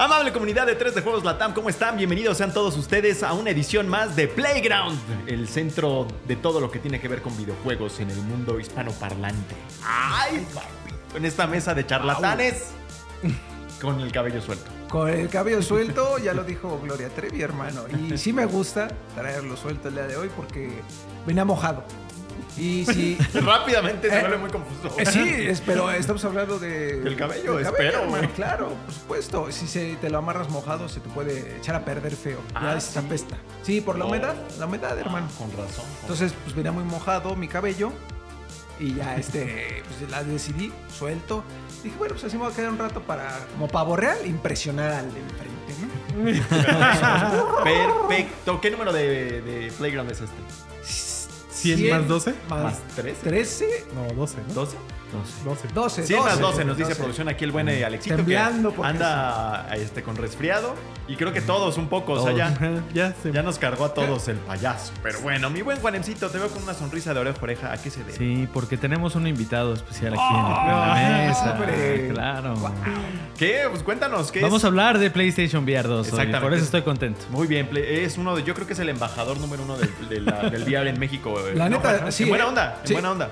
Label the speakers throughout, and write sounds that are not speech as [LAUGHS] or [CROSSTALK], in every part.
Speaker 1: Amable comunidad de 3 de Juegos Latam, ¿cómo están? Bienvenidos sean todos ustedes a una edición más de Playground, el centro de todo lo que tiene que ver con videojuegos en el mundo hispanoparlante. ¡Ay, papi! En esta mesa de charlatanes con el cabello suelto.
Speaker 2: Con el cabello suelto, ya lo dijo Gloria Trevi, hermano. Y sí me gusta traerlo suelto el día de hoy porque venía mojado. Y sí. [LAUGHS]
Speaker 1: Rápidamente se
Speaker 2: Eh,
Speaker 1: vuelve muy confuso.
Speaker 2: Eh, sí, es- pero estamos hablando de.
Speaker 1: Del cabello,
Speaker 2: del
Speaker 1: espero.
Speaker 2: Claro, por supuesto. Si se, te lo amarras mojado, se te puede echar a perder feo.
Speaker 1: Ah,
Speaker 2: ya
Speaker 1: ¿sí?
Speaker 2: apesta. Sí, por la
Speaker 1: Oh.
Speaker 2: humedad. La humedad, hermano.
Speaker 1: Con razón. con
Speaker 2: Entonces, pues venía muy mojado mi cabello. Y ya, este, pues la decidí, suelto. Dije, bueno, pues así me voy a quedar un rato para, como pavo real, impresionar al de enfrente, ¿no? [LAUGHS] [LAUGHS]
Speaker 1: Perfecto. ¿Qué número de, de Playground es este?
Speaker 3: 100 más 12?
Speaker 2: Más
Speaker 1: ¿Más 13?
Speaker 2: 13,
Speaker 3: No, 12, ¿no?
Speaker 1: ¿12?
Speaker 3: 12.
Speaker 2: 12.
Speaker 1: 100 más 12 nos
Speaker 2: 12.
Speaker 1: dice producción aquí el buen eh, Alexito
Speaker 2: Temblando
Speaker 1: que anda este, con resfriado y creo que todos un poco, o sea, ya, [LAUGHS]
Speaker 3: ya se...
Speaker 1: ya nos cargó a todos el payaso. Pero bueno, mi buen Juanemcito, te veo con una sonrisa de oreja a oreja. ¿A qué se debe?
Speaker 4: Sí, porque tenemos un invitado especial aquí en la mesa.
Speaker 2: hombre.
Speaker 4: Claro.
Speaker 1: ¿Qué? Pues cuéntanos, ¿qué
Speaker 4: Vamos
Speaker 1: es?
Speaker 4: a hablar de PlayStation VR 2. hoy,
Speaker 1: Exactamente.
Speaker 4: Por eso estoy contento.
Speaker 1: Muy bien, es uno de, yo creo que es el embajador número uno del, de la- del VR en México. eh,
Speaker 2: La neta,
Speaker 1: Juan?
Speaker 2: sí,
Speaker 1: En buena
Speaker 2: eh.
Speaker 1: onda, en
Speaker 2: Sí.
Speaker 1: buena onda.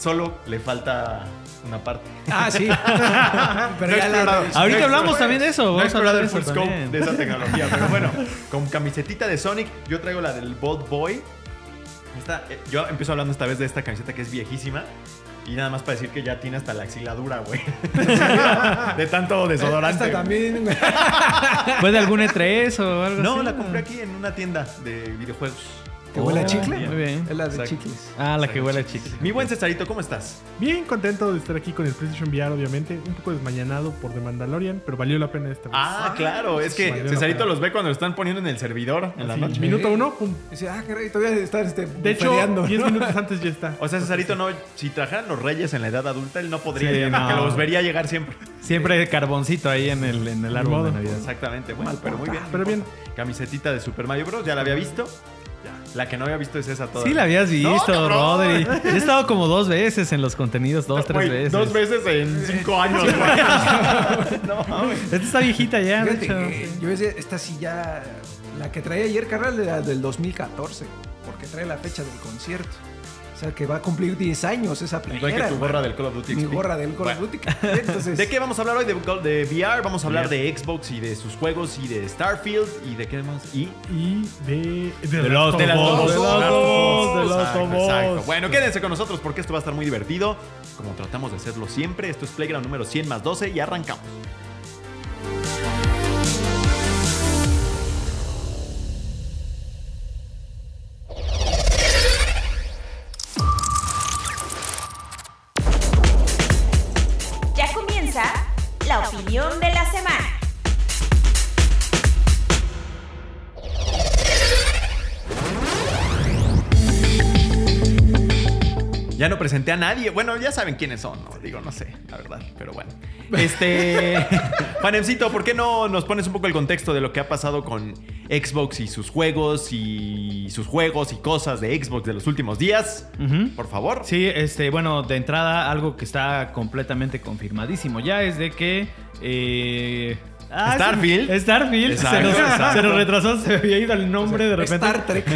Speaker 1: Solo le falta una parte.
Speaker 2: Ah, sí. [LAUGHS] Pero
Speaker 1: No
Speaker 2: ya la-.
Speaker 4: Ahorita
Speaker 1: No
Speaker 4: hablamos también de eso,
Speaker 1: No
Speaker 4: a
Speaker 1: explorado
Speaker 4: hablar
Speaker 1: el
Speaker 4: de
Speaker 1: full
Speaker 4: eso
Speaker 1: scope
Speaker 4: también.
Speaker 1: de esa [LAUGHS] tecnología. Pero bueno, con camisetita de Sonic, yo traigo la del Bolt Boy. Esta, eh, yo empiezo hablando esta vez de esta camiseta que es viejísima. Y nada más para decir que ya tiene hasta la axiladura, güey. [LAUGHS] de tanto desodorante.
Speaker 2: Esta también.
Speaker 4: ¿Fue de algún E3 o algo
Speaker 1: No,
Speaker 4: así?
Speaker 1: la compré aquí en una tienda de videojuegos.
Speaker 2: ¿Que huele a chicle?
Speaker 4: muy bien.
Speaker 2: Es la de
Speaker 1: Exacto.
Speaker 2: chicles.
Speaker 4: Ah, la que huele a chicle.
Speaker 1: Mi buen Cesarito, ¿cómo estás?
Speaker 3: Bien contento de estar aquí con el PlayStation VR, obviamente. Un poco desmañanado por The Mandalorian, pero valió la pena esta vez.
Speaker 1: Ah, claro, es que
Speaker 3: valió la
Speaker 1: Cesarito
Speaker 3: pena.
Speaker 1: los ve cuando lo están poniendo en el servidor en la noche.
Speaker 3: Minuto uno, pum.
Speaker 2: Dice, ah, caray, todavía estar este,
Speaker 3: De hecho,
Speaker 2: bufeteando,
Speaker 3: 10
Speaker 2: ¿no? [LAUGHS]
Speaker 3: minutos antes ya está.
Speaker 1: O sea, Cesarito no, si trajeran los reyes en la edad adulta, él no podría
Speaker 4: Sí,
Speaker 1: llegar,
Speaker 4: no.
Speaker 1: porque los vería llegar siempre.
Speaker 4: Siempre hay carboncito ahí en el, en el árbol
Speaker 3: modo.
Speaker 4: de Navidad.
Speaker 1: Exactamente, bueno,
Speaker 2: Mal
Speaker 1: pero muy bien.
Speaker 3: Pero bien.
Speaker 1: Camisetita de Super Mario Bros. ¿Ya la había visto? La que no había visto es esa toda.
Speaker 4: Sí la habías visto,
Speaker 1: cabrón.
Speaker 4: Rodri. He estado como dos veces en los contenidos, dos, tres
Speaker 1: Güey,
Speaker 4: veces.
Speaker 1: Dos veces en cinco años, güey. [LAUGHS] no mames.
Speaker 4: Esta está viejita ya, de
Speaker 2: Fíjate
Speaker 4: hecho.
Speaker 2: que yo decía, esta sí ya. La que traía ayer, carnal, de la del 2014. Porque trae la fecha del concierto. O sea, que va a cumplir 10 años esa playera.
Speaker 1: Igual que tu gorra del Call of Duty
Speaker 2: Mi
Speaker 1: XP.
Speaker 2: gorra del Call of. Duty. [LAUGHS] Entonces,
Speaker 1: ¿De qué vamos a hablar hoy? De, de VR, vamos a hablar
Speaker 4: VR.
Speaker 1: de Xbox y de sus juegos y de Starfield y de qué más. Y
Speaker 3: Y de... De,
Speaker 4: De los de las dos.
Speaker 3: De Last
Speaker 1: Exacto. Bueno, quédense con nosotros porque esto va a estar muy divertido. Como tratamos de hacerlo siempre. Esto es Playground número 100 más 12 y arrancamos. Presenté a nadie. Bueno, ya saben quiénes son, ¿no? Digo, no sé, la verdad, pero bueno. Este. [LAUGHS] Panemcito, ¿por qué no nos pones un poco el contexto de lo que ha pasado con Xbox y sus juegos y sus juegos y cosas de Xbox de los últimos días? Por favor.
Speaker 4: Sí, este, bueno, de entrada, algo que está completamente confirmadísimo ya es de que. eh, ah,
Speaker 1: Starfield.
Speaker 4: Starfield.
Speaker 1: Exacto,
Speaker 4: se, nos,
Speaker 1: exacto.
Speaker 4: se nos retrasó, se había ido el nombre de repente.
Speaker 2: Star Trek.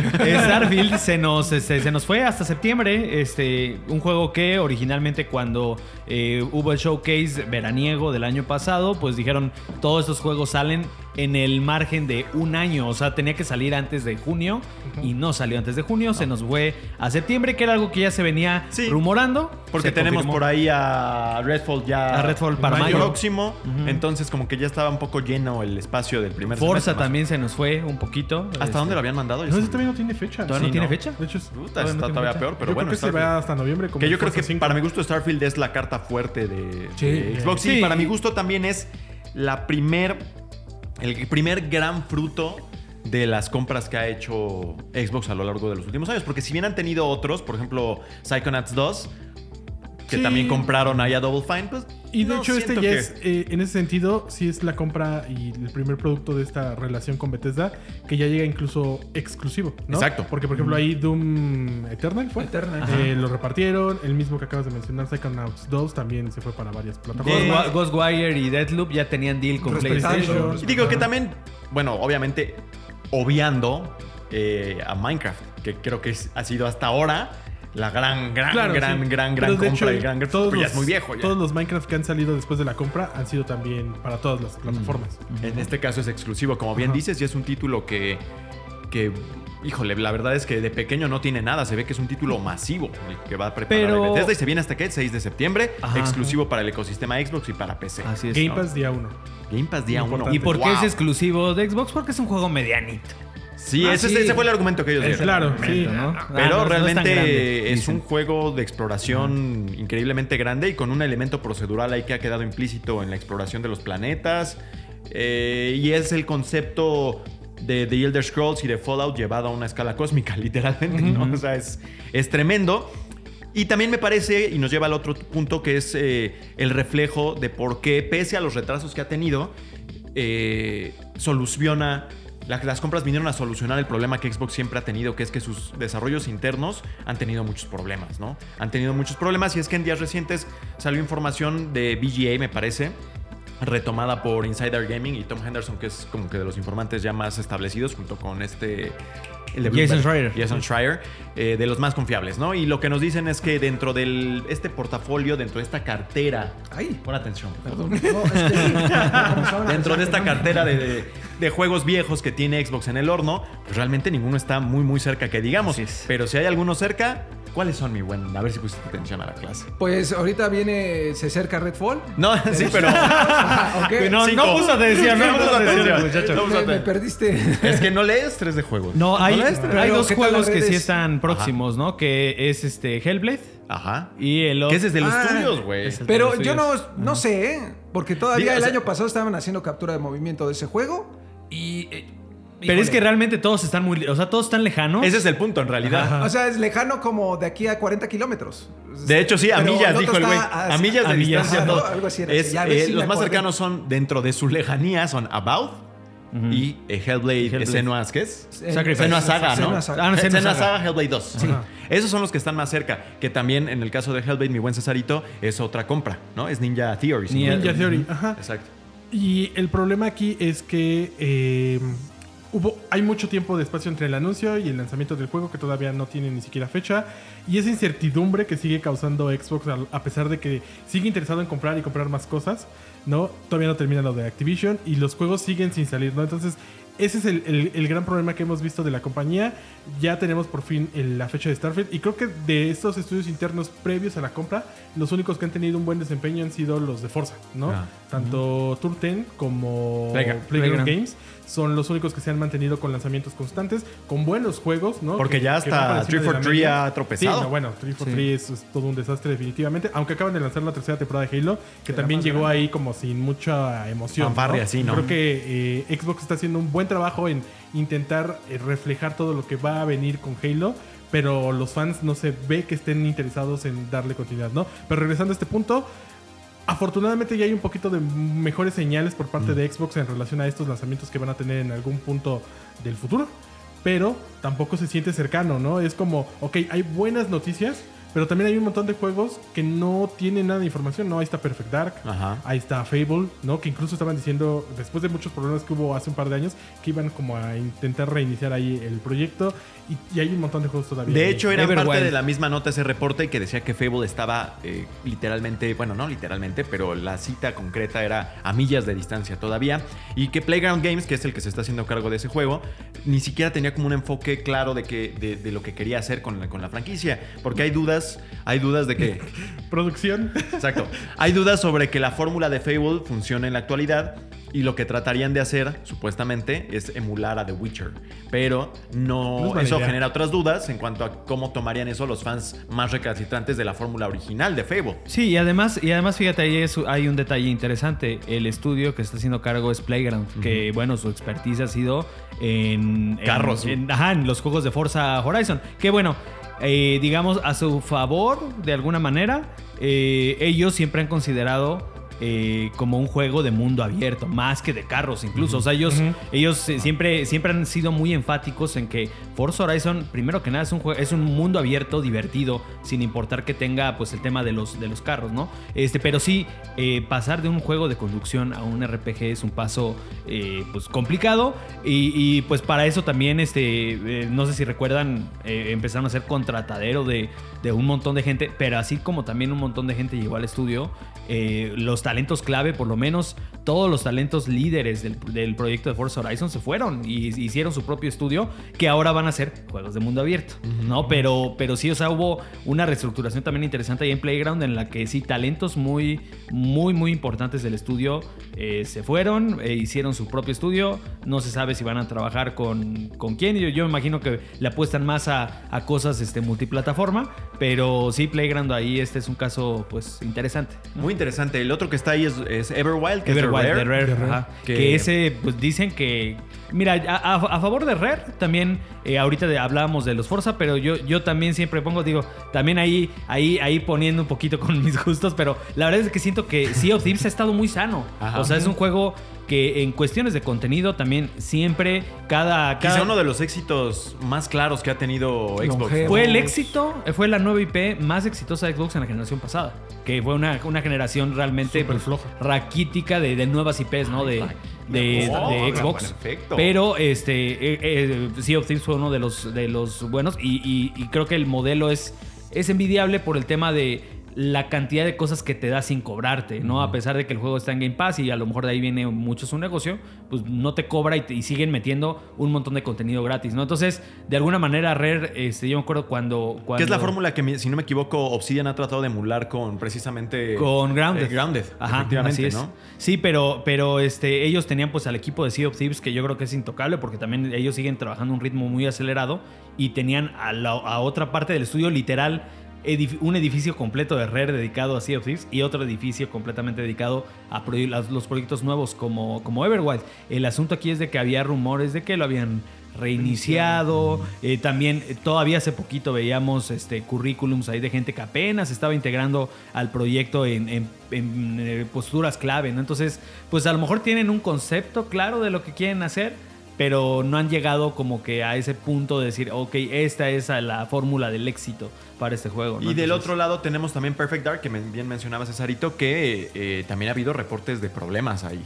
Speaker 4: Starfield se nos, este, se nos fue hasta septiembre. Este, un juego que originalmente cuando eh, hubo el showcase veraniego del año pasado, pues dijeron todos estos juegos salen en el margen de un año. O sea, tenía que salir antes de junio y no salió antes de junio. Se nos fue a septiembre, que era algo que ya se venía
Speaker 1: Sí.
Speaker 4: rumorando.
Speaker 1: Porque tenemos
Speaker 4: confirmó.
Speaker 1: por ahí a Redfall ya.
Speaker 4: A Redfall para
Speaker 1: mayo próximo. Entonces, como que ya estaba un poco lleno el espacio del primer
Speaker 4: Forza
Speaker 1: semestre,
Speaker 4: también se nos fue un poquito.
Speaker 1: ¿Hasta
Speaker 4: Este,
Speaker 1: dónde lo habían mandado?
Speaker 3: No,
Speaker 1: se
Speaker 3: ese todavía no tiene fecha.
Speaker 4: ¿Todavía
Speaker 1: Sí,
Speaker 4: no tiene fecha?
Speaker 3: De hecho, es-
Speaker 1: Puta,
Speaker 4: Todavía
Speaker 1: está
Speaker 4: no
Speaker 1: todavía
Speaker 4: fecha.
Speaker 1: peor, pero
Speaker 3: yo
Speaker 1: bueno.
Speaker 3: creo que se va hasta noviembre. Como
Speaker 1: Que yo creo que
Speaker 3: 5.
Speaker 1: para mi gusto Starfield es la carta fuerte de,
Speaker 2: Sí.
Speaker 1: de Xbox. Sí,
Speaker 4: Sí.
Speaker 1: para mi gusto también es la primer, el primer gran fruto de las compras que ha hecho Xbox a lo largo de los últimos años. Porque si bien han tenido otros, por ejemplo, Psychonauts 2, que
Speaker 3: Sí.
Speaker 1: también compraron ahí a Double Fine, pues.
Speaker 3: Y de
Speaker 1: no
Speaker 3: hecho este ya
Speaker 1: que-
Speaker 3: es, eh, en ese sentido, sí es la compra y el primer producto de esta relación con Bethesda, que ya llega incluso exclusivo, ¿no?
Speaker 1: Exacto.
Speaker 3: Porque, por ejemplo, ahí Doom Eternal fue.
Speaker 2: Eternal.
Speaker 3: Eh, lo repartieron, el mismo que acabas de mencionar, Psychonauts 2, también se fue para varias plataformas.
Speaker 4: Ghost- Ghostwire y Deathloop ya tenían deal con. PlayStation.
Speaker 1: Y digo que también, bueno, obviamente, obviando eh, a Minecraft, que creo que ha sido hasta ahora la gran, gran,
Speaker 3: Claro,
Speaker 1: gran,
Speaker 3: sí.
Speaker 1: gran, gran compra
Speaker 3: hecho,
Speaker 1: y gran, gran
Speaker 3: todos
Speaker 1: pero ya
Speaker 3: los-
Speaker 1: es muy viejo ya.
Speaker 3: Todos los Minecraft que han salido después de la compra han sido también para todas las plataformas.
Speaker 1: En este caso es exclusivo, como bien
Speaker 3: Ajá.
Speaker 1: dices, y es un título que, que, híjole, la verdad es que de pequeño no tiene nada. Se ve que es un título masivo el que va a preparar
Speaker 4: Pero-
Speaker 1: Bethesda y se viene hasta que 6 de septiembre,
Speaker 4: Ajá.
Speaker 1: exclusivo para el ecosistema Xbox y para PC.
Speaker 4: Así es.
Speaker 3: Game
Speaker 4: ¿no?
Speaker 3: Pass día 1.
Speaker 1: Game Pass día 1.
Speaker 3: Importante.
Speaker 4: ¿Y por qué es exclusivo de Xbox? Porque es un juego medianito.
Speaker 1: Sí,
Speaker 4: Ah,
Speaker 1: ese,
Speaker 4: sí.
Speaker 1: ese fue el argumento que ellos dieron.
Speaker 3: Claro, sí.
Speaker 4: ¿no?
Speaker 1: Pero
Speaker 4: Ah, no, no es tan
Speaker 1: realmente
Speaker 4: grande,
Speaker 1: es un juego de exploración increíblemente grande y con un elemento procedural ahí que ha quedado implícito en la exploración de los planetas. Eh, y es el concepto de The Elder Scrolls y de Fallout llevado a una escala cósmica, [LAUGHS] literalmente, ¿no? O sea, es, es tremendo. Y también me parece, y nos lleva al otro punto, que es eh, el reflejo de por qué, pese a los retrasos que ha tenido, eh, soluciona. La- Las compras vinieron a solucionar el problema que Xbox siempre ha tenido, que es que sus desarrollos internos han tenido muchos problemas, ¿no? Han tenido muchos problemas y es que en días recientes salió información de VGA, me parece, retomada por Insider Gaming y Tom Henderson, que es como que de los informantes ya más establecidos, junto con este... el de
Speaker 4: Jason Schreier.
Speaker 1: Jason Schreier, eh, de los más confiables, ¿no? Y lo que nos dicen es que dentro de este portafolio, dentro de esta cartera...
Speaker 2: Ay.
Speaker 1: Pon atención.
Speaker 2: Perdón. No, es que- [LAUGHS] como saben,
Speaker 1: Dentro de esta cartera de, de- de juegos viejos que tiene Xbox en el horno, pues realmente ninguno está muy, muy cerca que digamos. Pero si hay alguno cerca, ¿cuáles son, mi buen? A ver si pusiste atención a la clase.
Speaker 2: Pues ahorita viene, se acerca Redfall.
Speaker 1: No, sí, pero... [LAUGHS]
Speaker 2: Ah.
Speaker 4: No,
Speaker 1: Cinco.
Speaker 4: no puso atención, no puso atención,
Speaker 1: atención.
Speaker 4: muchacho.
Speaker 1: No puso
Speaker 2: me, me perdiste. [LAUGHS]
Speaker 1: Es que no lees tres de juegos.
Speaker 4: No, hay,
Speaker 1: lees tres?
Speaker 4: pero hay dos
Speaker 2: ¿qué tal
Speaker 4: juegos que sí están próximos, ¿no? Que es este Hellblade
Speaker 1: Ajá.
Speaker 4: y el
Speaker 1: Que
Speaker 4: otro.
Speaker 1: ese es de los
Speaker 2: Ah,
Speaker 1: tuyos, güey.
Speaker 2: Pero
Speaker 4: los
Speaker 2: yo no, no sé, ¿eh? Porque todavía
Speaker 1: Diga, o
Speaker 2: el
Speaker 1: sea-
Speaker 2: año pasado estaban haciendo captura de movimiento de ese juego y... eh,
Speaker 4: Pero es que realmente todos están muy, o sea, todos están lejanos.
Speaker 1: Ese es el punto, en realidad.
Speaker 2: O sea, es lejano como de aquí a 40 kilómetros.
Speaker 1: De hecho, sí, a
Speaker 2: Pero
Speaker 1: millas, dijo el güey.
Speaker 2: a-
Speaker 1: A millas de
Speaker 4: a millas.
Speaker 1: distancia
Speaker 2: Ajá,
Speaker 1: todo.
Speaker 2: ¿no? Algo así era.
Speaker 1: Es,
Speaker 2: Ya ves,
Speaker 1: eh, los más cercanos son, dentro de su lejanía, son About y eh, Hellblade,
Speaker 4: Hellblade.
Speaker 1: Senua's, ¿qué es?
Speaker 2: Eh,
Speaker 4: Sacrifice.
Speaker 1: Senua Saga, ¿no?
Speaker 2: Senua Saga.
Speaker 4: Ah, no, Senua
Speaker 1: Senua
Speaker 4: Saga.
Speaker 1: Saga, Hellblade 2. Sí. Esos son los que están más cerca. Que también, en el caso de Hellblade, mi buen Cesarito, es otra compra, ¿no? Es Ninja Theory.
Speaker 4: Ninja-
Speaker 3: Ninja Theory, ajá.
Speaker 1: Exacto.
Speaker 3: Y el problema aquí es que eh, hubo, hay mucho tiempo de espacio entre el anuncio y el lanzamiento del juego que todavía no tiene ni siquiera fecha. Y esa incertidumbre que sigue causando Xbox a pesar de que sigue interesado en comprar y comprar más cosas, ¿no? Todavía no termina lo de Activision y los juegos siguen sin salir, ¿no? Entonces, ese es el, el- el gran problema que hemos visto de la compañía. Ya tenemos por fin el- la fecha de Starfield y creo que de estos estudios internos previos a la compra, los únicos que han tenido un buen desempeño han sido los de Forza, ¿no?
Speaker 1: Ah.
Speaker 3: Tanto Tour 10 como
Speaker 1: Playground.
Speaker 3: Playground,
Speaker 4: Playground.
Speaker 3: Games son los únicos que se han mantenido con lanzamientos constantes, con buenos juegos, ¿no?
Speaker 1: Porque
Speaker 3: Que-
Speaker 1: ya hasta
Speaker 3: encima de la
Speaker 1: 343
Speaker 3: media.
Speaker 1: ha tropezado.
Speaker 3: Sí, no, bueno, 343 es, es todo un desastre definitivamente, aunque acaban de lanzar la tercera temporada de Halo, que también llegó
Speaker 2: grande.
Speaker 3: ahí como sin mucha emoción.
Speaker 1: Fanfarria, sí, ¿no?
Speaker 3: Creo que eh, Xbox está haciendo un buen trabajo en intentar eh, reflejar todo lo que va a venir con Halo, pero los fans no se ve que estén interesados en darle continuidad, ¿no? Pero regresando a este punto, afortunadamente ya hay un poquito de mejores señales por parte de Xbox en relación a estos lanzamientos que van a tener en algún punto del futuro. Pero tampoco se siente cercano, ¿no? Es como, ok, hay buenas noticias, pero también hay un montón de juegos que no tienen nada de información, ¿no? Ahí está Perfect Dark,
Speaker 1: Ajá.
Speaker 3: ahí está Fable, ¿no? Que incluso estaban diciendo, después de muchos problemas que hubo hace un par de años, que iban como a intentar reiniciar ahí el proyecto. Y, y hay un montón de juegos todavía.
Speaker 1: De hecho, era parte de la misma nota ese reporte que decía que Fable estaba eh, literalmente, bueno, no literalmente, pero la cita concreta era a millas de distancia todavía. Y que Playground Games, que es el que se está haciendo cargo de ese juego, ni siquiera tenía como un enfoque claro de, que, de, de lo que quería hacer con la, con la franquicia. Porque hay dudas dudas, hay dudas de que [LAUGHS]
Speaker 3: Producción.
Speaker 1: Exacto. Hay dudas sobre que la fórmula de Fable funcione en la actualidad y lo que tratarían de hacer, supuestamente, es emular a The Witcher. Pero no,
Speaker 3: No es mala
Speaker 1: eso
Speaker 3: idea.
Speaker 1: genera otras dudas en cuanto a cómo tomarían eso los fans más recalcitrantes de la fórmula original de Fable.
Speaker 4: Sí, y además, y además fíjate, ahí es- hay un detalle interesante. El estudio que está haciendo cargo es Playground, que bueno, su expertise ha sido en... en-
Speaker 1: Carros.
Speaker 4: En, ajá, en los juegos de Forza Horizon. Que bueno, eh, digamos, a su favor, de alguna manera, eh, ellos siempre han considerado... eh, como un juego de mundo abierto, más que de carros incluso. O sea, ellos, ellos eh, siempre, siempre han sido muy enfáticos en que Forza Horizon, primero que nada, es un, es un mundo abierto, divertido, sin importar que tenga pues el tema de los, de los carros, ¿no? Este, pero sí, eh, pasar de un juego de conducción a un RPG es un paso pues complicado. Y, y, pues para eso también, este, no sé si recuerdan, empezaron a ser contratadero de, de un montón de gente, pero así como también un montón de gente llegó al estudio, eh, los talentos clave, por lo menos todos los talentos líderes del, del proyecto de Forza Horizon se fueron y hicieron su propio estudio que ahora van a ser juegos de mundo abierto, ¿no? Pero, pero sí, o sea, hubo una reestructuración también interesante ahí en Playground en la que sí, talentos muy, muy, muy importantes del estudio eh, se fueron, e hicieron su propio estudio, no se sabe si van a trabajar con, con quién, yo, yo me imagino que le apuestan más a, a cosas este, multiplataforma, pero sí, Playground ahí este es un caso pues interesante. ¿no?
Speaker 1: Muy interesante. El otro que está ahí es, es Everwild, que
Speaker 4: Everwild,
Speaker 1: es de Rare.
Speaker 3: De Rare.
Speaker 4: ajá.
Speaker 1: Que-
Speaker 4: Que... ese, pues dicen que. Mira, a, a- a favor de Rare, también, eh, ahorita de- hablábamos de los Forza, pero yo, yo también siempre pongo, digo, también ahí, ahí, ahí poniendo un poquito con [LAUGHS] mis gustos, pero la verdad es que siento que Sea of Thieves ha estado muy sano.
Speaker 1: Ajá.
Speaker 4: O sea, es un juego que en cuestiones de contenido también siempre, cada.
Speaker 1: Quizá uno de los éxitos más claros que ha tenido Xbox.
Speaker 4: Fue el éxito, fue la nueva IP más exitosa de Xbox en la generación pasada. Que fue una, una generación realmente
Speaker 3: floja.
Speaker 4: raquítica de, de nuevas IPs, ¿no? De, de,
Speaker 1: Oh,
Speaker 4: de Xbox.
Speaker 1: perfecto.
Speaker 4: Pero este eh, eh, Sea of Thieves fue uno de los, de los buenos. Y, y- y creo que el modelo es, es envidiable por el tema de la cantidad de cosas que te da sin cobrarte, ¿no? A pesar de que el juego está en Game Pass y a lo mejor de ahí viene mucho su negocio, pues no te cobra y, te- y siguen metiendo un montón de contenido gratis, ¿no? Entonces, de alguna manera, Rare, este, yo me acuerdo cuando... cuando
Speaker 1: Que es la fórmula que, si no me equivoco, Obsidian ha tratado de emular con precisamente.
Speaker 4: Con Grounded.
Speaker 1: Eh, Grounded,
Speaker 4: Ajá,
Speaker 1: efectivamente,
Speaker 4: así es.
Speaker 1: ¿no?
Speaker 4: Sí, pero, pero este, ellos tenían pues al equipo de Sea of Thieves que yo creo que es intocable porque también ellos siguen trabajando a un ritmo muy acelerado y tenían a, la, a otra parte del estudio literal un edificio completo de Rare dedicado a Sea of Thieves y otro edificio completamente dedicado a los proyectos nuevos como, como Everwild. El asunto aquí es de que había rumores de que lo habían reiniciado. Eh, también eh, todavía hace poquito veíamos este currículums ahí de gente que apenas estaba integrando al proyecto en, en- en, eh, posturas clave, ¿no? Entonces, pues a lo mejor tienen un concepto claro de lo que quieren hacer, pero no han llegado como que a ese punto de decir, ok, esta es la fórmula del éxito para este juego. ¿no?
Speaker 1: Y del otro lado tenemos también Perfect Dark, que bien mencionaba Cesarito, que eh, también ha habido reportes de problemas ahí.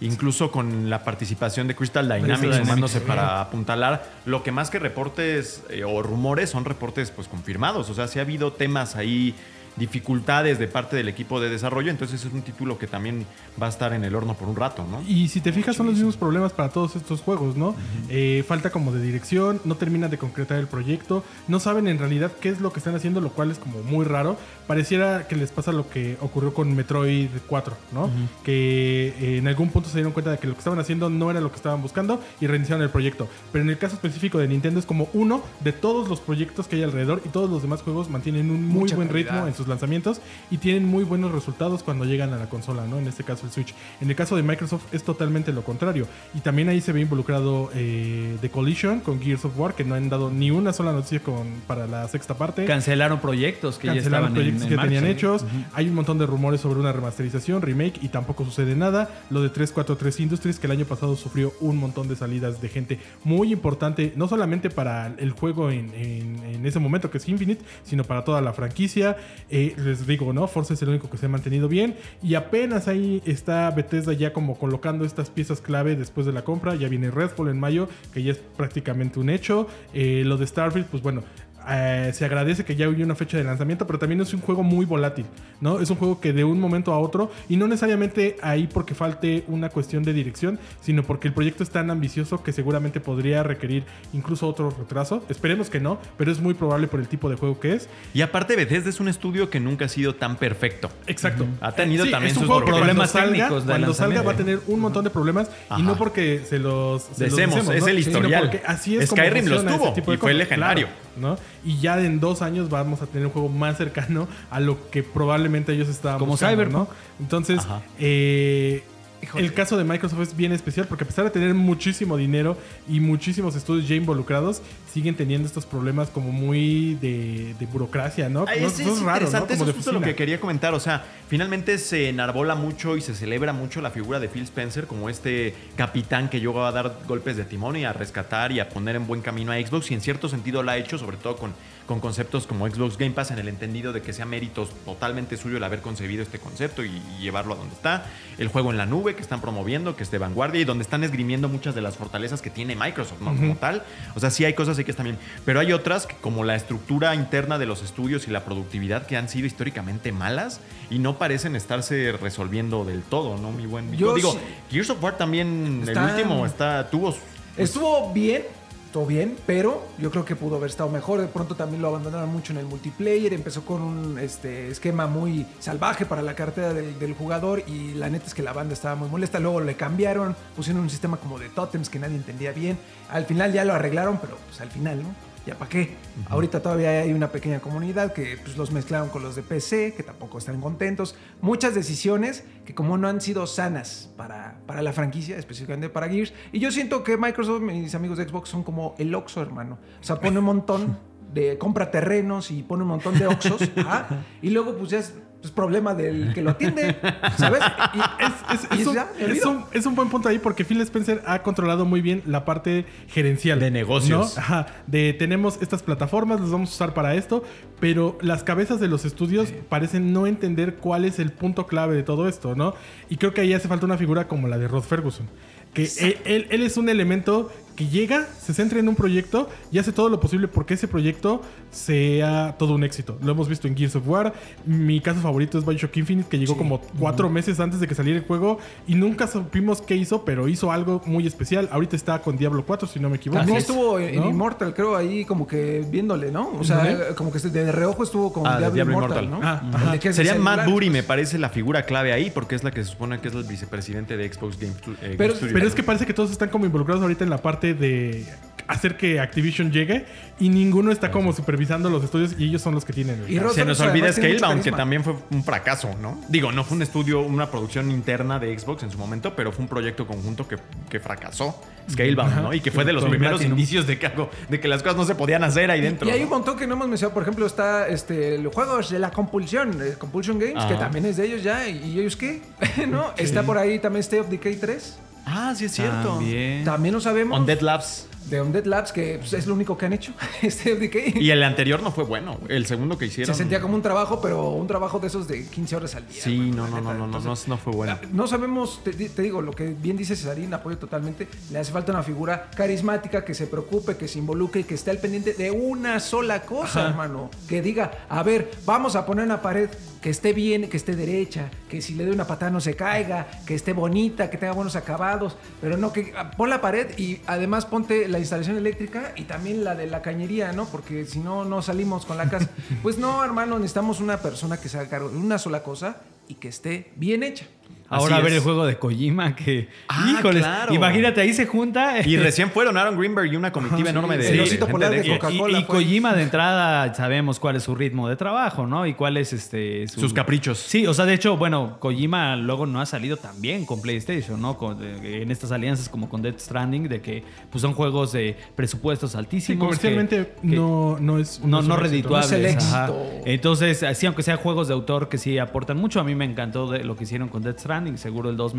Speaker 1: Incluso con la participación de Crystal Dynamics sumándose para apuntalar. Lo que más que reportes eh, o rumores son reportes pues confirmados. O sea, sí ha habido temas ahí, dificultades de parte del equipo de desarrollo. Entonces es un título que también va a estar en el horno por un rato, ¿no?
Speaker 3: Y si te fijas, son los mismos problemas para todos estos juegos, ¿no? Eh, falta como de dirección, no terminan de concretar el proyecto, no saben en realidad qué es lo que están haciendo, lo cual es como muy raro. Pareciera que les pasa lo que ocurrió con Metroid 4, ¿no? Que eh, en algún punto se dieron cuenta de que lo que estaban haciendo no era lo que estaban buscando y reiniciaron el proyecto. Pero en el caso específico de Nintendo es como uno de todos los proyectos que hay alrededor y todos los demás juegos mantienen un muy
Speaker 2: Mucha
Speaker 3: buen
Speaker 2: calidad.
Speaker 3: ritmo en sus lanzamientos y tienen muy buenos resultados cuando llegan a la consola, ¿no? En este caso el Switch. En el caso de Microsoft es totalmente lo contrario. Y también ahí se ve involucrado eh, The Collision con Gears of War, que no han dado ni una sola noticia con, para la sexta parte.
Speaker 4: Cancelaron proyectos que ya
Speaker 3: Cancelaron
Speaker 4: estaban
Speaker 3: proyectos
Speaker 4: en,
Speaker 3: que
Speaker 4: en
Speaker 3: tenían
Speaker 4: marcha.
Speaker 3: hechos. Hay un montón de rumores sobre una remasterización, remake, y tampoco sucede nada. Lo de 343 Industries, que el año pasado sufrió un montón de salidas de gente muy importante, no solamente para el juego en, en- en ese momento que es Infinite, sino para toda la franquicia. Eh, les digo, ¿no? Forza es el único que se ha mantenido bien. Y apenas ahí está Bethesda ya como colocando estas piezas clave después de la compra. Ya viene Redfall en mayo, que ya es prácticamente un hecho. Eh, lo de Starfield, pues bueno. Eh, se agradece que ya hubo una fecha de lanzamiento, pero también es un juego muy volátil, ¿no? Es un juego que de un momento a otro, y no necesariamente ahí porque falte una cuestión de dirección, sino porque el proyecto es tan ambicioso que seguramente podría requerir incluso otro retraso. Esperemos que no, pero es muy probable por el tipo de juego que es.
Speaker 1: Y aparte, Bethesda es un estudio que nunca ha sido tan perfecto.
Speaker 3: Exacto.
Speaker 1: Ha tenido también sus
Speaker 4: problemas
Speaker 3: cuando salga,
Speaker 4: técnicos de
Speaker 3: Cuando salga va a tener un montón de problemas
Speaker 1: Ajá.
Speaker 3: y no porque se los se los
Speaker 1: Decemos,
Speaker 3: decimos,
Speaker 1: es el historial.
Speaker 3: porque así es como
Speaker 1: Skyrim los
Speaker 3: funciona
Speaker 1: tuvo y fue
Speaker 3: cosas.
Speaker 1: legendario.
Speaker 3: Claro, ¿no? Y ya en dos años vamos a tener un juego más cercano a lo que probablemente ellos estaban
Speaker 4: Como
Speaker 3: buscando,
Speaker 4: Cyberpunk.
Speaker 3: ¿no? Entonces, eh,
Speaker 2: Híjole.
Speaker 3: el caso de Microsoft es bien especial porque a pesar de tener muchísimo dinero y muchísimos estudios ya involucrados, siguen teniendo estos problemas como muy de, de burocracia, ¿no? No,
Speaker 1: es,
Speaker 3: eso
Speaker 1: es
Speaker 3: raro, ¿no?
Speaker 1: interesante,
Speaker 3: Como
Speaker 1: eso es justo lo que quería comentar. O sea, finalmente se enarbola mucho y se celebra mucho la figura de Phil Spencer como este capitán que llegó a dar golpes de timón y a rescatar y a poner en buen camino a Xbox. Y en cierto sentido lo ha hecho, sobre todo con, con conceptos como Xbox Game Pass, en el entendido de que sea méritos totalmente suyo el haber concebido este concepto y, y llevarlo a donde está. El juego en la nube que están promoviendo, que es de vanguardia y donde están esgrimiendo muchas de las fortalezas que tiene Microsoft, ¿no? Como tal. O sea, sí hay cosas ahí que están bien. Pero hay otras, que como la estructura interna de los estudios y la productividad, que han sido históricamente malas y no parecen estarse resolviendo del todo, ¿no, mi buen Vico?
Speaker 2: Yo
Speaker 1: Digo, Gears of War también,
Speaker 2: Está-
Speaker 1: el último, está, tuvo...
Speaker 2: Estuvo bien, estuvo bien, pero yo creo que pudo haber estado mejor. De pronto también lo abandonaron mucho en el multiplayer. Empezó con un este, esquema muy salvaje para la cartera del, del jugador y la neta es que la banda estaba muy molesta. Luego le cambiaron, pusieron un sistema como de totems que nadie entendía bien. Al final ya lo arreglaron, pero pues al final, ¿no? ¿Ya para qué? Ahorita todavía hay una pequeña comunidad que pues, los mezclaron con los de PC, que tampoco están contentos. Muchas decisiones que como no han sido sanas para, para la franquicia, específicamente para Gears. Y yo siento que Microsoft, mis amigos de Xbox, son como el Oxxo, hermano. O sea, pone un montón de... compra terrenos y pone un montón de Oxxos. [LAUGHS] y luego pues ya es pues, problema del que lo atiende, ¿sabes? Y
Speaker 3: Es, es-
Speaker 2: Y
Speaker 3: es un,
Speaker 2: ya,
Speaker 3: es un- es un buen punto ahí porque Phil Spencer ha controlado muy bien la parte gerencial.
Speaker 1: De negocios.
Speaker 3: ¿no? Ajá, de tenemos estas plataformas, las vamos a usar para esto, pero las cabezas de los estudios parecen no entender cuál es el punto clave de todo esto, ¿no? Y creo que ahí hace falta una figura como la de Rod Ferguson. Que él, él- él es un elemento que llega, se centra en un proyecto y hace todo lo posible porque ese proyecto sea todo un éxito. Lo hemos visto en Gears of War. Mi caso favorito es Bioshock Infinite, que llegó
Speaker 2: Sí.
Speaker 3: como cuatro meses antes de que saliera el juego y nunca supimos qué hizo, pero hizo algo muy especial. Ahorita está con Diablo 4, si no me equivoco.
Speaker 2: También estuvo en, en
Speaker 3: ¿no?
Speaker 2: Immortal, creo, ahí como que viéndole, ¿no? O sea, como que de reojo estuvo con
Speaker 1: Ah,
Speaker 2: Diablo,
Speaker 1: Diablo
Speaker 2: Immortal,
Speaker 1: Immortal.
Speaker 2: ¿no?
Speaker 3: Ah,
Speaker 2: que
Speaker 1: Sería Matt. Booty, me parece la figura clave ahí, porque es la que se supone que es el vicepresidente de Xbox Game, eh,
Speaker 2: Pero-
Speaker 1: Game Studios.
Speaker 3: Pero es que parece que todos están como involucrados ahorita en la parte de hacer que Activision llegue y ninguno está como supervisando los estudios y ellos son los que tienen. el
Speaker 2: Y
Speaker 1: Se nos olvida Scalebound, que también fue un fracaso, ¿no? Digo, no fue un estudio, una producción interna de Xbox en su momento, pero fue un proyecto conjunto que, que fracasó. Scalebound,
Speaker 3: Ajá.
Speaker 1: ¿no? Y que fue de los primeros
Speaker 4: Platinum.
Speaker 1: indicios de que, algo- de que las cosas no se podían hacer ahí dentro.
Speaker 2: Y hay
Speaker 1: ¿no?
Speaker 2: un montón que no hemos mencionado. Por ejemplo, está este, los juegos de la compulsión, Compulsion Games,
Speaker 1: Ajá.
Speaker 2: que también es de ellos ya. ¿Y, y ellos qué? [LAUGHS] ¿No? Está por ahí también State of Decay 3.
Speaker 1: Ah, sí es cierto.
Speaker 4: También.
Speaker 2: También lo sabemos.
Speaker 1: On Dead Labs.
Speaker 2: De Undead Labs, que pues, es lo único que han hecho. [LAUGHS] Of Decay.
Speaker 1: Y el anterior no fue bueno. El segundo que hicieron.
Speaker 2: Se sentía como un trabajo, pero un trabajo de esos de 15 horas al día.
Speaker 1: Sí,
Speaker 2: hermano,
Speaker 1: no, no, no, no, no, no, fue bueno.
Speaker 2: No sabemos, te, te digo, lo que bien dice Cesarín, apoyo totalmente. Le hace falta una figura carismática que se preocupe, que se involucre y que esté al pendiente de una sola cosa, hermano. Que diga, a ver, vamos a poner una pared que esté bien, que esté derecha, que si le doy una patada no se caiga, que esté bonita, que tenga buenos acabados, pero no que ah, pon la pared y además ponte la instalación eléctrica y también la de la cañería, ¿no? Porque si no, no salimos con la casa. [LAUGHS] Pues no, hermano, necesitamos una persona que se haga cargo de una sola cosa y que esté bien hecha.
Speaker 4: Ahora a ver
Speaker 1: es.
Speaker 4: el juego de Kojima que...
Speaker 1: Ah,
Speaker 4: Híjoles,
Speaker 1: claro.
Speaker 4: imagínate, ahí se junta...
Speaker 1: Y recién fueron Aaron Greenberg y una comitiva enorme de, de gente
Speaker 2: polar de
Speaker 1: Xbox.
Speaker 2: Coca-Cola.
Speaker 4: Y, y. Kojima de entrada sabemos cuál es su ritmo de trabajo, ¿no? Y cuál es este su-
Speaker 1: Sus caprichos.
Speaker 4: Sí, o sea, de hecho, bueno, Kojima luego no ha salido tan bien con PlayStation, ¿no? Con- de- en estas alianzas como con Death Stranding, de que pues son juegos de presupuestos
Speaker 3: Sí,
Speaker 4: altísimos.
Speaker 3: comercialmente
Speaker 4: que- que-
Speaker 3: no, no es un-
Speaker 4: no,
Speaker 3: es
Speaker 4: no redituables.
Speaker 2: No es el
Speaker 4: ajá.
Speaker 2: éxito.
Speaker 4: Entonces, así aunque sean juegos de autor que sí aportan mucho, a mí me encantó de lo que hicieron con Death Stranding. Seguro el 2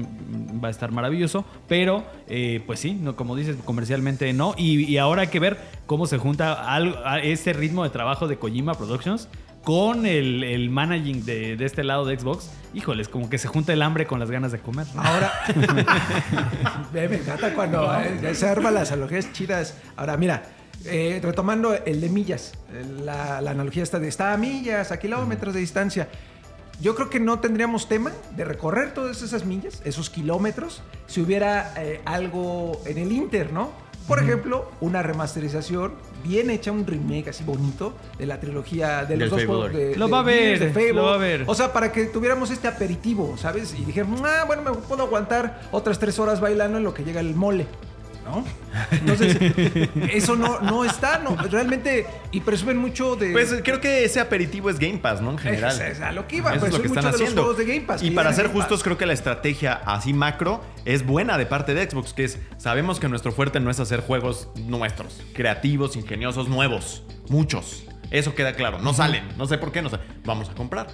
Speaker 4: va a estar maravilloso. Pero, eh, pues sí, no, como dices, comercialmente no. Y, y ahora hay que ver cómo se junta algo, a ese ritmo de trabajo de Kojima Productions con el, el managing de, de este lado de Xbox. Híjoles, como que se junta el hambre con las ganas de comer.
Speaker 2: Ahora, [LAUGHS] [LAUGHS] me encanta cuando eh, se arman las analogías chidas. Ahora, mira, Eh, retomando el de millas, la, la analogía esta de está a millas, a kilómetros de distancia. Yo creo que no tendríamos tema de recorrer todas esas millas, esos kilómetros, si hubiera eh, algo en el Inter, ¿no? Por ejemplo, una remasterización bien hecha, un remake así bonito de la trilogía de los
Speaker 1: Del
Speaker 2: dos juegos de,
Speaker 4: Lo
Speaker 2: de
Speaker 4: va a ver,
Speaker 2: de Fable.
Speaker 4: lo va a ver.
Speaker 2: O sea, para que tuviéramos este aperitivo, ¿sabes? Y dijeron, ah, bueno, me puedo aguantar otras tres horas bailando en lo que llega el mole. ¿No? Entonces, [LAUGHS] eso no, no está, no, realmente, y presumen mucho de...
Speaker 1: Pues creo que ese aperitivo es Game Pass, ¿no? En general.
Speaker 2: Es- es a lo que iba,
Speaker 1: Eso es lo que están
Speaker 2: de los
Speaker 1: haciendo.
Speaker 2: juegos de Game Pass,
Speaker 1: y para ser
Speaker 2: Game
Speaker 1: justos,
Speaker 2: Pass.
Speaker 1: creo que la estrategia así macro es buena de parte de Xbox, que es, sabemos que nuestro fuerte no es hacer juegos nuestros, creativos, ingeniosos, nuevos, muchos. Eso queda claro. No salen, no sé por qué, no sé. Vamos a comprar.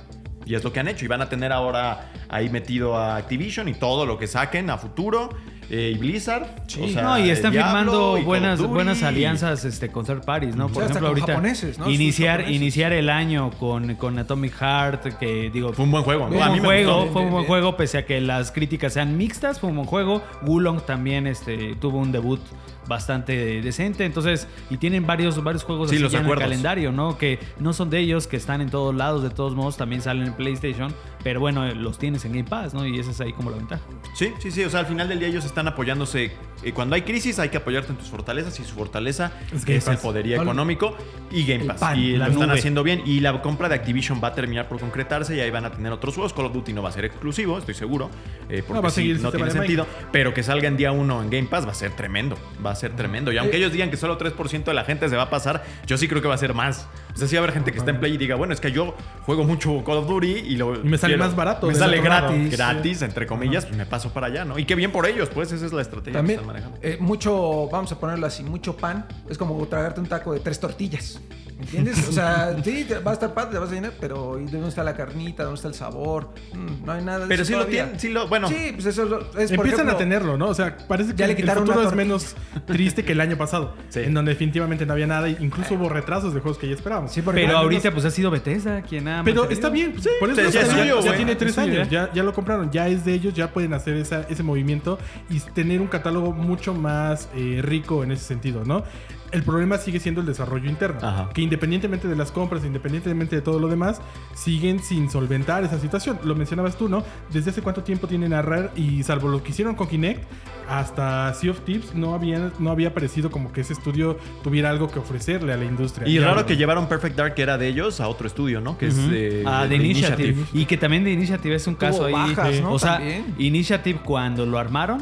Speaker 1: Y es lo que han hecho. Y van a tener ahora ahí metido a Activision y todo lo que saquen a futuro. Eh, y Blizzard.
Speaker 2: Sí.
Speaker 1: o sea,
Speaker 4: no, y están
Speaker 1: Diablo,
Speaker 4: firmando
Speaker 1: y
Speaker 4: buenas, buenas alianzas este, con third parties, ¿no? Por ejemplo,
Speaker 2: con
Speaker 4: ahorita
Speaker 2: japoneses, ¿no?
Speaker 4: iniciar,
Speaker 2: japoneses.
Speaker 4: iniciar el año con, con Atomic Heart, que digo,
Speaker 1: Fue un buen juego. ¿no?
Speaker 4: Fue
Speaker 1: A
Speaker 4: un
Speaker 1: mí
Speaker 4: buen juego, fue un buen juego, pese a que las críticas sean mixtas, fue un buen juego. Wulong también este, tuvo un debut bastante decente, entonces, y tienen varios, varios juegos
Speaker 1: Sí,
Speaker 4: así
Speaker 1: los
Speaker 4: ya en el
Speaker 1: acuerdos.
Speaker 4: calendario, ¿no? Que no son de ellos, que están en todos lados, de todos modos, también salen en PlayStation, pero bueno, los tienes en Game Pass, ¿no? Y esa es ahí como la ventaja.
Speaker 1: Sí, sí, sí. O sea, al final del día ellos están apoyándose. eh, cuando hay crisis hay que apoyarte en tus fortalezas y su fortaleza
Speaker 3: Es
Speaker 1: el
Speaker 2: El-
Speaker 1: económico y Game Pass.
Speaker 2: pan,
Speaker 1: y lo están haciendo bien. Y la compra de Activision va a terminar por concretarse y ahí van a tener otros juegos. Call of Duty no va a ser exclusivo, estoy seguro. eh, porque
Speaker 3: No, va a
Speaker 1: sí,
Speaker 3: seguir
Speaker 1: no tiene sentido. Pero que salga en día uno en Game Pass va a ser tremendo. Va a ser tremendo. Y aunque
Speaker 2: Eh,
Speaker 1: ellos digan que solo 3% de la gente se va a pasar, yo sí creo que va a ser más. O sea, sí va a haber gente que está en Play y diga, bueno, es que yo juego mucho Call of Duty y lo.
Speaker 3: Y me sale más barato
Speaker 1: Me sale gratis. Gratis, entre comillas, pues me paso para allá, ¿no? Y qué bien por ellos, pues esa es la estrategia
Speaker 2: También,
Speaker 1: que están manejando.
Speaker 2: eh, mucho, vamos a ponerlo así, mucho pan. Es como tragarte un taco de tres tortillas. ¿Entiendes? O sea, [LAUGHS] sí, te va a estar padre, te vas a llenar, pero ¿y dónde está la carnita? ¿Dónde está el sabor? Mm, no hay nada de
Speaker 1: Pero sí lo tienen, sí lo. Bueno,
Speaker 2: Sí, pues eso es, por
Speaker 3: Empiezan
Speaker 2: ejemplo,
Speaker 3: a tenerlo, ¿no? O sea, parece que
Speaker 2: Ya le
Speaker 3: el
Speaker 2: quitaron
Speaker 3: futuro
Speaker 2: una
Speaker 3: es menos triste que el año pasado.
Speaker 1: Sí.
Speaker 3: En donde definitivamente no había nada. e Incluso hubo retrasos de juegos que ya esperábamos.
Speaker 2: Sí,
Speaker 4: Pero ahorita
Speaker 2: menos-
Speaker 4: pues ha sido Bethesda quien ha
Speaker 3: Pero está bien, pues, por eso
Speaker 1: ya
Speaker 3: ya tiene tres años, ya, ya lo compraron, ya es de ellos, ya pueden hacer esa- ese movimiento y tener un catálogo mucho más eh, rico en ese sentido, ¿no? El problema sigue siendo el desarrollo interno,
Speaker 1: Ajá.
Speaker 3: que independientemente de las compras, independientemente de todo lo demás, siguen sin solventar esa situación. Lo mencionabas tú, ¿no? ¿Desde hace cuánto tiempo tienen a RAR? Y salvo lo que hicieron con Kinect, hasta Sea of Tips no había, no había parecido como que ese estudio tuviera algo que ofrecerle a la industria.
Speaker 1: y raro que llevaron Perfect Dark, que era de ellos, a otro estudio, ¿no? Que es de,
Speaker 4: Ah, de
Speaker 1: de
Speaker 4: Initiative. Y que también de Initiative es un
Speaker 2: Tuvo
Speaker 4: caso ahí.
Speaker 2: bajas, ¿no?
Speaker 4: O sea,
Speaker 2: También.
Speaker 4: Initiative cuando lo armaron,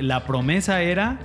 Speaker 4: la promesa era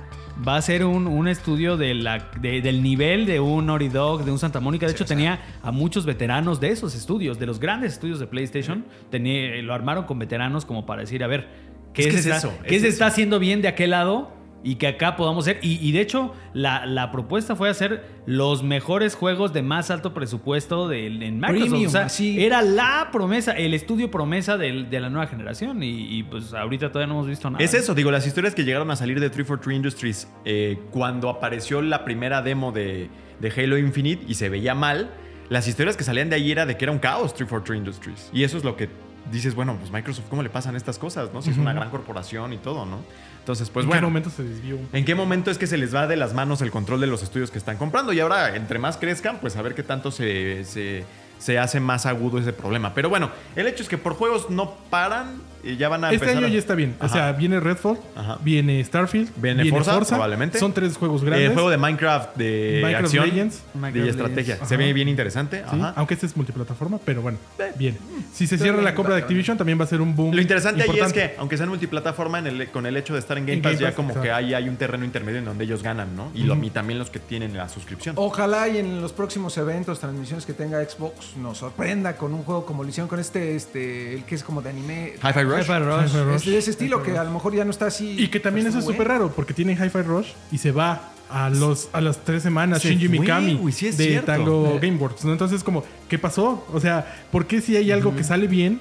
Speaker 4: va a ser un, un estudio de la, de- del nivel de un Naughty Dog, de un Santa Mónica. De hecho, tenía a muchos veteranos de esos estudios, de los grandes estudios de PlayStation. Tenía, lo armaron con veteranos como para decir, a ver, ¿qué,
Speaker 1: Es
Speaker 4: se,
Speaker 1: es
Speaker 4: está,
Speaker 1: eso,
Speaker 4: qué
Speaker 1: es
Speaker 4: se
Speaker 1: eso.
Speaker 4: está haciendo bien de aquel lado? Y que acá podamos ser. Y, y de hecho, la, la propuesta fue hacer los mejores juegos de más alto presupuesto de, en Microsoft.
Speaker 2: Premium,
Speaker 4: o sea,
Speaker 2: así.
Speaker 4: era la promesa, el estudio promesa del- de, la nueva generación. Y, y, pues ahorita todavía no hemos visto nada.
Speaker 1: Es eso, digo, las historias que llegaron a salir de 343 Industries eh, cuando apareció la primera demo de, de Halo Infinite y se veía mal, las historias que salían de ahí era de que era un caos 343 Industries. Y eso es lo que dices, bueno, pues Microsoft, ¿cómo le pasan estas cosas? ¿no? Si es una gran corporación y todo, ¿no? Entonces, pues
Speaker 3: ¿En
Speaker 1: bueno.
Speaker 3: qué momento se desvió?
Speaker 1: ¿En qué momento es que se les va de las manos el control de los estudios que están comprando? Y ahora, entre más crezcan, pues a ver qué tanto se, se, se hace más agudo ese problema. Pero bueno, el hecho es que por juegos no paran y ya van a
Speaker 3: Este
Speaker 1: empezar
Speaker 3: año
Speaker 1: a-
Speaker 3: ya está bien. O sea, viene Redfall,
Speaker 1: Ajá.
Speaker 3: viene Starfield,
Speaker 1: Viene Forza, probablemente.
Speaker 3: Son tres juegos grandes.
Speaker 1: El juego de Minecraft de
Speaker 3: Minecraft
Speaker 1: acción
Speaker 3: Legends.
Speaker 4: Minecraft
Speaker 1: de estrategia.
Speaker 4: Legends.
Speaker 1: Se ve bien interesante.
Speaker 3: Sí,
Speaker 1: Ajá.
Speaker 3: aunque este es multiplataforma, pero bueno, bien. Si se cierra la compra de Activision, también va a ser un boom.
Speaker 1: Lo interesante ahí es
Speaker 3: importante.
Speaker 1: que, aunque sea en multiplataforma, en el- con el hecho de estar en Game
Speaker 3: En
Speaker 1: Pass,
Speaker 3: Game
Speaker 1: ya como
Speaker 3: exacto.
Speaker 1: que hay, hay un terreno intermedio en donde ellos ganan, ¿no? Y, lo, y también los que tienen la suscripción.
Speaker 2: Ojalá y en los próximos eventos, transmisiones que tenga Xbox, nos sorprenda con un juego como lo hicieron con este, este, el que es como de anime.
Speaker 1: Hi-Fi Rush.
Speaker 4: Hi-Fi Rush.
Speaker 2: Es de ese estilo que a lo mejor ya no está así.
Speaker 3: Y que también
Speaker 2: pues,
Speaker 3: eso es súper raro, porque tienen Hi-Fi Rush y se va a los a las tres semanas
Speaker 1: Se
Speaker 3: Shinji Mikami
Speaker 1: güey, sí es
Speaker 3: de
Speaker 1: cierto.
Speaker 3: Tango
Speaker 2: Eh.
Speaker 3: Gameworks, ¿no? Entonces, como, ¿qué pasó? O sea, ¿por qué si hay algo que sale bien,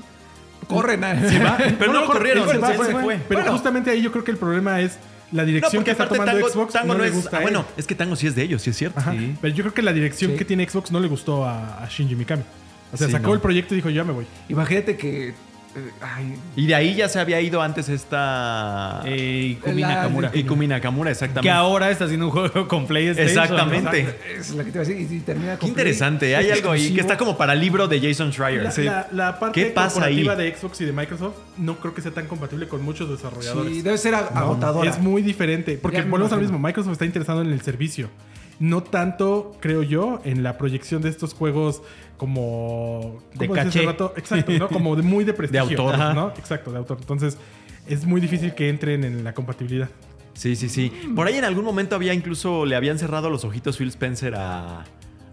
Speaker 2: Corren
Speaker 3: se va? [LAUGHS]
Speaker 1: Pero no lo
Speaker 3: corre,
Speaker 1: corrieron, se
Speaker 3: fue.
Speaker 1: fue.
Speaker 3: Pero
Speaker 2: Bueno.
Speaker 3: justamente ahí yo creo que el problema es la dirección que está
Speaker 1: aparte
Speaker 3: tomando
Speaker 1: Tango,
Speaker 3: Xbox
Speaker 1: Tango
Speaker 3: no,
Speaker 1: no
Speaker 3: le
Speaker 1: es.
Speaker 3: gusta
Speaker 1: ah,
Speaker 3: a él.
Speaker 1: bueno, es que Tango sí es de ellos, sí es cierto.
Speaker 3: Ajá.
Speaker 4: Sí.
Speaker 3: Pero yo creo que la dirección
Speaker 2: Sí.
Speaker 3: que tiene Xbox no le gustó a, a Shinji Mikami. O sea,
Speaker 1: Sí,
Speaker 3: sacó
Speaker 1: no.
Speaker 3: el proyecto y dijo, ya me voy.
Speaker 2: Imagínate que ay,
Speaker 1: Y de ahí ya se había ido antes esta.
Speaker 4: Eh, Ikumi
Speaker 2: La-
Speaker 4: Nakamura.
Speaker 1: Ikumi Nakamura, exactamente.
Speaker 4: Que ahora está haciendo un juego con PlayStation.
Speaker 1: Exactamente.
Speaker 2: es la que te iba a decir. Y, y termina
Speaker 1: Qué interesante. Hay algo ahí que está como para libro de Jason Schreier.
Speaker 3: La, la- la parte
Speaker 1: ¿Qué pasa ahí?
Speaker 3: corporativa de Xbox y de Microsoft no creo que sea tan compatible con muchos desarrolladores.
Speaker 2: Sí, debe ser ag- agotadora.
Speaker 3: Es muy diferente. Porque volvemos al mismo. Microsoft está interesado en el servicio. No tanto, creo yo, en la proyección de estos juegos como...
Speaker 4: De
Speaker 3: ¿cómo decía hace
Speaker 4: caché.
Speaker 3: rato? Exacto, ¿no? Como de muy de [LAUGHS] prestigio.
Speaker 1: autor.
Speaker 3: Ajá, ¿no? Exacto, de autor. Entonces, es muy difícil que entren en la compatibilidad.
Speaker 1: Sí, sí, sí. Por ahí en algún momento había incluso, le habían cerrado los ojitos Phil Spencer a,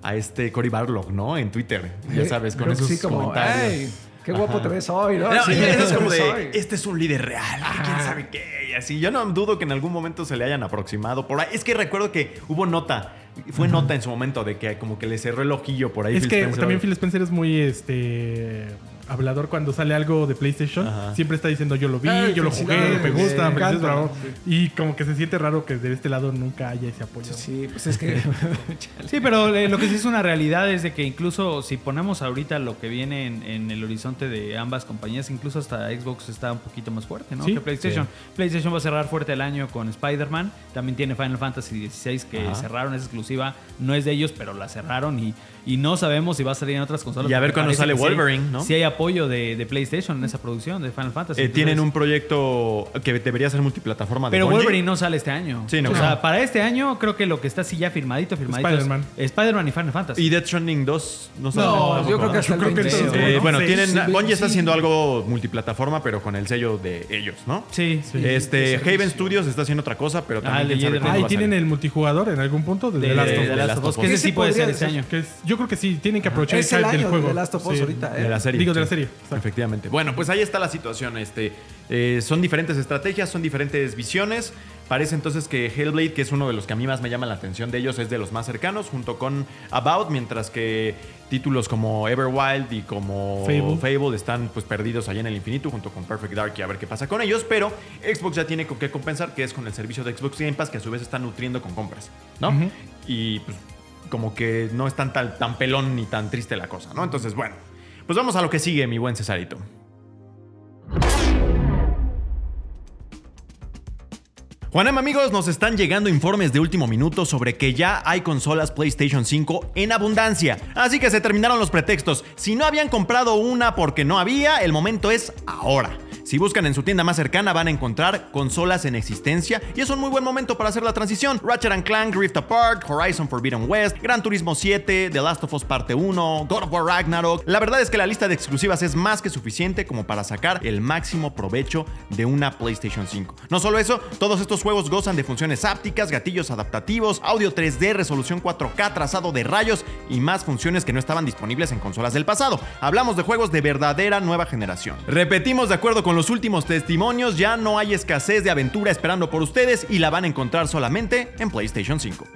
Speaker 1: a este Cory Barlog, ¿no? En Twitter. Ya sabes, con
Speaker 2: creo
Speaker 1: esos
Speaker 2: sí, como,
Speaker 1: comentarios.
Speaker 2: "Ay, qué guapo te ves hoy, ¿no?
Speaker 1: No,
Speaker 2: Sí,
Speaker 1: eso es como de, este es un líder real, quién sabe qué, y así. Yo no dudo que en algún momento se le hayan aproximado por ahí. Es que recuerdo que hubo nota, fue nota en su momento de que como que le cerró el ojillo por ahí.
Speaker 3: Es
Speaker 1: Phil
Speaker 3: que
Speaker 1: Spencer.
Speaker 3: también Phil Spencer es muy este hablador cuando sale algo de PlayStation.
Speaker 1: Ajá.
Speaker 3: Siempre está diciendo yo lo vi,
Speaker 2: Ay,
Speaker 3: yo lo jugué, me gusta,
Speaker 2: me encanta.
Speaker 3: bravo. Y como que se siente raro que de este lado nunca haya ese apoyo.
Speaker 2: Sí, pues es que. [LAUGHS]
Speaker 4: Sí, pero eh, lo que sí es una realidad es de que incluso si ponemos ahorita lo que viene en, en el horizonte de ambas compañías, incluso hasta Xbox está un poquito más fuerte, ¿no?
Speaker 3: Sí.
Speaker 4: que PlayStation. PlayStation va a cerrar fuerte el año con Spider-Man. También tiene Final Fantasy XVI que
Speaker 1: Ajá.
Speaker 4: cerraron, es exclusiva. No es de ellos, pero la cerraron y, y no sabemos si va a salir en otras consolas.
Speaker 1: Y a ver
Speaker 4: parece
Speaker 1: sale
Speaker 4: sí
Speaker 1: Wolverine, ¿no?
Speaker 4: Sí hay apoyo de, de PlayStation en esa producción de Final Fantasy.
Speaker 1: Eh, tienen un proyecto que debería ser multiplataforma de
Speaker 4: Pero
Speaker 1: Bungie.
Speaker 4: Wolverine no sale este año.
Speaker 1: Sí, no.
Speaker 4: O
Speaker 1: No.
Speaker 4: sea, para este año creo que lo que está así ya firmadito, firmadito. es
Speaker 3: Spider-Man.
Speaker 4: Spider-Man y Final Fantasy.
Speaker 1: Y Death Stranding 2 no sale.
Speaker 2: No, yo creo que hasta el
Speaker 3: Yo creo que
Speaker 2: 26,
Speaker 3: entonces,
Speaker 1: Eh,
Speaker 2: ¿no?
Speaker 1: bueno,
Speaker 3: Sí,
Speaker 1: tienen,
Speaker 2: sí,
Speaker 1: Bungie está haciendo algo multiplataforma, pero con el sello de ellos, ¿no?
Speaker 4: Sí, sí.
Speaker 1: Este, Haven
Speaker 2: sí.
Speaker 1: Studios está haciendo otra cosa, pero también
Speaker 3: Ah, y tienen el multijugador en algún punto de, Last of Us.
Speaker 4: Last of Us, que
Speaker 2: Ese
Speaker 4: sí puede
Speaker 2: podría
Speaker 4: ser este año.
Speaker 3: Que es- yo creo que sí, tienen que aprovechar
Speaker 2: Es el
Speaker 3: hype
Speaker 2: año
Speaker 3: del juego.
Speaker 2: de Last of Us ahorita, ¿eh?
Speaker 1: De la serie.
Speaker 3: Digo, de la
Speaker 1: sí.
Speaker 3: Serie. exacto.
Speaker 1: Efectivamente. Bueno, pues ahí está la situación. Este, eh, son diferentes estrategias, son diferentes visiones. Parece entonces que Hellblade, que es uno de los que a mí más me llama la atención de ellos, es de los más cercanos, junto con About, mientras que títulos como Everwild y como
Speaker 3: Fable.
Speaker 1: están pues perdidos allá en el infinito, junto con Perfect Dark y a ver qué pasa con ellos. Pero Xbox ya tiene con qué compensar, que es con el servicio de Xbox Game Pass, que a su vez está nutriendo con compras, ¿no? Y pues como que no es tan, tan, tan pelón ni tan triste la cosa, ¿no? Entonces, bueno, pues vamos a lo que sigue, mi buen Cesarito. Juanem amigos, nos están llegando informes de último minuto sobre que ya hay consolas PlayStation 5 en abundancia. Así que se terminaron los pretextos. Si no habían comprado una porque no había, el momento es ahora. Si buscan en su tienda más cercana van a encontrar consolas en existencia y es un muy buen momento para hacer la transición. Ratchet Clank Rift Apart, Horizon Forbidden West, Gran Turismo 7, The Last of Us Parte 1, God of War Ragnarok. La verdad es que la lista de exclusivas es más que suficiente como para sacar el máximo provecho de una PlayStation 5. No solo eso, todos estos juegos gozan de funciones ápticas, gatillos adaptativos, audio 3D, resolución 4K, trazado de rayos y más funciones que no estaban disponibles en consolas del pasado. Hablamos de juegos de verdadera nueva generación. Repetimos de acuerdo con los últimos testimonios, ya no hay escasez de aventura esperando por ustedes y la van a encontrar solamente en PlayStation 5.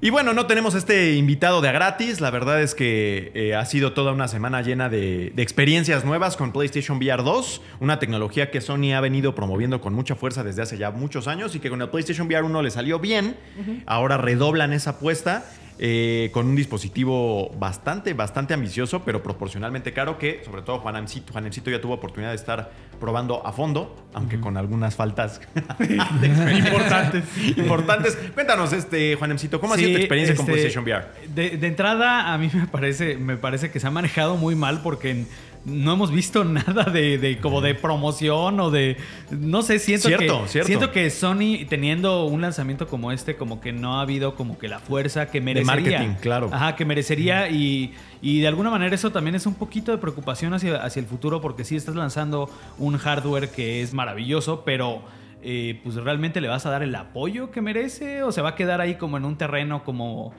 Speaker 1: Y bueno, no tenemos este invitado de a gratis. La verdad es que eh, ha sido toda una semana llena de, de experiencias nuevas con PlayStation VR 2, una tecnología que Sony ha venido promoviendo con mucha fuerza desde hace ya muchos años y que con el PlayStation VR 1 le salió bien. Ahora redoblan esa apuesta. Eh, con un dispositivo bastante, bastante ambicioso, pero proporcionalmente caro, que sobre todo Juan Amcito, Juan Amcito ya tuvo oportunidad de estar probando a fondo, aunque con algunas faltas [LAUGHS]
Speaker 3: Importantes.
Speaker 1: importantes. Cuéntanos, este, Juan Emcito, ¿cómo ha sido tu experiencia con
Speaker 4: este,
Speaker 1: PlayStation VR?
Speaker 4: De, de entrada, a mí me parece, me parece que se ha manejado muy mal porque no hemos visto [LAUGHS] nada de, de como de promoción o de. No sé, siento
Speaker 1: Cierto,
Speaker 4: que.
Speaker 1: cierto.
Speaker 4: Siento que Sony, teniendo un lanzamiento como este, como que no ha habido como que la fuerza que merecería.
Speaker 1: marketing, claro.
Speaker 4: Ajá, que merecería. Y, y de alguna manera eso también es un poquito de preocupación hacia, hacia el futuro, porque sí estás lanzando un hardware que es maravilloso, pero. eh, pues realmente le vas a dar el apoyo que merece o se va a quedar ahí como en un terreno como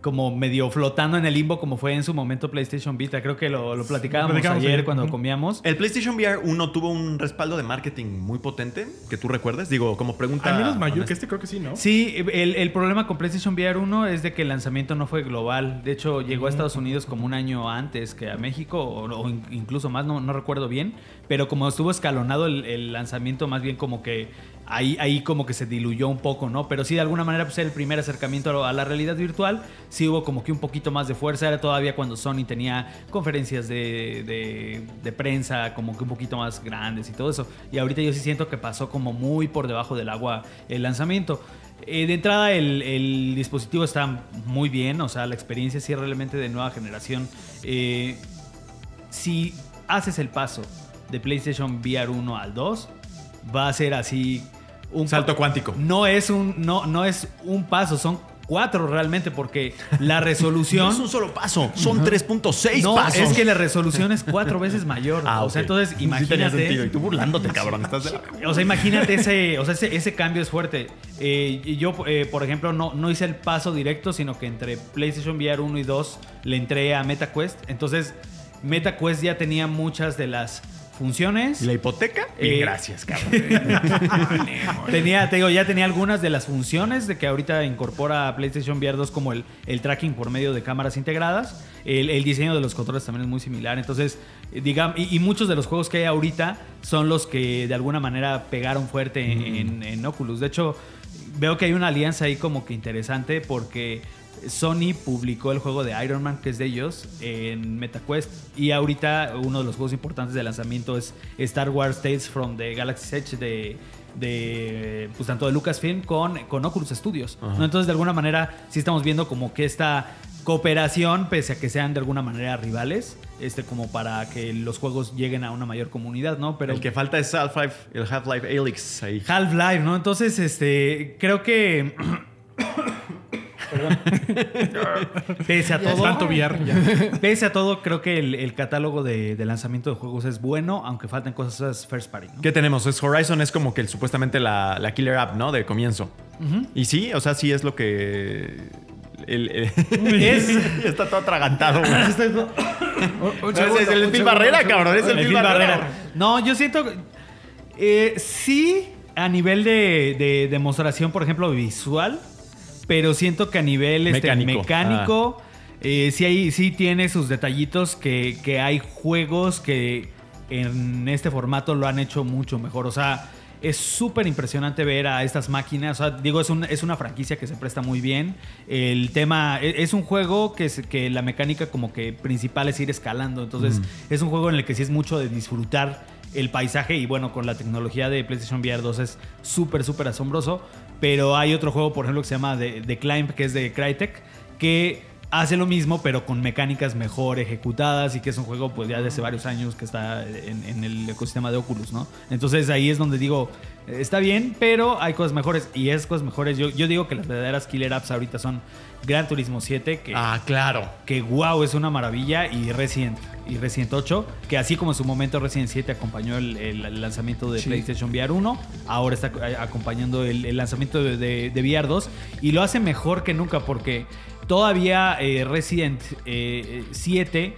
Speaker 4: como medio flotando en el limbo como fue en su momento PlayStation Vita. Creo que lo, lo platicábamos ayer
Speaker 3: ayer.
Speaker 4: cuando comíamos.
Speaker 1: ¿El PlayStation VR 1 tuvo un respaldo de marketing muy potente que tú recuerdes? Digo, como pregunta.
Speaker 3: Al menos mayor que este, creo que sí, ¿no?
Speaker 4: Sí, el, el problema con PlayStation VR 1 es de que el lanzamiento no fue global. De hecho, llegó a Estados Unidos como un año antes que a México, o, o in- incluso más, no, no recuerdo bien. Pero como estuvo escalonado el, el lanzamiento, más bien como que ahí, ahí como que se diluyó un poco, ¿no? Pero sí, de alguna manera, pues el primer acercamiento a la realidad virtual. Sí hubo como que un poquito más de fuerza. Era todavía cuando Sony tenía conferencias de, de- de prensa como que un poquito más grandes y todo eso. Y ahorita yo sí siento que pasó como muy por debajo del agua el lanzamiento. Eh, de entrada, el, el dispositivo está muy bien, o sea, la experiencia sí es realmente de nueva generación. Eh, si haces el paso de PlayStation VR 1 al 2, va a ser así un
Speaker 1: Salto cuántico.
Speaker 4: No es un no no es un paso, son cuatro realmente porque la [LAUGHS] resolución
Speaker 1: No es un solo paso, son 3.6
Speaker 4: no,
Speaker 1: pasos.
Speaker 4: es que la resolución es cuatro veces mayor.
Speaker 1: Ah,
Speaker 4: O sea, entonces imagínate.
Speaker 1: Y tú burlándote, cabrón. Estás
Speaker 4: O sea, imagínate ese, o sea, ese, ese cambio es fuerte. Eh, yo, eh, por ejemplo, no, no hice el paso directo, sino que entre PlayStation VR 1 y 2 le entré a MetaQuest. Entonces, MetaQuest ya tenía muchas de las funciones.
Speaker 1: ¿Y la hipoteca?
Speaker 4: Eh,
Speaker 1: gracias, cabrón. [LAUGHS]
Speaker 4: Tenía, te digo, ya tenía algunas de las funciones de que ahorita incorpora PlayStation VR 2 como el, el tracking por medio de cámaras integradas. El, el diseño de los controles también es muy similar. Entonces, digamos, y, y muchos de los juegos que hay ahorita son los que de alguna manera pegaron fuerte en- en Oculus. De hecho, veo que hay una alianza ahí como que interesante porque Sony publicó el juego de Iron Man, que es de ellos, en MetaQuest. Y ahorita uno de los juegos importantes de lanzamiento es Star Wars Tales from the Galaxy's Edge de, de pues, tanto de Lucasfilm con, con Oculus Studios. ¿no? Entonces, de alguna manera, sí estamos viendo como que esta cooperación, pese a que sean de alguna manera rivales, este, como para que los juegos lleguen a una mayor comunidad, ¿no? Pero
Speaker 1: el que falta es Half-Life, el Half-Life Alyx ahí.
Speaker 4: Half-Life, ¿no? Entonces, este, creo que. [CLEARS THROAT] Perdón. [LAUGHS] Pese a todo.
Speaker 3: Tanto VR, ya. [LAUGHS]
Speaker 4: Pese a todo, creo que el, el catálogo de, de lanzamiento de juegos es bueno, aunque faltan cosas first party. ¿no?
Speaker 1: ¿Qué tenemos? Es Horizon es como que el, supuestamente la, la killer app, ¿no? De comienzo. Y sí, o sea, sí es lo que... el- el- [LAUGHS]
Speaker 4: Es-
Speaker 1: Está todo atragantado.
Speaker 2: Un
Speaker 1: es el Phil Barrera, cabrón. Es el,
Speaker 4: El
Speaker 1: Phil
Speaker 4: Phil
Speaker 1: Barrera.
Speaker 4: Barrera. No, yo siento. eh, sí, a nivel de, de demostración, por ejemplo, visual, pero siento que a nivel este,
Speaker 1: Mecánico.
Speaker 4: mecánico, eh, sí, hay, sí tiene sus detallitos que, que hay juegos que en este formato lo han hecho mucho mejor. O sea, es súper impresionante ver a estas máquinas. O sea, digo, es, un- es una franquicia que se presta muy bien. El tema e- es un juego que, es- que la mecánica como que principal es ir escalando. Entonces, es un juego en el que sí es mucho de disfrutar el paisaje y bueno, con la tecnología de PlayStation VR 2 es súper, súper asombroso. Pero hay otro juego, por ejemplo, que se llama The, The Climb, que es de Crytek, que hace lo mismo, pero con mecánicas mejor ejecutadas y que es un juego pues ya de hace varios años que está en, el ecosistema de Oculus, ¿no? Entonces ahí es donde digo, está bien, pero hay cosas mejores y esas cosas mejores, yo, yo digo que las verdaderas killer apps ahorita son Gran Turismo 7, que,
Speaker 1: Ah, claro.
Speaker 4: que wow, es una maravilla, y Resident, y Resident 8, que así como en su momento Resident 7 acompañó el, lanzamiento de
Speaker 2: Sí.
Speaker 4: PlayStation VR 1, ahora está eh, acompañando el, el lanzamiento de, de- de VR 2 y lo hace mejor que nunca porque todavía eh, Resident eh, 7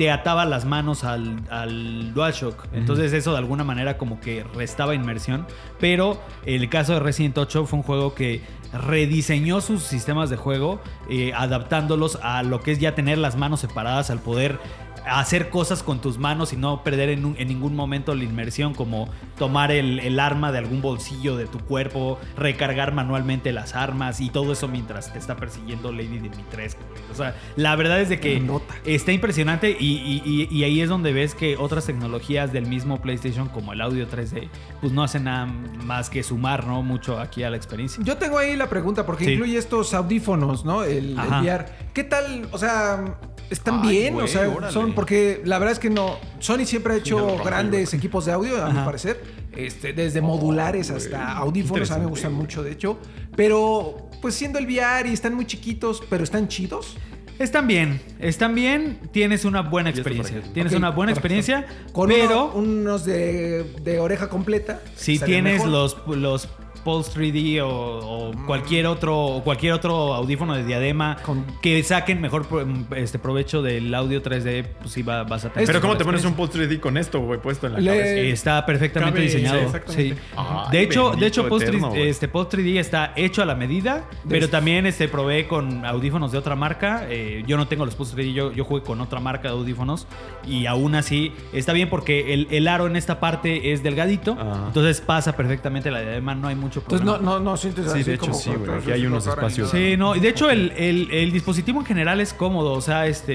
Speaker 4: te ataba las manos al, al DualShock. Entonces eso de alguna manera como que restaba inmersión. Pero el caso de Resident 8 fue un juego que rediseñó sus sistemas de juego, eh, adaptándolos a lo que es ya tener las manos separadas, al poder hacer cosas con tus manos y no perder en, un- en ningún momento la inmersión, como tomar el, el arma de algún bolsillo de tu cuerpo, recargar manualmente las armas y todo eso mientras te está persiguiendo Lady Dimitrescu. O sea, la verdad es de que
Speaker 2: Nota.
Speaker 4: está impresionante y, y- y- y ahí es donde ves que otras tecnologías del mismo PlayStation, como el audio 3D, pues no hacen nada más que sumar, ¿no? Mucho aquí a la experiencia.
Speaker 2: Yo tengo ahí la pregunta, porque
Speaker 4: Sí.
Speaker 2: incluye estos audífonos, ¿no? El, el. VR. ¿Qué tal? O sea, ¿están
Speaker 1: Ay,
Speaker 2: bien?
Speaker 1: güey,
Speaker 2: o sea,
Speaker 1: órale.
Speaker 2: son porque la verdad es que no. Sony siempre ha hecho grandes equipos de audio, a mi parecer. Este, desde modulares hasta audífonos, a mí me gustan
Speaker 1: güey.
Speaker 2: mucho, de hecho. Pero, pues siendo el VR y están muy chiquitos, pero están chidos.
Speaker 4: Están bien, están bien, tienes una buena
Speaker 1: por
Speaker 4: experiencia. Tienes una buena
Speaker 2: perfecto.
Speaker 4: experiencia,
Speaker 2: Con
Speaker 4: pero
Speaker 2: uno- unos de, de oreja completa.
Speaker 4: si tienes
Speaker 2: mejor.
Speaker 4: los, los Pulse 3D o, o cualquier otro o cualquier otro audífono de diadema
Speaker 2: Con-
Speaker 4: que saquen mejor este provecho del audio 3D, pues sí va- vas a tener.
Speaker 1: Pero ¿cómo te pones un. Pulse 3D con esto, güey, puesto en la
Speaker 2: Le-
Speaker 1: cabeza?
Speaker 4: Está perfectamente
Speaker 3: Cabe-
Speaker 4: diseñado.
Speaker 3: sí,
Speaker 4: Sí, de hecho, de hecho Pulse,
Speaker 1: eterno,
Speaker 4: 3D,
Speaker 1: güey.
Speaker 4: este, Pulse 3D está hecho a la medida, pero también este, provee con audífonos de otra marca. Eh, yo no tengo los Pulse 3D, yo, yo jugué con otra marca de audífonos y aún así está bien porque el, el aro en esta parte es delgadito,
Speaker 1: Ajá.
Speaker 4: entonces pasa perfectamente la diadema, no hay mucho
Speaker 2: Entonces
Speaker 4: problema.
Speaker 2: no, no, no sientes
Speaker 1: Sí,
Speaker 2: así
Speaker 1: de hecho
Speaker 2: como
Speaker 1: sí, güey,
Speaker 2: con-
Speaker 1: aquí hay unos espacios.
Speaker 4: Sí, no, y de hecho el, el- el dispositivo en general es cómodo, o sea, este,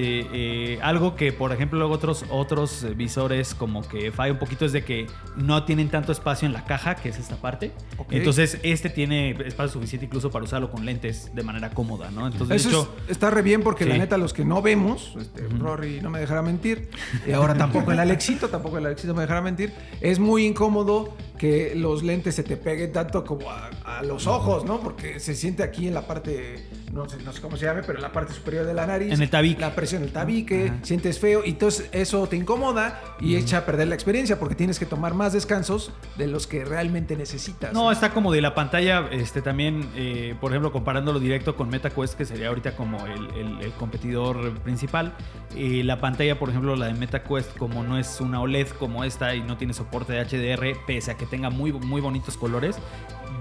Speaker 4: eh, algo que por ejemplo luego otros, otros visores como que falla un poquito es de que no tienen tanto espacio en la caja, que es esta parte, entonces este tiene espacio suficiente incluso para usarlo con lentes de manera cómoda, ¿no? Entonces
Speaker 2: Eso
Speaker 4: de hecho...
Speaker 2: es- está re bien porque la
Speaker 4: Sí.
Speaker 2: neta, los que no vemos, este, Rory no me dejará mentir, y ahora tampoco el Alexito, tampoco el Alexito me dejará mentir, es muy incómodo que los lentes se te peguen tanto como a, a los ojos, ¿no? Porque se siente aquí en la parte, no sé, no sé cómo se llame, pero en la parte superior de la nariz.
Speaker 4: En el tabique.
Speaker 2: La presión en el tabique, sientes feo, y entonces eso te incomoda y echa a perder la experiencia porque tienes que tomar más descansos de los que realmente necesitas.
Speaker 4: No, está como de la pantalla, este también, eh, por ejemplo, comparándolo directo con MetaQuest, que sería ahorita como el, el- el competidor principal. eh, la pantalla, por ejemplo, la de MetaQuest, como no es una OLED como esta y no tiene soporte de HDR, pese a que tenga muy, muy bonitos colores,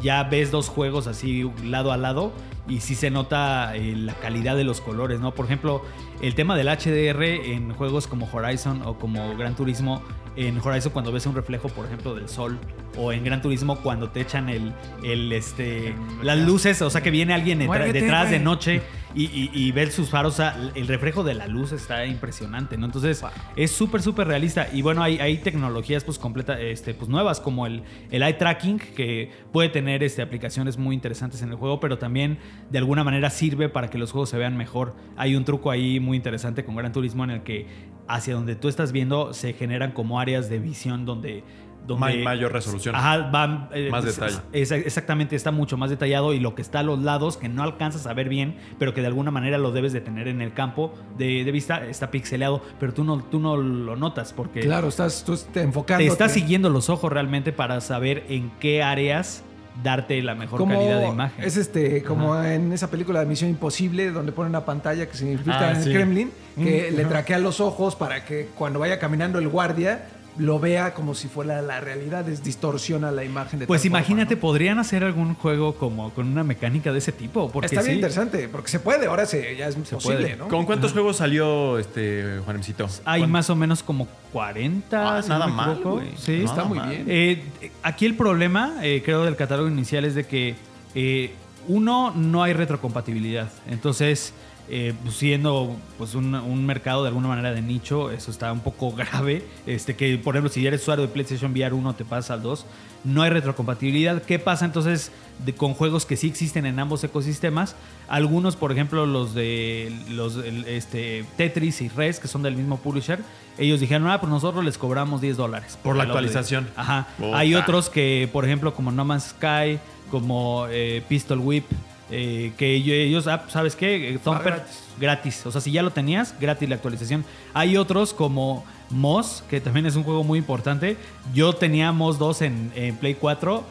Speaker 4: ya ves dos juegos así lado a lado y sí se nota eh, la calidad de los colores, ¿no? Por ejemplo, el tema del HDR en juegos como Horizon o como Gran Turismo, en Horizon cuando ves un reflejo, por ejemplo, del sol, o en Gran Turismo cuando te echan el, el este, las luces, o sea que viene alguien detrás de noche y, y, y ver sus faros, o sea, el reflejo de la luz está impresionante, ¿no? Entonces es súper, súper realista. Y bueno, hay, hay tecnologías pues completa, este, pues nuevas como el, el eye tracking, que puede tener este, aplicaciones muy interesantes en el juego, pero también de alguna manera sirve para que los juegos se vean mejor. Hay un truco ahí muy interesante con Gran Turismo en el que hacia donde tú estás viendo se generan como áreas de visión donde... donde
Speaker 1: May- mayor resolución.
Speaker 4: Ajá, van, eh,
Speaker 1: Más
Speaker 4: es-
Speaker 1: detalle.
Speaker 4: es- exactamente, está mucho más detallado y lo que está a los lados, que no alcanzas a ver bien, pero que de alguna manera lo debes de tener en el campo de, de vista, está pixeleado, pero tú no, tú no lo notas porque
Speaker 2: Claro, estás tú te enfocando.
Speaker 4: te está siguiendo los ojos realmente para saber en qué áreas darte la mejor
Speaker 2: como
Speaker 4: calidad de imagen.
Speaker 2: Es este, como en esa película de Misión Imposible, donde pone una pantalla que se infiltra
Speaker 1: Ah,
Speaker 2: en el
Speaker 1: sí.
Speaker 2: Kremlin, que le traquea los ojos para que cuando vaya caminando el guardia lo vea como si fuera la realidad, es distorsiona la imagen de
Speaker 4: Pues
Speaker 2: forma,
Speaker 4: imagínate,
Speaker 2: ¿no?
Speaker 4: podrían hacer algún juego como con una mecánica de ese tipo. Porque
Speaker 2: Está bien
Speaker 4: sí,
Speaker 2: interesante, porque se puede, ahora se, ya es posible,
Speaker 4: puede.
Speaker 2: ¿no?
Speaker 1: ¿Con cuántos juegos salió este Juanemcito?
Speaker 4: Hay
Speaker 1: ¿Cuán-
Speaker 4: más o menos como 40.
Speaker 1: Ah,
Speaker 4: si
Speaker 1: nada
Speaker 4: no
Speaker 1: mal.
Speaker 4: Sí,
Speaker 2: está muy
Speaker 1: mal.
Speaker 2: bien.
Speaker 4: Eh, aquí el problema, eh, creo, del catálogo inicial es de que, eh, uno, no hay retrocompatibilidad. Entonces, eh, siendo pues un, un mercado de alguna manera de nicho, eso está un poco [LAUGHS] grave. Este, que, por ejemplo, si eres usuario de PlayStation VR 1, te pasa al 2. No hay retrocompatibilidad. ¿Qué pasa entonces de- con juegos que sí existen en ambos ecosistemas? Algunos, por ejemplo, los de los el- este, Tetris y Res, que son del mismo publisher, ellos dijeron, ah, pues nosotros les cobramos 10 dólares.
Speaker 1: Por la
Speaker 4: el update".
Speaker 1: actualización.
Speaker 4: Ajá. Hay otros que, por ejemplo, como No Man's Sky, como eh, Pistol Whip, eh, que ellos, ah, ¿sabes qué? Eh, Thumper,
Speaker 2: gratis.
Speaker 4: gratis. O sea, si ya lo tenías, gratis la actualización. Hay otros como Moss, que también es un juego muy importante. Yo tenía Moss 2 en, en Play 4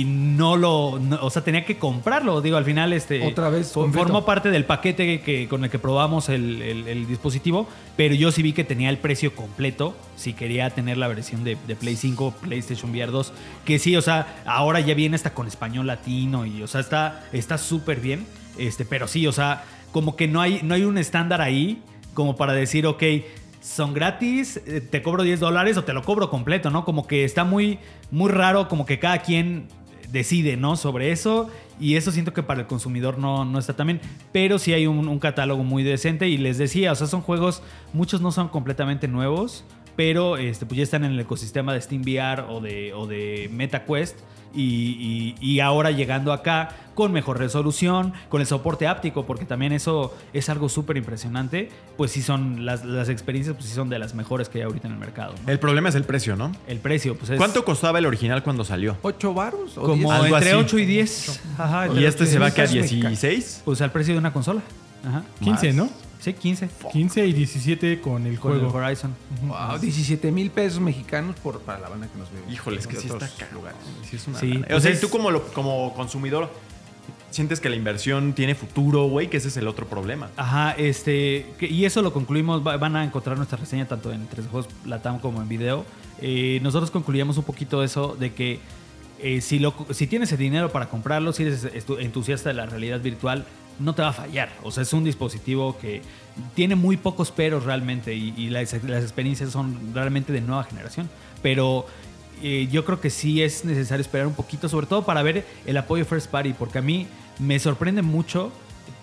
Speaker 4: y no lo. no- o sea, tenía que comprarlo. Digo, al final, este.
Speaker 2: Otra vez.
Speaker 4: Formó parte del paquete que, con el que probamos el, el- el dispositivo, pero yo sí vi que tenía el precio completo si quería tener la versión de, de Play 5, PlayStation VR 2, que sí, o sea, ahora ya viene hasta con español latino y, o sea, está está súper bien, este, pero sí, o sea, como que no hay, no hay un estándar ahí como para decir, ok, son gratis, eh, te cobro 10 dólares o te lo cobro completo, ¿no? Como que está muy, muy raro, como que cada quien decide, ¿no? Sobre eso. Y eso siento que para el consumidor no, no está tan bien. Pero sí hay un, catálogo muy decente. Y les decía, o sea, son juegos, muchos no son completamente nuevos. Pero este, pues ya están en el ecosistema de Steam VR o de, o de MetaQuest. Y, y- y ahora llegando acá con mejor resolución, con el soporte áptico, porque también eso es algo súper impresionante. Pues sí son, las, las experiencias pues sí son de las mejores que hay ahorita en el mercado. ¿no?
Speaker 1: El problema es el precio, ¿no?
Speaker 4: El precio, pues es...
Speaker 1: ¿Cuánto costaba el original cuando salió?
Speaker 2: ¿Ocho varos? o
Speaker 4: Como?
Speaker 1: Algo
Speaker 4: entre
Speaker 1: así.
Speaker 4: 8 y 10. Ajá,
Speaker 1: Y este se va que a
Speaker 2: pesos mexicanos.
Speaker 1: 16.
Speaker 4: Pues al precio de una consola. Ajá.
Speaker 3: 15, ¿no?
Speaker 4: Sí, 15.
Speaker 3: 15 y 17 con el
Speaker 4: Con el
Speaker 3: juego.
Speaker 4: Horizon.
Speaker 2: Wow, 17 mil pesos mexicanos por, para la banda que nos ve.
Speaker 1: Híjole, es que sí está caro.
Speaker 2: lugares.
Speaker 1: Sí, es una
Speaker 4: Sí,
Speaker 1: lana.
Speaker 4: pues
Speaker 1: o sea,
Speaker 4: es-
Speaker 1: tú como, lo- como consumidor, ¿sientes que la inversión tiene futuro, güey? Que ese es el otro problema.
Speaker 4: Ajá, este, que- y eso lo concluimos, va- van a encontrar nuestra reseña tanto en 3 Juegos Latam como en video. Eh, nosotros concluíamos un poquito eso de que eh, si, lo, si tienes el dinero para comprarlo, si eres entusiasta de la realidad virtual, no te va a fallar. O sea, es un dispositivo que tiene muy pocos peros realmente y, y las, las experiencias son realmente de nueva generación. Pero eh, yo creo que sí es necesario esperar un poquito, sobre todo para ver el apoyo First Party, porque a mí me sorprende mucho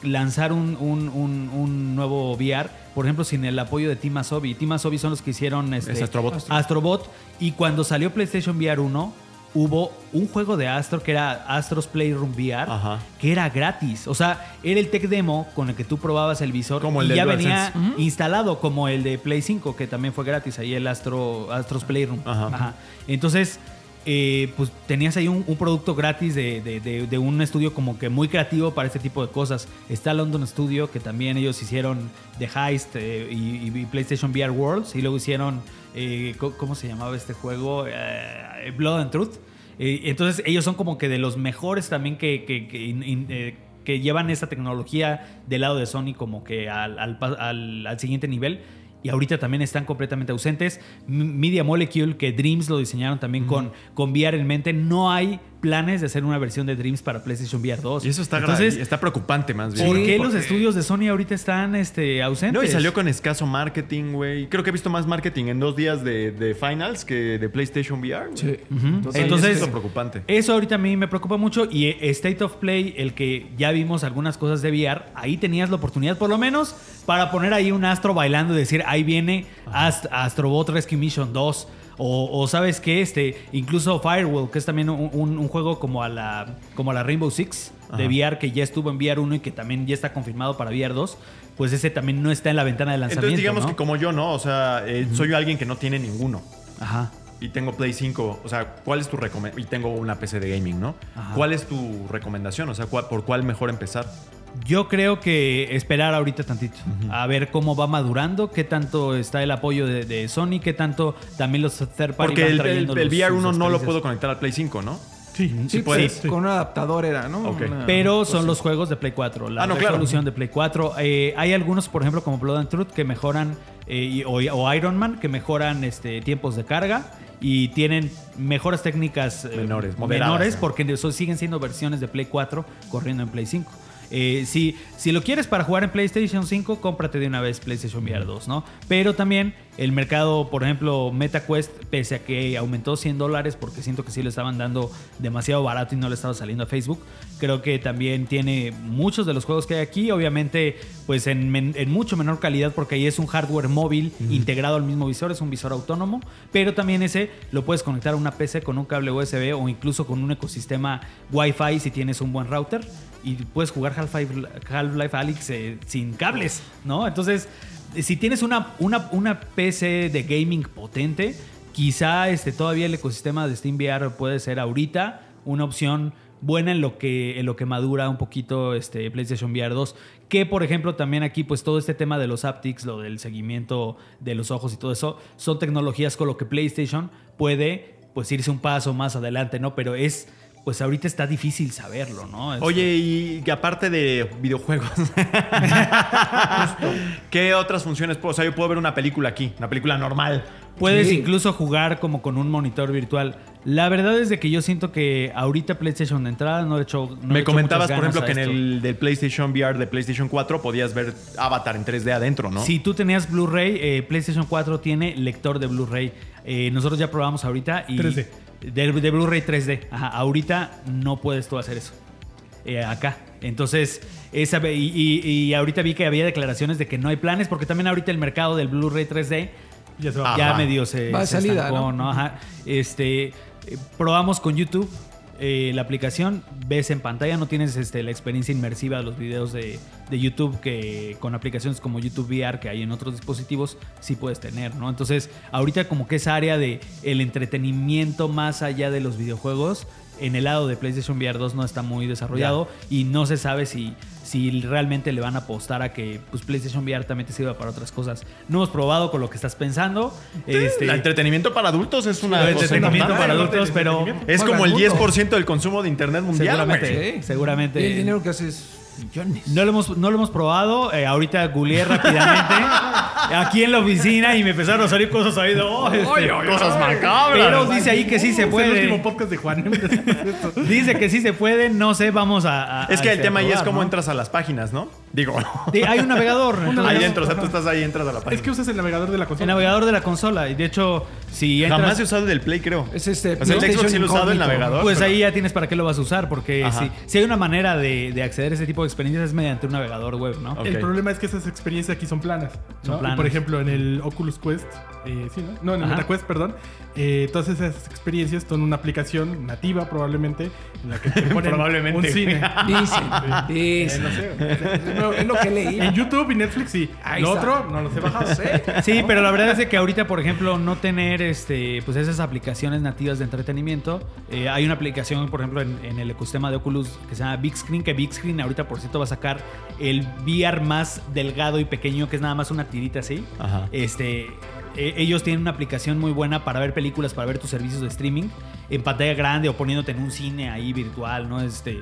Speaker 4: lanzar un, un- un- un nuevo VR, por ejemplo, sin el apoyo de Team Asobi. Team Asobi son los que hicieron este,
Speaker 1: Es Astrobot.
Speaker 4: Astrobot, y cuando salió PlayStation VR 1, hubo un juego de Astro que era Astros Playroom VR,
Speaker 1: Ajá.
Speaker 4: que era gratis. O sea, era el tech demo con el que tú probabas el visor
Speaker 1: Como el
Speaker 4: y ya venía instalado como el de Play 5, que también fue gratis, ahí el Astro, Astros Playroom.
Speaker 1: Ajá.
Speaker 4: Ajá. Entonces, eh, pues tenías ahí un, producto gratis de, de- de- un estudio como que muy creativo para este tipo de cosas. Está London Studio, que también ellos hicieron The Heist eh, y, PlayStation VR Worlds, y luego hicieron, eh, ¿cómo se llamaba este juego? Blood and Truth. Entonces ellos son como que de los mejores también que, que- que llevan esta tecnología del lado de Sony como que al- al siguiente nivel. Y ahorita también están completamente ausentes. Media Molecule, que Dreams lo diseñaron también con, con VR en mente. No hay planes de hacer una versión de Dreams para PlayStation VR 2.
Speaker 1: Y eso está,
Speaker 4: Entonces,
Speaker 1: está preocupante más bien.
Speaker 4: ¿por qué
Speaker 2: porque-
Speaker 4: los estudios de Sony ahorita están este, ausentes?
Speaker 1: No, y salió con escaso marketing, güey. Creo que he visto más marketing en dos días de, de finals que de PlayStation VR.
Speaker 2: Sí.
Speaker 1: Entonces,
Speaker 4: Entonces,
Speaker 1: eso es lo preocupante.
Speaker 4: Eso ahorita a mí me preocupa mucho y eh, State of Play, el que ya vimos algunas cosas de VR, ahí tenías la oportunidad por lo menos para poner ahí un astro bailando y decir, ahí viene Ast- Astrobot Rescue Mission 2. O, o sabes que este, incluso Firewall, que es también un, un- un juego como a la, como a la Rainbow Six de
Speaker 1: Ajá.
Speaker 4: VR, que ya estuvo en VR 1 y que también ya está confirmado para VR 2, pues ese también no está en la ventana de lanzamiento.
Speaker 1: Entonces, digamos
Speaker 4: ¿no?
Speaker 1: que como yo, ¿no? O sea, eh, soy alguien que no tiene ninguno.
Speaker 4: Ajá.
Speaker 1: Y tengo Play 5. O sea, ¿cuál es tu recomendación? Y tengo una PC de gaming, ¿no?
Speaker 4: Ajá.
Speaker 1: ¿Cuál es tu recomendación? O sea, ¿cuál- ¿por cuál mejor empezar?
Speaker 4: Yo creo que esperar ahorita tantito, a ver cómo va madurando, qué tanto está el apoyo de, de Sony, qué tanto también los third party
Speaker 1: Porque
Speaker 4: van
Speaker 1: el, el,
Speaker 4: trayendo
Speaker 1: el
Speaker 4: los-
Speaker 1: VR
Speaker 4: sus
Speaker 1: 1 no lo puedo conectar al Play 5, ¿no?
Speaker 3: Sí,
Speaker 2: Sí,
Speaker 1: Sí puedes.
Speaker 2: con un adaptador era, ¿no? Una
Speaker 4: Pero son los juegos de Play 4, la
Speaker 1: Ah, no, claro.
Speaker 4: resolución de Play 4. Eh, hay algunos, por ejemplo, como Blood and Truth, que mejoran, eh, y- o, o Iron Man, que mejoran este, tiempos de carga y tienen mejores técnicas eh,
Speaker 1: Menores, moderadas,
Speaker 4: menores
Speaker 1: ¿no?
Speaker 4: porque eso siguen siendo versiones de Play 4 corriendo en Play 5. Eh, si, si lo quieres para jugar en PlayStation 5, cómprate de una vez PlayStation VR 2, ¿no? Pero también el mercado, por ejemplo, MetaQuest, pese a que aumentó 100 dólares porque siento que sí lo estaban dando demasiado barato y no le estaba saliendo a Facebook, creo que también tiene muchos de los juegos que hay aquí, obviamente pues en, mucho menor calidad porque ahí es un hardware móvil integrado al mismo visor, es un visor autónomo, pero también ese lo puedes conectar a una PC con un cable USB o incluso con un ecosistema Wi-Fi si tienes un buen router y puedes jugar Half-Life Half-Life Alyx eh, sin cables, ¿no? Entonces, eh, si tienes una, una, una PC de gaming potente, quizá este, todavía el ecosistema de Steam VR puede ser ahorita una opción buena en lo que, en lo que madura un poquito este PlayStation VR 2. Que, por ejemplo, también aquí, pues todo este tema de los haptics, lo del seguimiento de los ojos y todo eso, son tecnologías con lo que PlayStation puede pues irse un paso más adelante, ¿no? Pero es, pues ahorita está difícil saberlo, ¿no? Es-
Speaker 1: Oye, y que aparte de videojuegos, ¿qué otras funciones puedo? O sea, yo puedo ver una película aquí, una película normal.
Speaker 4: Puedes
Speaker 2: Sí.
Speaker 4: incluso jugar como con un monitor virtual. La verdad es de que yo siento que ahorita PlayStation de entrada no no le
Speaker 1: Me comentabas, por ejemplo, que en
Speaker 4: esto.
Speaker 1: el del PlayStation VR de PlayStation 4 podías ver Avatar en 3D adentro, ¿no?
Speaker 4: Si tú tenías Blu-ray, eh, PlayStation 4 tiene lector de Blu-ray. Eh, nosotros ya probamos ahorita y
Speaker 3: 3D.
Speaker 4: De, de Blu-ray 3D. Ajá, ahorita no puedes tú hacer eso. Eh, acá. Entonces, esa, ve- y, y- y ahorita vi que había declaraciones de que no hay planes, porque también ahorita el mercado del Blu-ray 3D
Speaker 3: Ya se va.
Speaker 4: ya medio se,
Speaker 2: Va de
Speaker 4: se
Speaker 2: salida,
Speaker 4: estancó,
Speaker 2: ¿no?
Speaker 4: Ajá. Este, eh, probamos con YouTube eh, la aplicación, ves en pantalla, no tienes este, la experiencia inmersiva de los videos de, de YouTube que con aplicaciones como YouTube VR que hay en otros dispositivos sí puedes tener, ¿no? Entonces, ahorita como que esa área de el entretenimiento más allá de los videojuegos en el lado de PlayStation VR 2 no está muy desarrollado y no se sabe si, si realmente le van a apostar a que pues, PlayStation VR también te sirva para otras cosas. No hemos probado con lo que estás pensando. Este,
Speaker 1: El entretenimiento para adultos es una
Speaker 4: entretenimiento para adultos, pero
Speaker 1: Es como el
Speaker 2: Juega al
Speaker 1: 10% del consumo de internet mundial.
Speaker 4: seguramente.
Speaker 2: Sí.
Speaker 4: seguramente.
Speaker 2: Y el dinero que hace es millones.
Speaker 4: No lo hemos, no lo hemos probado. Eh, ahorita googleé rápidamente [LAUGHS] aquí en la oficina y me empezaron a salir cosas ahí de oh, este,
Speaker 1: Cosas macabras.
Speaker 4: Pero dice ahí que sí se
Speaker 3: Es el último
Speaker 4: puede.
Speaker 3: podcast de Juan. [LAUGHS]
Speaker 4: Dice que sí se puede. No sé, vamos a. a-
Speaker 1: Es que
Speaker 4: a
Speaker 1: el tema ahí es cómo
Speaker 4: ¿no?
Speaker 1: entras a las páginas, ¿no? Digo,
Speaker 4: Sí, hay un navegador. [LAUGHS]
Speaker 1: ahí dentro, o sea, tú estás ahí, entras a la página.
Speaker 3: es que usas el navegador de la
Speaker 4: El
Speaker 3: consola.
Speaker 4: navegador de la consola. Y de hecho, si entras.
Speaker 1: Jamás he usado el del Play, creo.
Speaker 2: Es este.
Speaker 1: O sea, el Xbox sí lo he usado el navegador.
Speaker 4: Pues
Speaker 1: pero-
Speaker 4: ahí ya tienes para qué lo vas a usar, porque si, si hay una manera de, de acceder a ese tipo de experiencias es mediante un navegador web, ¿no?
Speaker 1: Ok.
Speaker 3: El problema es que esas experiencias aquí son planas.
Speaker 4: Son
Speaker 3: ¿no? Y
Speaker 4: planas.
Speaker 3: Por ejemplo, en el Oculus Quest, eh, sí, ¿no? No, en el
Speaker 4: Ajá.
Speaker 3: MetaQuest, perdón. eh, todas esas experiencias son una aplicación nativa, probablemente, en la que te [LAUGHS] ponen
Speaker 1: Probablemente.
Speaker 3: un cine. [LAUGHS]
Speaker 2: Dicen.
Speaker 3: Eh,
Speaker 2: Dicen.
Speaker 3: no sé.
Speaker 2: Es lo- lo que leí.
Speaker 3: En YouTube y Netflix sí.
Speaker 2: Ahí
Speaker 3: Lo
Speaker 2: está.
Speaker 3: otro no los he bajado.
Speaker 4: Sí, pero la verdad es que ahorita, por ejemplo, no tener este, pues esas aplicaciones nativas de entretenimiento. eh, hay una aplicación, por ejemplo, en, en el ecosistema de Oculus que se llama Big Screen, que Big Screen ahorita, por cierto, va a sacar el VR más delgado y pequeño, que es nada más una tirita así.
Speaker 1: Ajá.
Speaker 4: Este, e- ellos tienen una aplicación muy buena para ver películas, para ver tus servicios de streaming en pantalla grande o poniéndote en un cine ahí virtual, ¿no? Este,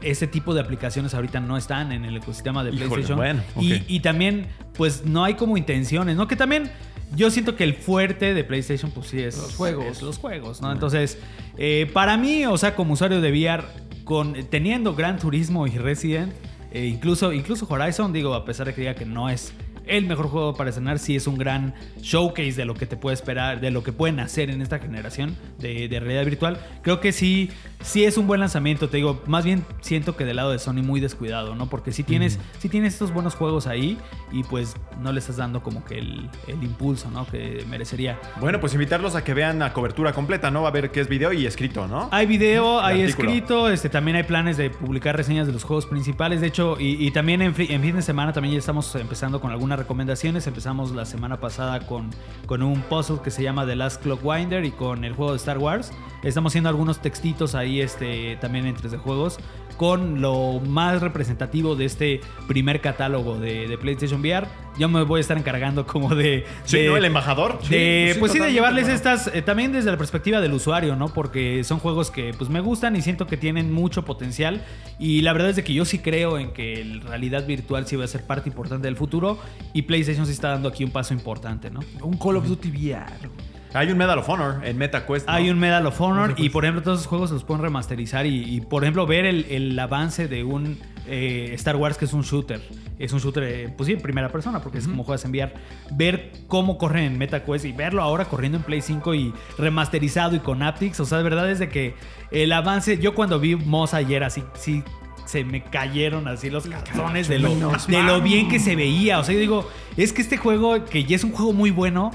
Speaker 4: ese tipo de aplicaciones ahorita no están en el ecosistema de
Speaker 1: Híjole,
Speaker 4: PlayStation. y, también, pues no hay como intenciones, ¿no? Que también yo siento que el fuerte de PlayStation, pues sí, es
Speaker 2: Los juegos.
Speaker 4: es los juegos, ¿no? Entonces, eh, para mí, o sea, como usuario de VR, con, teniendo Gran Turismo y Resident, eh, incluso, incluso Horizon, digo, a pesar de que diga que no es el mejor juego para estrenar, sí es un gran showcase de lo que te puede esperar, de lo que pueden hacer en esta generación de, de realidad virtual. Creo que sí, sí es un buen lanzamiento, te digo, más bien siento que del lado de Sony muy descuidado, ¿no? Porque sí tienes, sí tienes estos buenos juegos ahí y pues no le estás dando como que el, el impulso, ¿no? Que merecería.
Speaker 1: Bueno, pues invitarlos a que vean la cobertura completa, ¿no? Va a ver qué es video y escrito, ¿no?
Speaker 4: Hay video, hay
Speaker 1: artículo.
Speaker 4: escrito, este, también hay planes de publicar reseñas de los juegos principales. De hecho, y, y también en, en fin de semana también ya estamos empezando con algunas recomendaciones. Empezamos la semana pasada con, con un puzzle que se llama The Last Clockwinder y con el juego de Star Wars. Estamos haciendo algunos textitos ahí este, también en 3D Juegos con lo más representativo de este primer catálogo de, de PlayStation VR. Yo me voy a estar encargando como de...
Speaker 1: Sí,
Speaker 4: de-
Speaker 1: ¿no? El embajador.
Speaker 4: de,
Speaker 2: sí,
Speaker 4: pues sí, de llevarles
Speaker 2: bueno.
Speaker 4: estas, eh, también desde la perspectiva del usuario, ¿no? Porque son juegos que pues me gustan y siento que tienen mucho potencial. Y la verdad es de que yo sí creo en que la realidad virtual sí va a ser parte importante del futuro. Y PlayStation sí está dando aquí un paso importante, ¿no?
Speaker 2: Un Call of Duty VR.
Speaker 1: Hay un Medal of Honor en MetaQuest. ¿no?
Speaker 4: Hay un Medal of Honor y por ejemplo todos esos juegos los pueden remasterizar y, y, por ejemplo ver el, el avance de un eh, Star Wars que es un shooter. Es un shooter, eh, pues sí, en primera persona porque es como juegas en VR. Ver cómo corre en MetaQuest y verlo ahora corriendo en Play 5 y remasterizado y con Aptics. O sea, de verdad es de que el avance, yo cuando vi Moss ayer así, sí se me cayeron así los calzones de lo, de lo bien que se veía. O sea, yo digo, es que este juego, que ya es un juego muy bueno,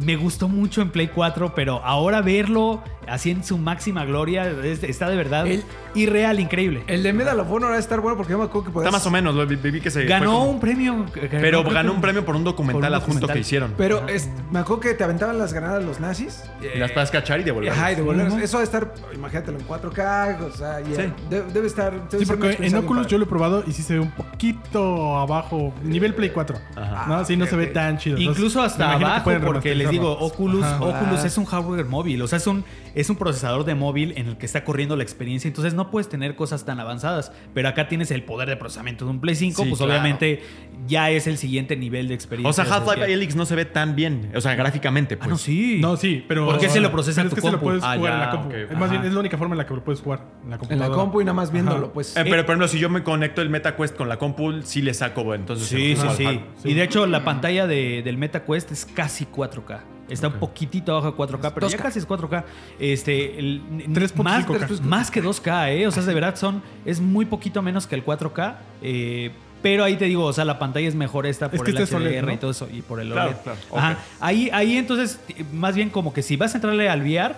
Speaker 4: me gustó mucho en Play 4, pero ahora verlo así en su máxima gloria es- está de verdad
Speaker 2: El-
Speaker 4: irreal, increíble.
Speaker 2: El de Medal of Honor va a estar bueno porque yo me acuerdo que podías...
Speaker 1: Está más o menos, lo vi, vi que se.
Speaker 4: Ganó
Speaker 1: como-
Speaker 4: un premio.
Speaker 1: Pero ganó un premio por un documental
Speaker 4: por un
Speaker 1: adjunto
Speaker 4: documental.
Speaker 1: que hicieron.
Speaker 2: Pero es- me acuerdo que te aventaban las granadas los nazis.
Speaker 1: Y las puedes cachar y devolver.
Speaker 2: Ajá, y devolverlas.
Speaker 4: Ujú.
Speaker 2: Eso va a estar, imagínatelo, en 4K, o sea,
Speaker 1: Sí.
Speaker 2: de- debe estar... debe
Speaker 3: Sí, porque en Oculus
Speaker 2: padre.
Speaker 3: yo lo he probado y sí se ve un poquito abajo, nivel Play 4.
Speaker 1: Ajá.
Speaker 3: ¿no? Sí, no
Speaker 2: ok,
Speaker 3: se ve tan chido.
Speaker 4: Incluso
Speaker 3: Entonces,
Speaker 4: hasta abajo, porque les digo. Oculus,
Speaker 3: Ajá.
Speaker 4: Oculus es un hardware móvil, o sea, es un, es un procesador de móvil en el que está corriendo la experiencia, entonces no puedes tener cosas tan avanzadas, pero acá tienes el poder de procesamiento de un Play 5,
Speaker 1: Sí,
Speaker 4: pues
Speaker 1: claro.
Speaker 4: obviamente ya es el siguiente nivel de experiencia.
Speaker 1: O sea, Half-Life Alyx no se ve tan bien. O sea, gráficamente,
Speaker 4: Ah,
Speaker 1: pues.
Speaker 4: no, sí.
Speaker 3: No, sí, pero.
Speaker 4: ¿Por qué se lo procesa
Speaker 3: pero
Speaker 4: tu
Speaker 3: es que se lo puedes
Speaker 1: Ah,
Speaker 3: jugar en la compu. más bien, es la única forma en la que lo puedes jugar. En la
Speaker 2: En la
Speaker 3: computadora.
Speaker 2: compu y nada más viéndolo,
Speaker 3: Ajá.
Speaker 2: pues.
Speaker 1: Eh, pero, por ejemplo, si yo me conecto el MetaQuest con la compu, sí le saco, bueno, entonces.
Speaker 4: Sí, sí, Sí. Y de hecho, la pantalla de- del MetaQuest es casi 4K. Está un poquitito abajo de 4K, pero ya
Speaker 2: 2K.
Speaker 4: casi es 4K. Este, el,
Speaker 3: 3.5K.
Speaker 4: más, más que 2K, ¿eh? O sea, de verdad son, es muy poquito menos que el 4K. eh, pero ahí te digo, o sea, la pantalla es mejor esta por
Speaker 3: que
Speaker 4: el HDR
Speaker 3: OLED, ¿no?
Speaker 4: y todo eso, y por el
Speaker 1: Claro,
Speaker 4: OLED.
Speaker 1: claro,
Speaker 4: Ajá.
Speaker 1: ok.
Speaker 4: Ahí, ahí entonces, más bien como que si vas a entrarle al VR,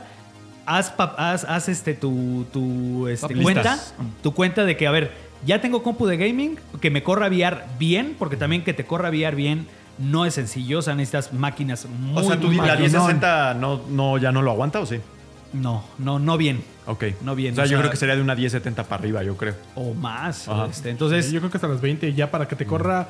Speaker 4: haz, haz, haz, este, tu, tu este, cuenta, tu cuenta de que, a ver, ya tengo compu de gaming, que me corra VR bien, porque también que te corra VR bien no es sencillo, o sea, necesitas máquinas muy,
Speaker 1: O sea, tú
Speaker 4: muy
Speaker 1: la
Speaker 4: máquinas.
Speaker 1: 1060 no, no, ya no lo aguanta, ¿o sí?
Speaker 4: No, no, no bien.
Speaker 1: Ok.
Speaker 4: No bien,
Speaker 1: O sea,
Speaker 4: o
Speaker 1: yo
Speaker 4: sea-
Speaker 1: creo que sería de una 1070 para arriba, yo creo.
Speaker 4: O más. Este, entonces,
Speaker 3: yo creo que hasta las 20 ya para que te corra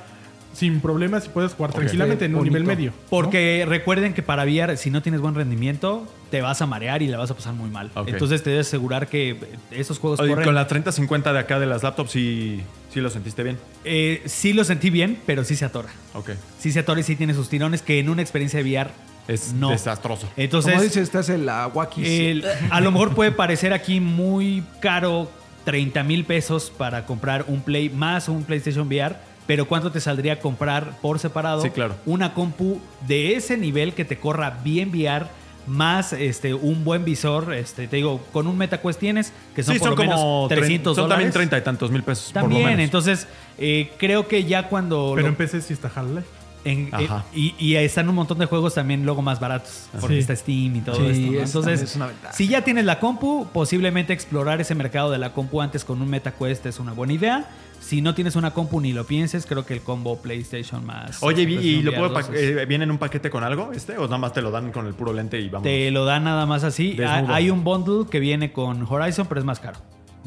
Speaker 3: sin problemas y puedas jugar tranquilamente en un
Speaker 2: Bonito.
Speaker 3: nivel medio. ¿no?
Speaker 4: Porque recuerden que para VR, si no tienes buen rendimiento, te vas a marear y la vas a pasar muy mal. Entonces te debes asegurar que esos juegos
Speaker 1: Oye,
Speaker 4: corren.
Speaker 1: con la 3050 de acá de las laptops, sí, sí lo sentiste bien.
Speaker 4: Eh, sí lo sentí bien, pero sí se atora.
Speaker 1: Ok.
Speaker 4: Sí se atora y sí tiene sus tirones que en una experiencia de VR
Speaker 1: Es
Speaker 4: no.
Speaker 1: desastroso.
Speaker 4: Entonces,
Speaker 2: Como dices, estás en la
Speaker 4: el- a lo mejor puede parecer aquí muy caro 30 mil pesos para comprar un Play más un PlayStation VR, pero ¿cuánto te saldría comprar por separado
Speaker 1: Sí, claro.
Speaker 4: una compu de ese nivel que te corra bien VR? Más este, un buen visor, este, te digo, con un MetaQuest tienes, que son
Speaker 1: sí,
Speaker 4: por
Speaker 1: son
Speaker 4: lo menos
Speaker 1: como
Speaker 4: 300
Speaker 1: Son también
Speaker 4: dólares.
Speaker 1: 30 y tantos mil pesos. por lo
Speaker 4: También,
Speaker 1: menos.
Speaker 4: entonces eh, creo que ya cuando...
Speaker 3: Pero
Speaker 4: lo-
Speaker 3: en PC sí está Half-Life.
Speaker 4: En- eh, y, y están un montón de juegos también luego más baratos. Porque
Speaker 3: Sí.
Speaker 4: está Steam y todo
Speaker 2: Sí,
Speaker 4: esto. Entonces,
Speaker 2: es una
Speaker 4: si ya tienes la compu, posiblemente explorar ese mercado de la compu antes con un MetaQuest es una buena idea. Si no tienes una compu ni lo pienses, creo que el combo PlayStation más.
Speaker 1: Oye, ¿y- ¿y
Speaker 4: PlayStation
Speaker 1: lo puedo
Speaker 4: 2
Speaker 1: pa-
Speaker 4: es-
Speaker 1: eh, viene en un paquete con algo este? ¿O nada más te lo dan con el puro lente y vamos?
Speaker 4: te lo dan nada más así.
Speaker 1: Desnudo.
Speaker 4: Ha- Hay un bundle que viene con Horizon, pero es más caro.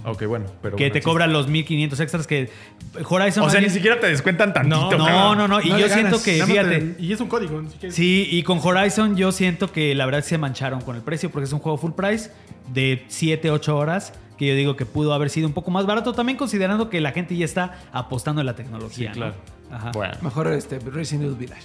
Speaker 1: Ok, bueno. Pero
Speaker 4: que
Speaker 1: bueno,
Speaker 4: te
Speaker 1: existe.
Speaker 4: cobran los 1500 extras que Horizon
Speaker 1: O sea, ni siquiera te descuentan tantito.
Speaker 4: No, no, no, y
Speaker 2: No
Speaker 4: yo siento
Speaker 2: ganas.
Speaker 4: que, fíjate,
Speaker 3: te- y es un código. ni siquiera-
Speaker 4: Sí, y con Horizon yo siento que la verdad se mancharon con el precio porque es un juego full price de 7, 8 horas que yo digo que pudo haber sido un poco más barato también considerando que la gente ya está apostando en la tecnología.
Speaker 1: Sí,
Speaker 4: ¿no?
Speaker 1: claro.
Speaker 4: Ajá.
Speaker 1: Bueno,
Speaker 2: Mejor este, Resident Evil Village.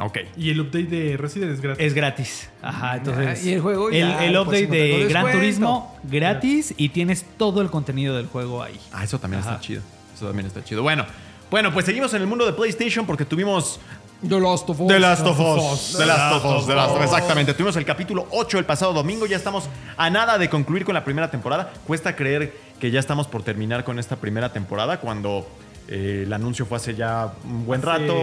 Speaker 1: Ok.
Speaker 3: Y el update de Resident es gratis.
Speaker 4: Es gratis. Ajá, entonces.
Speaker 2: y el juego
Speaker 4: El,
Speaker 2: ya,
Speaker 4: el
Speaker 2: pues,
Speaker 4: update de Gran
Speaker 2: descuento.
Speaker 4: Turismo gratis y tienes todo el contenido del juego ahí.
Speaker 1: Ah, eso también
Speaker 4: Ajá.
Speaker 1: está chido. Eso también está chido. Bueno, bueno, pues seguimos en el mundo de PlayStation porque tuvimos
Speaker 2: The Last of Us.
Speaker 1: The Last of Us. The Last of Us. The Last of Us. Exactamente. Tuvimos el capítulo 8 el pasado domingo. Ya estamos a nada de concluir con la primera temporada. Cuesta creer que ya estamos por terminar con esta primera temporada cuando eh, el anuncio fue hace ya un buen
Speaker 3: Hace
Speaker 1: rato.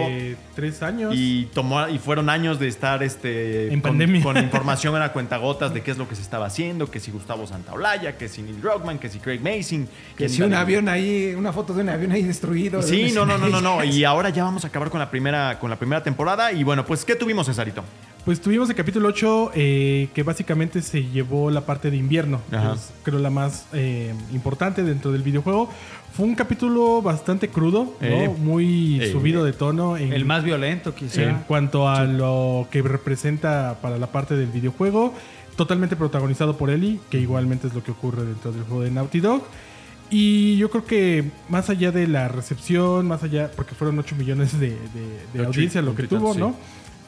Speaker 3: tres años.
Speaker 1: Y tomó y fueron años de estar este
Speaker 3: En
Speaker 1: con,
Speaker 3: pandemia.
Speaker 1: con información [LAUGHS] a cuentagotas de qué es lo que se estaba haciendo, que si Gustavo Santaolalla, que si Neil Druckmann, que si Craig Mason,
Speaker 2: Que si un avión ahí, una foto de un avión ahí destruido.
Speaker 1: Sí, no, no, no, no. Y ahora ya vamos a acabar con la primera, con la primera temporada. Y bueno, pues, ¿qué tuvimos, Cesarito?
Speaker 3: Pues tuvimos el capítulo 8 eh, que básicamente se llevó la parte de invierno. que
Speaker 1: Ajá.
Speaker 3: es, creo la más eh, importante dentro del videojuego. Fue un capítulo bastante crudo, ¿no?
Speaker 1: Eh.
Speaker 3: muy
Speaker 1: Eh.
Speaker 3: subido de tono. En,
Speaker 4: El más violento, quizá.
Speaker 3: en cuanto a lo que representa para la parte del videojuego. Totalmente protagonizado por Ellie, que igualmente es lo que ocurre dentro del juego de Naughty Dog. Y yo creo que más allá de la recepción, más allá, porque fueron 8 millones de, de- de
Speaker 1: Ocho y-
Speaker 3: audiencia lo que tuvo,
Speaker 1: tantos,
Speaker 3: ¿no?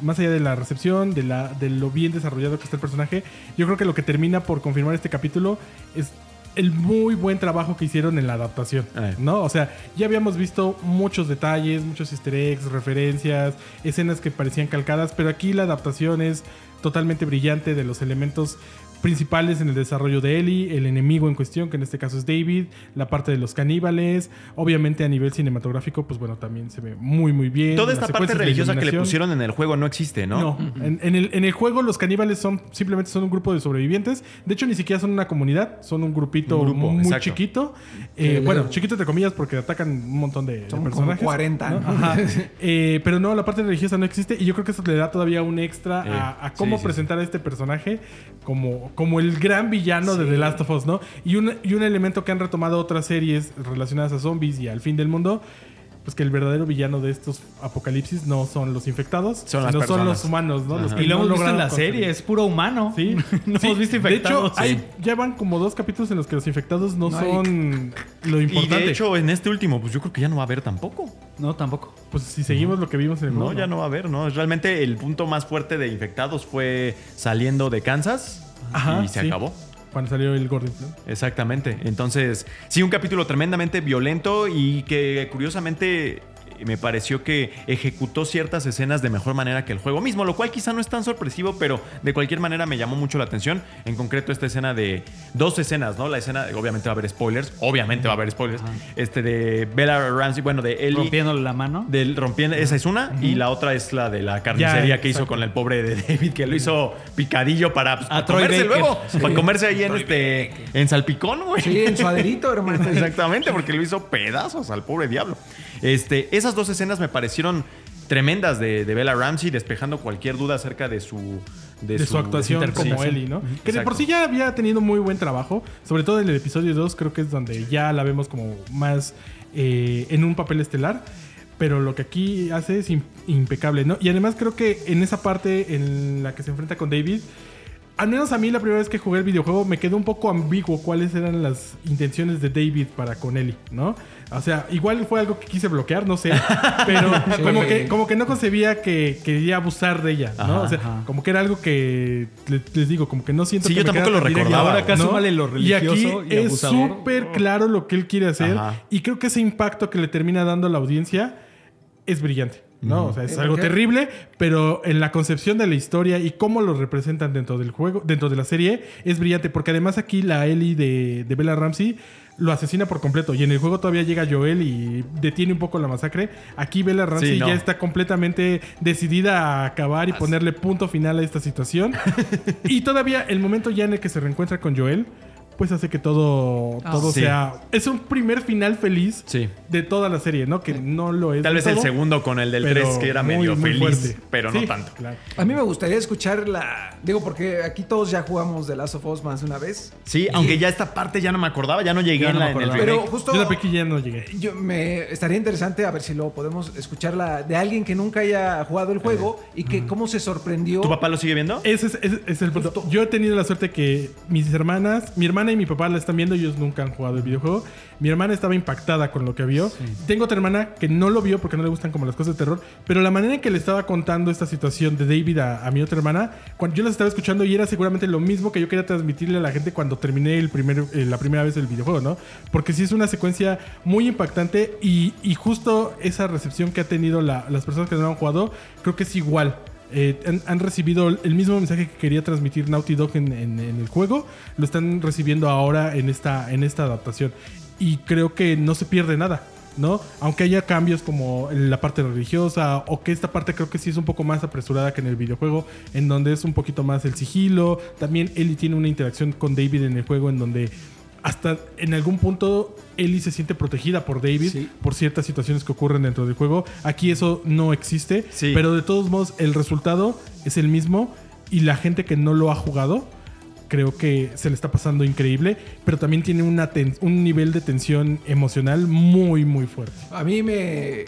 Speaker 3: Más allá de la recepción, de, la, de lo bien desarrollado que está el personaje, yo creo que lo que termina por confirmar este capítulo es el muy buen trabajo que hicieron en la adaptación,
Speaker 1: Eh.
Speaker 3: ¿no? O sea, ya habíamos visto muchos detalles, muchos easter eggs, referencias, escenas que parecían calcadas, pero aquí la adaptación es totalmente brillante de los elementos principales en el desarrollo de Ellie, el enemigo en cuestión, que en este caso es David, la parte de los caníbales, obviamente a nivel cinematográfico, pues bueno, también se ve muy muy bien.
Speaker 1: Toda esta parte religiosa que le pusieron en el juego no existe, ¿no?
Speaker 3: No, en, en el, en el juego los caníbales son simplemente son un grupo de sobrevivientes. De hecho, ni siquiera son una comunidad, son un grupito
Speaker 1: Un grupo,
Speaker 3: muy
Speaker 1: exacto.
Speaker 3: chiquito. Eh, bueno, chiquito entre comillas porque atacan un montón de, de
Speaker 2: Son como
Speaker 3: personajes.
Speaker 2: 40, ¿no?
Speaker 3: Ajá. [LAUGHS] Eh, pero no, la parte religiosa no existe y yo creo que eso le da todavía un extra
Speaker 1: Eh,
Speaker 3: a, a cómo
Speaker 1: sí, sí,
Speaker 3: presentar a este personaje como, como el gran villano de The Last of Us, ¿no? Y un, y un elemento que han retomado otras series relacionadas a zombies y al fin del mundo. Pues que el verdadero villano de estos apocalipsis no son los infectados,
Speaker 1: Son
Speaker 3: sino son los humanos, ¿no? Los que
Speaker 4: Y lo
Speaker 3: no
Speaker 4: hemos visto en la
Speaker 3: conseguir.
Speaker 4: serie, es puro humano.
Speaker 3: Sí, [LAUGHS]
Speaker 4: no
Speaker 3: Sí.
Speaker 4: hemos visto
Speaker 3: De hecho,
Speaker 4: infectados.
Speaker 3: hay, ya van como dos capítulos en los que los infectados no,
Speaker 2: No hay-
Speaker 3: son [LAUGHS] lo
Speaker 1: Y
Speaker 3: importante.
Speaker 1: de hecho, en este último, pues yo creo que ya no va a haber tampoco.
Speaker 4: No, tampoco.
Speaker 3: pues si seguimos lo que vimos en el
Speaker 1: No, ya no va a haber, ¿no? Realmente el punto más fuerte de infectados fue saliendo de Kansas
Speaker 3: Ajá,
Speaker 1: y se
Speaker 3: sí.
Speaker 1: acabó.
Speaker 3: Cuando salió el Gordon.
Speaker 1: Exactamente. Entonces, sí, un capítulo tremendamente violento y que curiosamente me pareció que ejecutó ciertas escenas de mejor manera que el juego mismo, lo cual quizá no es tan sorpresivo, pero de cualquier manera me llamó mucho la atención. En concreto, esta escena de dos escenas, ¿no? La escena, obviamente va a haber spoilers, obviamente va a haber spoilers. Este de Bella Ramsey, bueno, de Ellie.
Speaker 4: Rompiéndole la mano.
Speaker 1: Del rompiendo, esa es una, y la otra es la de la carnicería
Speaker 3: Ya,
Speaker 1: que hizo con el pobre de David, que lo hizo picadillo para, pues, para
Speaker 4: Troy
Speaker 1: comerse
Speaker 4: Baker.
Speaker 1: luego,
Speaker 2: Sí.
Speaker 1: para comerse ahí en este en salpicón, güey.
Speaker 2: Sí, en suaderito, hermano. [LAUGHS]
Speaker 1: Exactamente, porque lo hizo pedazos al pobre diablo. Este, esas dos escenas me parecieron tremendas de, de Bella Ramsey, despejando cualquier duda acerca de su...
Speaker 3: de, su, actuación como. Ellie, ¿no? Que de por sí ya había tenido muy buen trabajo, sobre todo en el episodio 2 creo que es donde ya la vemos como más eh, en un papel estelar, pero lo que aquí hace es im- impecable, ¿no? Y además creo que en esa parte en la que se enfrenta con David, al menos a mí la primera vez que jugué el videojuego me quedó un poco ambiguo cuáles eran las intenciones de David para con Ellie, ¿no? O sea, igual fue algo que quise bloquear, no sé, [LAUGHS] pero como, que, como que no concebía que quería abusar de ella, ¿no?
Speaker 1: Ajá,
Speaker 3: o sea,
Speaker 4: ajá.
Speaker 3: como que era algo que le- les, digo, como que no siento
Speaker 1: Sí,
Speaker 3: que
Speaker 1: yo
Speaker 3: me
Speaker 1: tampoco lo recordaba,
Speaker 4: Ahora acá
Speaker 3: ¿no?
Speaker 4: lo
Speaker 3: Y aquí
Speaker 4: religioso y
Speaker 3: es
Speaker 4: abusador.
Speaker 3: súper claro lo que él quiere hacer
Speaker 1: Ajá.
Speaker 3: y creo que ese impacto que le termina dando a la audiencia es brillante. ¿No? O sea, es
Speaker 2: ¿Por
Speaker 3: algo terrible, pero en la concepción de la historia y cómo lo representan dentro del juego, dentro de la serie, es brillante. Porque además aquí la Ellie de, de Bella Ramsey lo asesina por completo. Y en el juego todavía llega Joel y detiene un poco la masacre. Aquí Bella Ramsey
Speaker 1: Sí, no.
Speaker 3: ya está completamente decidida a acabar y ponerle punto final a esta situación. [LAUGHS] y todavía el momento ya en el que se reencuentra con Joel, pues hace que todo, todo
Speaker 1: Sí.
Speaker 3: sea... Es un primer final feliz
Speaker 1: Sí.
Speaker 3: de toda la serie, ¿no? Que no lo es.
Speaker 1: Tal vez el
Speaker 3: todo,
Speaker 1: segundo con el del
Speaker 3: pero
Speaker 1: 3, que era
Speaker 3: muy,
Speaker 1: medio
Speaker 3: muy
Speaker 1: feliz,
Speaker 3: fuerte.
Speaker 1: pero
Speaker 3: Sí,
Speaker 1: no tanto.
Speaker 3: claro.
Speaker 2: A mí me gustaría escuchar la. Digo, porque aquí todos ya jugamos The Last of Us más de una vez.
Speaker 1: Sí, aunque ya esta parte ya no me acordaba, ya no llegué
Speaker 4: Ya
Speaker 1: en,
Speaker 4: no
Speaker 1: la-
Speaker 4: me
Speaker 1: en el remake.
Speaker 2: Pero justo.
Speaker 3: Yo de pequeño ya no llegué.
Speaker 2: Yo me estaría interesante a ver si luego podemos escucharla de alguien que nunca haya jugado el juego y que cómo se sorprendió.
Speaker 1: ¿Tu papá lo sigue viendo?
Speaker 3: Ese es, ese es el punto. Yo he tenido la suerte que mis hermanas, mi hermana y mi papá la están viendo, ellos nunca han jugado el videojuego. Mi hermana estaba impactada con lo que vio. Tengo otra hermana que no lo vio porque no le gustan como las cosas de terror, pero la manera en que le estaba contando esta situación de David a, a mi otra hermana, cuando yo las estaba escuchando y era seguramente lo mismo que yo quería transmitirle a la gente cuando terminé el primer, eh, la primera vez el videojuego, ¿no? Porque sí es una secuencia muy impactante y, y justo esa recepción que ha tenido la- las personas que no han jugado, creo que es igual. Eh, han, recibido el mismo mensaje que quería transmitir Naughty Dog en, el juego, lo están recibiendo ahora en esta, en esta adaptación. Y creo que no se pierde nada, ¿no? Aunque haya cambios como la parte religiosa, o que esta parte creo que sí es un poco más apresurada que en el videojuego, en donde es un poquito más el sigilo. También Ellie tiene una interacción con David en el juego, en donde hasta en algún punto Ellie se siente protegida por David
Speaker 2: Sí.
Speaker 3: por ciertas situaciones que ocurren dentro del juego. Aquí eso no existe,
Speaker 1: Sí.
Speaker 3: pero de todos modos el resultado es el mismo y la gente que no lo ha jugado creo que se le está pasando increíble, pero también tiene una un nivel de tensión emocional muy muy fuerte.
Speaker 2: A mí me.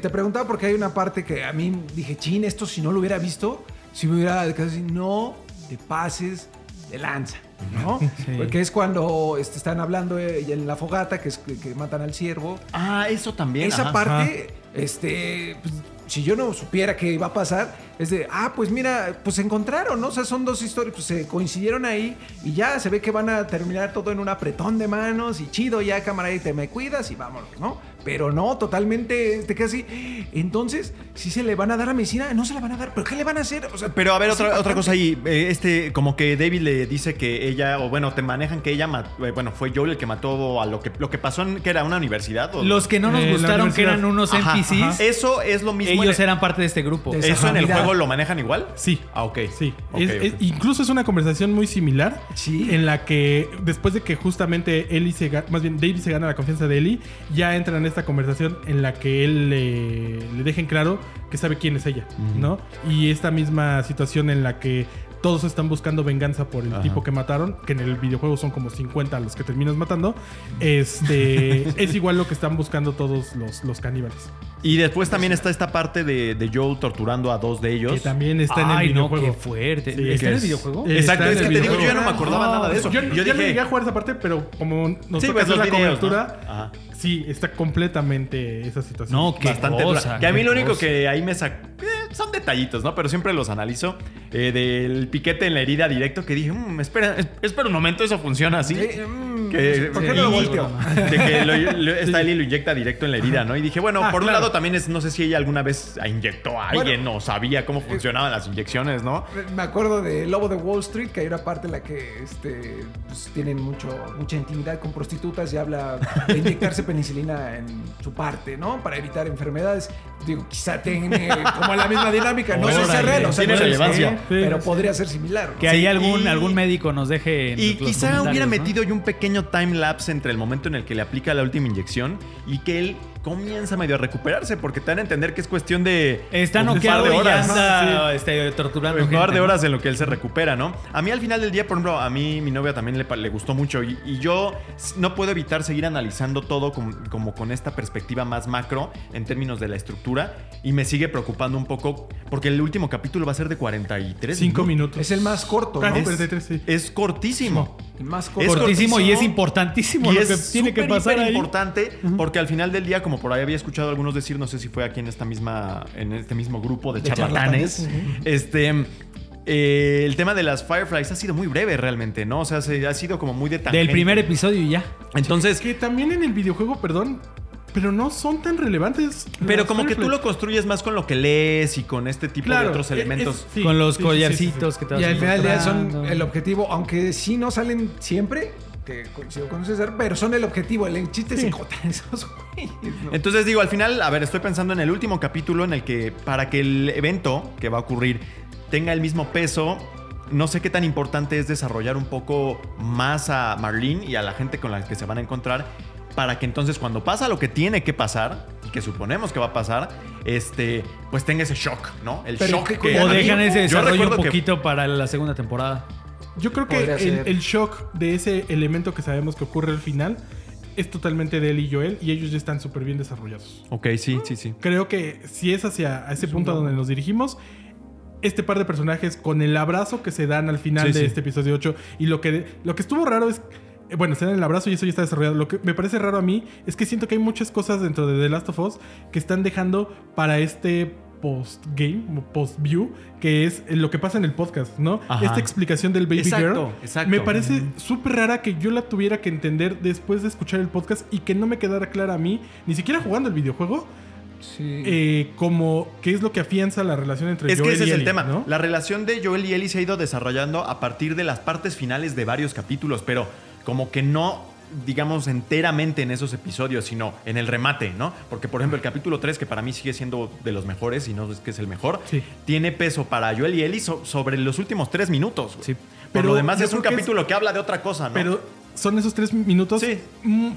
Speaker 2: Te preguntaba porque hay una parte que a mí dije, chin, esto si no lo hubiera visto, si me hubiera así, no te pases de lanza, ¿no? [LAUGHS] Porque es cuando este, están hablando eh, en la fogata, que es que, que matan al ciervo.
Speaker 1: Ah, eso también.
Speaker 2: Esa
Speaker 1: ajá.
Speaker 2: parte, este, pues, si yo no supiera qué iba a pasar, es de, ah, pues mira, pues se encontraron, ¿no? O sea, son dos historias, pues se coincidieron ahí y ya se ve que van a terminar todo en un apretón de manos y chido, ya cámara y te me cuidas y vámonos, ¿no? Pero no, totalmente, te quedas así. Entonces, si se le van a dar a medicina, no se la van a dar, pero ¿qué le van a hacer? O sea,
Speaker 1: Pero a ver, otra, otra cosa ahí. eh, Este, como que David le dice que ella, o bueno, te manejan que ella mató, eh, bueno, fue Joel el que mató a lo que, lo que pasó en, que era una universidad. ¿o?
Speaker 4: Los que no nos
Speaker 3: Eh,
Speaker 4: gustaron, que eran unos
Speaker 1: Ajá,
Speaker 4: NPCs,
Speaker 1: ajá. Eso es lo mismo.
Speaker 4: ellos
Speaker 1: en,
Speaker 4: eran parte de este grupo.
Speaker 2: De-
Speaker 1: ¿Eso en el
Speaker 2: Mira.
Speaker 1: juego lo manejan igual?
Speaker 3: Sí.
Speaker 1: Ah, ok.
Speaker 3: Sí, Es- es- incluso es una conversación muy similar
Speaker 2: Sí.
Speaker 3: en la que después de que justamente Ellie se más bien David se gana la confianza de Ellie, ya entra en esta conversación en la que él le, le deja en claro que sabe quién es ella, ¿no? Y esta misma situación en la que todos están buscando venganza por el
Speaker 1: Ajá.
Speaker 3: tipo que mataron, que en el videojuego son como 50 los que terminas matando, este [LAUGHS] es igual lo que están buscando todos los, los caníbales,
Speaker 1: Y después también está esta parte de, de Joel torturando a dos de ellos.
Speaker 3: que también está en el
Speaker 4: Ay, no,
Speaker 3: videojuego.
Speaker 4: qué fuerte.
Speaker 3: Sí,
Speaker 4: ¿Está
Speaker 1: que
Speaker 4: en el
Speaker 1: es-
Speaker 4: videojuego?
Speaker 3: Eh,
Speaker 1: Exacto,
Speaker 3: está
Speaker 1: es que te digo, yo ya no me acordaba nada de eso.
Speaker 3: Yo,
Speaker 1: Yo
Speaker 3: yo no llegué a jugar esa parte, pero como nos
Speaker 1: Sí,
Speaker 3: toca
Speaker 1: ves
Speaker 3: hacer
Speaker 1: los
Speaker 3: la
Speaker 1: videos,
Speaker 3: cobertura,
Speaker 1: ¿no? Ajá.
Speaker 3: sí, está completamente esa situación.
Speaker 4: No, qué
Speaker 1: bastante
Speaker 4: cosa,
Speaker 1: dura. Que a mí lo único
Speaker 4: cosa.
Speaker 1: que ahí me sacó. son detallitos, ¿no? Pero siempre los analizo. eh, del piquete en la herida directo que dije, "Mm, espera, es- espera un momento, eso funciona así.
Speaker 2: Eh, mm,
Speaker 1: Que-
Speaker 2: ¿Por qué no lo volteo?
Speaker 1: De que lo, lo- [LAUGHS] esta lo inyecta directo en la herida, ¿no? Y dije, bueno,
Speaker 3: Ah,
Speaker 1: por un lado también es, no sé si ella alguna vez inyectó a alguien o sabía cómo funcionaban las inyecciones, ¿no?
Speaker 2: Me acuerdo de Lobo de Wall Street, que hay una parte en la que este, pues, tienen mucho, mucha intimidad con prostitutas y habla de inyectarse [LAUGHS] penicilina en su parte, ¿no? Para evitar enfermedades. Digo, quizá tiene como la misma dinámica. No [LAUGHS] sé si es real, o sea, no sé,
Speaker 1: relevancia.
Speaker 2: pero
Speaker 3: Sí, sí.
Speaker 2: podría ser similar. ¿no?
Speaker 4: Que hay
Speaker 1: Sí,
Speaker 4: algún,
Speaker 1: y-
Speaker 4: algún médico nos deje. en
Speaker 1: Y quizá hubiera
Speaker 4: ¿no?
Speaker 1: metido yo un pequeño pequeño time lapse entre el momento en el que le aplica la última inyección y que él comienza medio a recuperarse, porque te dan a entender que es cuestión de
Speaker 4: Está
Speaker 1: un par
Speaker 4: noqueado
Speaker 1: de
Speaker 4: y ya
Speaker 1: horas.
Speaker 4: anda este, torturando
Speaker 1: Un par
Speaker 4: gente,
Speaker 1: de
Speaker 4: ¿no?
Speaker 1: horas en lo que él se recupera, ¿no? A mí al final del día, por ejemplo, a mí mi novia también le, le gustó mucho y, y yo no puedo evitar seguir analizando todo como, como con esta perspectiva más macro en términos de la estructura y me sigue preocupando un poco porque el último capítulo va a ser de 43
Speaker 3: Cinco minutos.
Speaker 2: Es el más corto, ¿no? Es
Speaker 3: 43, sí.
Speaker 1: Es cortísimo.
Speaker 2: Más
Speaker 1: Es
Speaker 2: corto.
Speaker 4: Cortísimo y es importantísimo
Speaker 1: Y
Speaker 4: lo
Speaker 1: es
Speaker 4: que tiene que pasar ahí.
Speaker 1: importante porque al final del día, como por ahí había escuchado algunos decir, no sé si fue aquí en esta misma, en este mismo grupo de,
Speaker 2: De
Speaker 1: charlatanes,
Speaker 2: charlatanes,
Speaker 1: este, eh, el tema de las Fireflies ha sido muy breve realmente, ¿no? O sea, se, ha sido como muy de
Speaker 4: Del primer episodio y ya.
Speaker 1: Entonces,
Speaker 3: Que también en el videojuego, perdón, pero no son tan relevantes.
Speaker 1: pero como que tú lo construyes más con lo que lees y con este tipo de otros
Speaker 3: es-
Speaker 1: elementos.
Speaker 3: es- sí,
Speaker 4: con los
Speaker 3: sí, sí, sí, sí,
Speaker 4: collarcitos
Speaker 3: sí.
Speaker 4: que te
Speaker 2: Y
Speaker 4: vas
Speaker 2: al final del día son el objetivo, aunque sí no salen siempre, que coincido con César, pero son el objetivo. El chiste es encontrar [LAUGHS] esos güeyes. ¿no?
Speaker 1: Entonces digo, al final, a ver, estoy pensando en el último capítulo en el que para que el evento que va a ocurrir tenga el mismo peso, no sé qué tan importante es desarrollar un poco más a Marlene y a la gente con la que se van a encontrar para que entonces cuando pasa lo que tiene que pasar y que suponemos que va a pasar, este, pues tenga ese shock, ¿no? El
Speaker 2: Pero
Speaker 1: shock
Speaker 2: qué
Speaker 1: que
Speaker 4: O dejan ese desarrollo un
Speaker 1: que-
Speaker 4: poquito para la segunda temporada.
Speaker 3: Yo creo que el, shock de ese elemento que sabemos que ocurre al final es totalmente de él y Joel y ellos ya están súper bien desarrollados.
Speaker 1: Ok, sí, sí, sí.
Speaker 3: Creo que si es hacia ese punto a donde nos dirigimos, este par de personajes con el abrazo que se dan al final
Speaker 1: Sí,
Speaker 3: de
Speaker 1: sí.
Speaker 3: este episodio 8 y lo que lo que estuvo raro es bueno, se dan el abrazo y eso ya está desarrollado. Lo que me parece raro a mí es que siento que hay muchas cosas dentro de The Last of Us que están dejando para este post-game, post-view, que es lo que pasa en el podcast, ¿no?
Speaker 1: Ajá.
Speaker 3: Esta explicación del Baby
Speaker 1: Exacto,
Speaker 3: Girl.
Speaker 1: exacto.
Speaker 3: Me parece súper rara que yo la tuviera que entender después de escuchar el podcast y que no me quedara clara a mí, ni siquiera jugando el videojuego,
Speaker 2: Sí.
Speaker 3: eh, como qué es lo que afianza la relación entre
Speaker 1: Es que
Speaker 3: Joel
Speaker 1: ese
Speaker 3: y
Speaker 1: es el
Speaker 3: Ellie,
Speaker 1: tema.
Speaker 3: ¿no?
Speaker 1: La relación de Joel y Ellie se ha ido desarrollando a partir de las partes finales de varios capítulos, pero como que no digamos enteramente en esos episodios, sino en el remate, ¿no? Porque por ejemplo el capítulo 3, que para mí sigue siendo de los mejores, y no es que es el mejor,
Speaker 3: Sí.
Speaker 1: tiene peso para Joel y Ellie so- sobre los últimos tres minutos.
Speaker 4: Sí.
Speaker 1: Por
Speaker 3: Pero
Speaker 1: lo demás es un
Speaker 3: creo que es-
Speaker 1: capítulo que habla de otra cosa, ¿no?
Speaker 3: Pero son esos tres minutos
Speaker 1: Sí.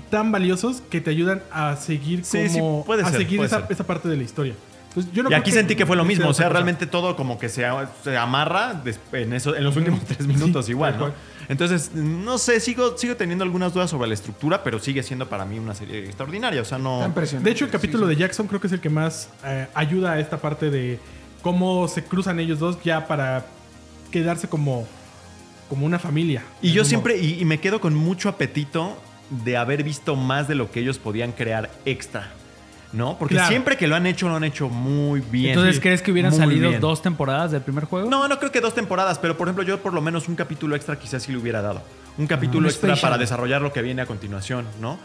Speaker 3: tan valiosos que te ayudan a seguir como
Speaker 1: puede
Speaker 3: a
Speaker 1: ser,
Speaker 3: seguir
Speaker 1: puede
Speaker 3: esa,
Speaker 1: ser.
Speaker 3: esa parte de la historia. Entonces, yo no
Speaker 1: y aquí sentí que fue lo mismo, o sea, realmente todo como que se, se amarra en, eso, en los últimos tres minutos
Speaker 3: Sí,
Speaker 1: igual, ¿no?
Speaker 3: cual.
Speaker 1: Entonces, no sé, sigo, sigo teniendo algunas dudas sobre la estructura, pero sigue siendo para mí una serie extraordinaria, o sea, no...
Speaker 2: Impresionante.
Speaker 3: De hecho, el capítulo
Speaker 2: Sí,
Speaker 3: de Jackson creo que es el que más eh, ayuda a esta parte de cómo se cruzan ellos dos ya para quedarse como, como una familia.
Speaker 1: Y yo siempre, y, y me quedo con mucho apetito de haber visto más de lo que ellos podían crear extra, ¿no? Porque
Speaker 3: Claro.
Speaker 1: siempre que lo han hecho, lo han hecho muy bien.
Speaker 4: Entonces, ¿crees que hubieran
Speaker 1: muy
Speaker 4: salido
Speaker 1: bien.
Speaker 4: dos temporadas del primer juego?
Speaker 1: No, no creo que dos temporadas, pero por ejemplo, yo por lo menos un capítulo extra quizás sí le hubiera dado. Un capítulo
Speaker 2: un
Speaker 1: extra
Speaker 2: special.
Speaker 1: para desarrollar lo que viene a continuación, ¿no?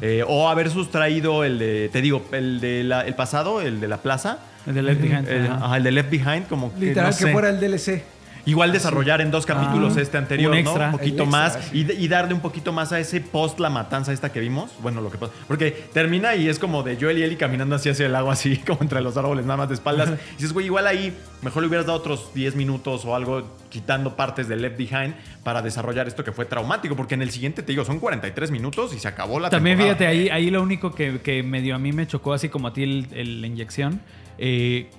Speaker 1: Eh, o haber sustraído el de, te digo, el de la- el pasado, el de la plaza.
Speaker 4: El de Left Behind.
Speaker 1: El,
Speaker 4: ajá.
Speaker 1: ajá, el de Left Behind, como que,
Speaker 2: Literal
Speaker 1: no
Speaker 2: que
Speaker 1: sé.
Speaker 2: fuera el DLC.
Speaker 1: Igual desarrollar en dos capítulos
Speaker 4: Ah,
Speaker 1: este anterior,
Speaker 4: un
Speaker 1: ¿no?
Speaker 4: extra.
Speaker 1: Un poquito más y, y darle un poquito más a ese post la matanza esta que vimos. Bueno, lo que pasa. Porque termina y es como de Joel y Ellie caminando así hacia el lago, así [LAUGHS] como entre los árboles, nada más de espaldas. Y dices, güey, igual ahí mejor le hubieras dado otros 10 minutos o algo quitando partes de Left Behind para desarrollar esto que fue traumático. Porque en el siguiente, te digo, son 43 minutos y se acabó la
Speaker 4: También
Speaker 1: temporada.
Speaker 4: fíjate, ahí, ahí lo único que, que medio a mí me chocó, así como a ti el- el- la inyección, eh,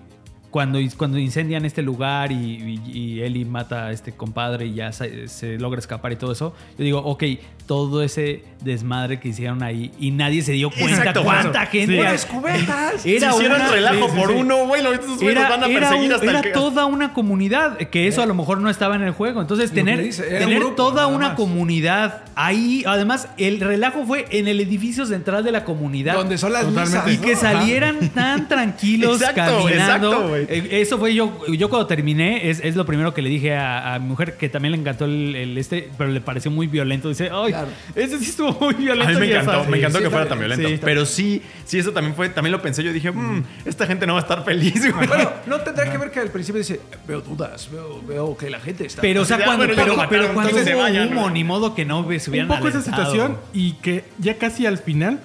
Speaker 4: cuando, cuando incendian este lugar y, y, y mata a este compadre y ya se, se logra escapar y todo eso, yo digo, ok, todo ese desmadre que hicieron ahí y nadie se dio cuenta
Speaker 1: Exacto,
Speaker 4: cuánta gente...
Speaker 3: Sí.
Speaker 2: ¡Unas cubetas!
Speaker 4: Era
Speaker 1: hicieron
Speaker 4: una-
Speaker 1: relajo
Speaker 3: sí, sí,
Speaker 1: por
Speaker 3: sí.
Speaker 1: uno, güey, güeyes
Speaker 4: Era,
Speaker 1: van a
Speaker 4: era
Speaker 1: perseguir
Speaker 4: un-
Speaker 1: hasta
Speaker 4: era
Speaker 1: el
Speaker 4: toda una comunidad, que eso a lo mejor no estaba en el juego. Entonces,
Speaker 2: Lo
Speaker 4: tener,
Speaker 2: que dice, era un
Speaker 4: tener
Speaker 2: grupo,
Speaker 4: toda una comunidad ahí. Además, el relajo fue en el edificio central de la comunidad.
Speaker 2: Donde son las misas.
Speaker 4: y que salieran tan [LAUGHS] tranquilos
Speaker 1: Exacto,
Speaker 4: caminando.
Speaker 1: exacto.
Speaker 4: Eh, Eso fue yo, yo cuando terminé, es, es lo primero que le dije a, a mi mujer, que también le encantó el, el este, pero le pareció muy violento. Dice, ay,
Speaker 2: Claro.
Speaker 4: ese sí estuvo muy violento.
Speaker 1: A mí me encantó, me encantó
Speaker 2: sí,
Speaker 1: que fuera tan violento.
Speaker 2: sí.
Speaker 1: Pero sí, sí, eso también fue, también lo pensé. Yo dije, "Mm, esta gente no va a estar feliz, güey.
Speaker 2: Bueno, no tendrá que ver que al principio dice, veo dudas, veo, veo que la gente está...
Speaker 4: Pero, o sea, cuando, pero, pero cuando
Speaker 1: entonces
Speaker 4: hubo
Speaker 1: se vayan,
Speaker 4: humo, ni modo que no se
Speaker 3: un
Speaker 4: hubieran
Speaker 3: poco esa situación y que ya casi al final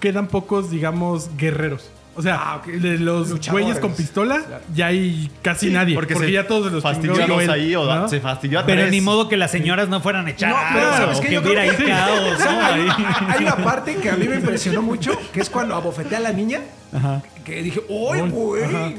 Speaker 3: quedan pocos, digamos, guerreros. O sea,
Speaker 2: Ah,
Speaker 3: de los güeyes con pistola,
Speaker 2: Claro.
Speaker 3: ya hay casi
Speaker 1: Sí,
Speaker 3: nadie.
Speaker 1: porque
Speaker 3: Porque,
Speaker 1: se
Speaker 3: ya todos los
Speaker 1: fastidió
Speaker 3: chingó
Speaker 1: a dos
Speaker 3: Joel,
Speaker 1: ahí o
Speaker 3: ¿no?
Speaker 1: se fastidió a
Speaker 4: Pero
Speaker 1: tres.
Speaker 4: ni modo que las señoras no fueran echar
Speaker 2: No, pero ¿sabes
Speaker 4: o que
Speaker 2: Yo
Speaker 4: hubiera ahí
Speaker 2: que-
Speaker 4: caos, [LAUGHS] ¿no?
Speaker 2: hay,
Speaker 4: Ahí.
Speaker 2: hay una parte que a mí me impresionó mucho, que es cuando abofetea a la niña. Que dije, ¡Uy, güey!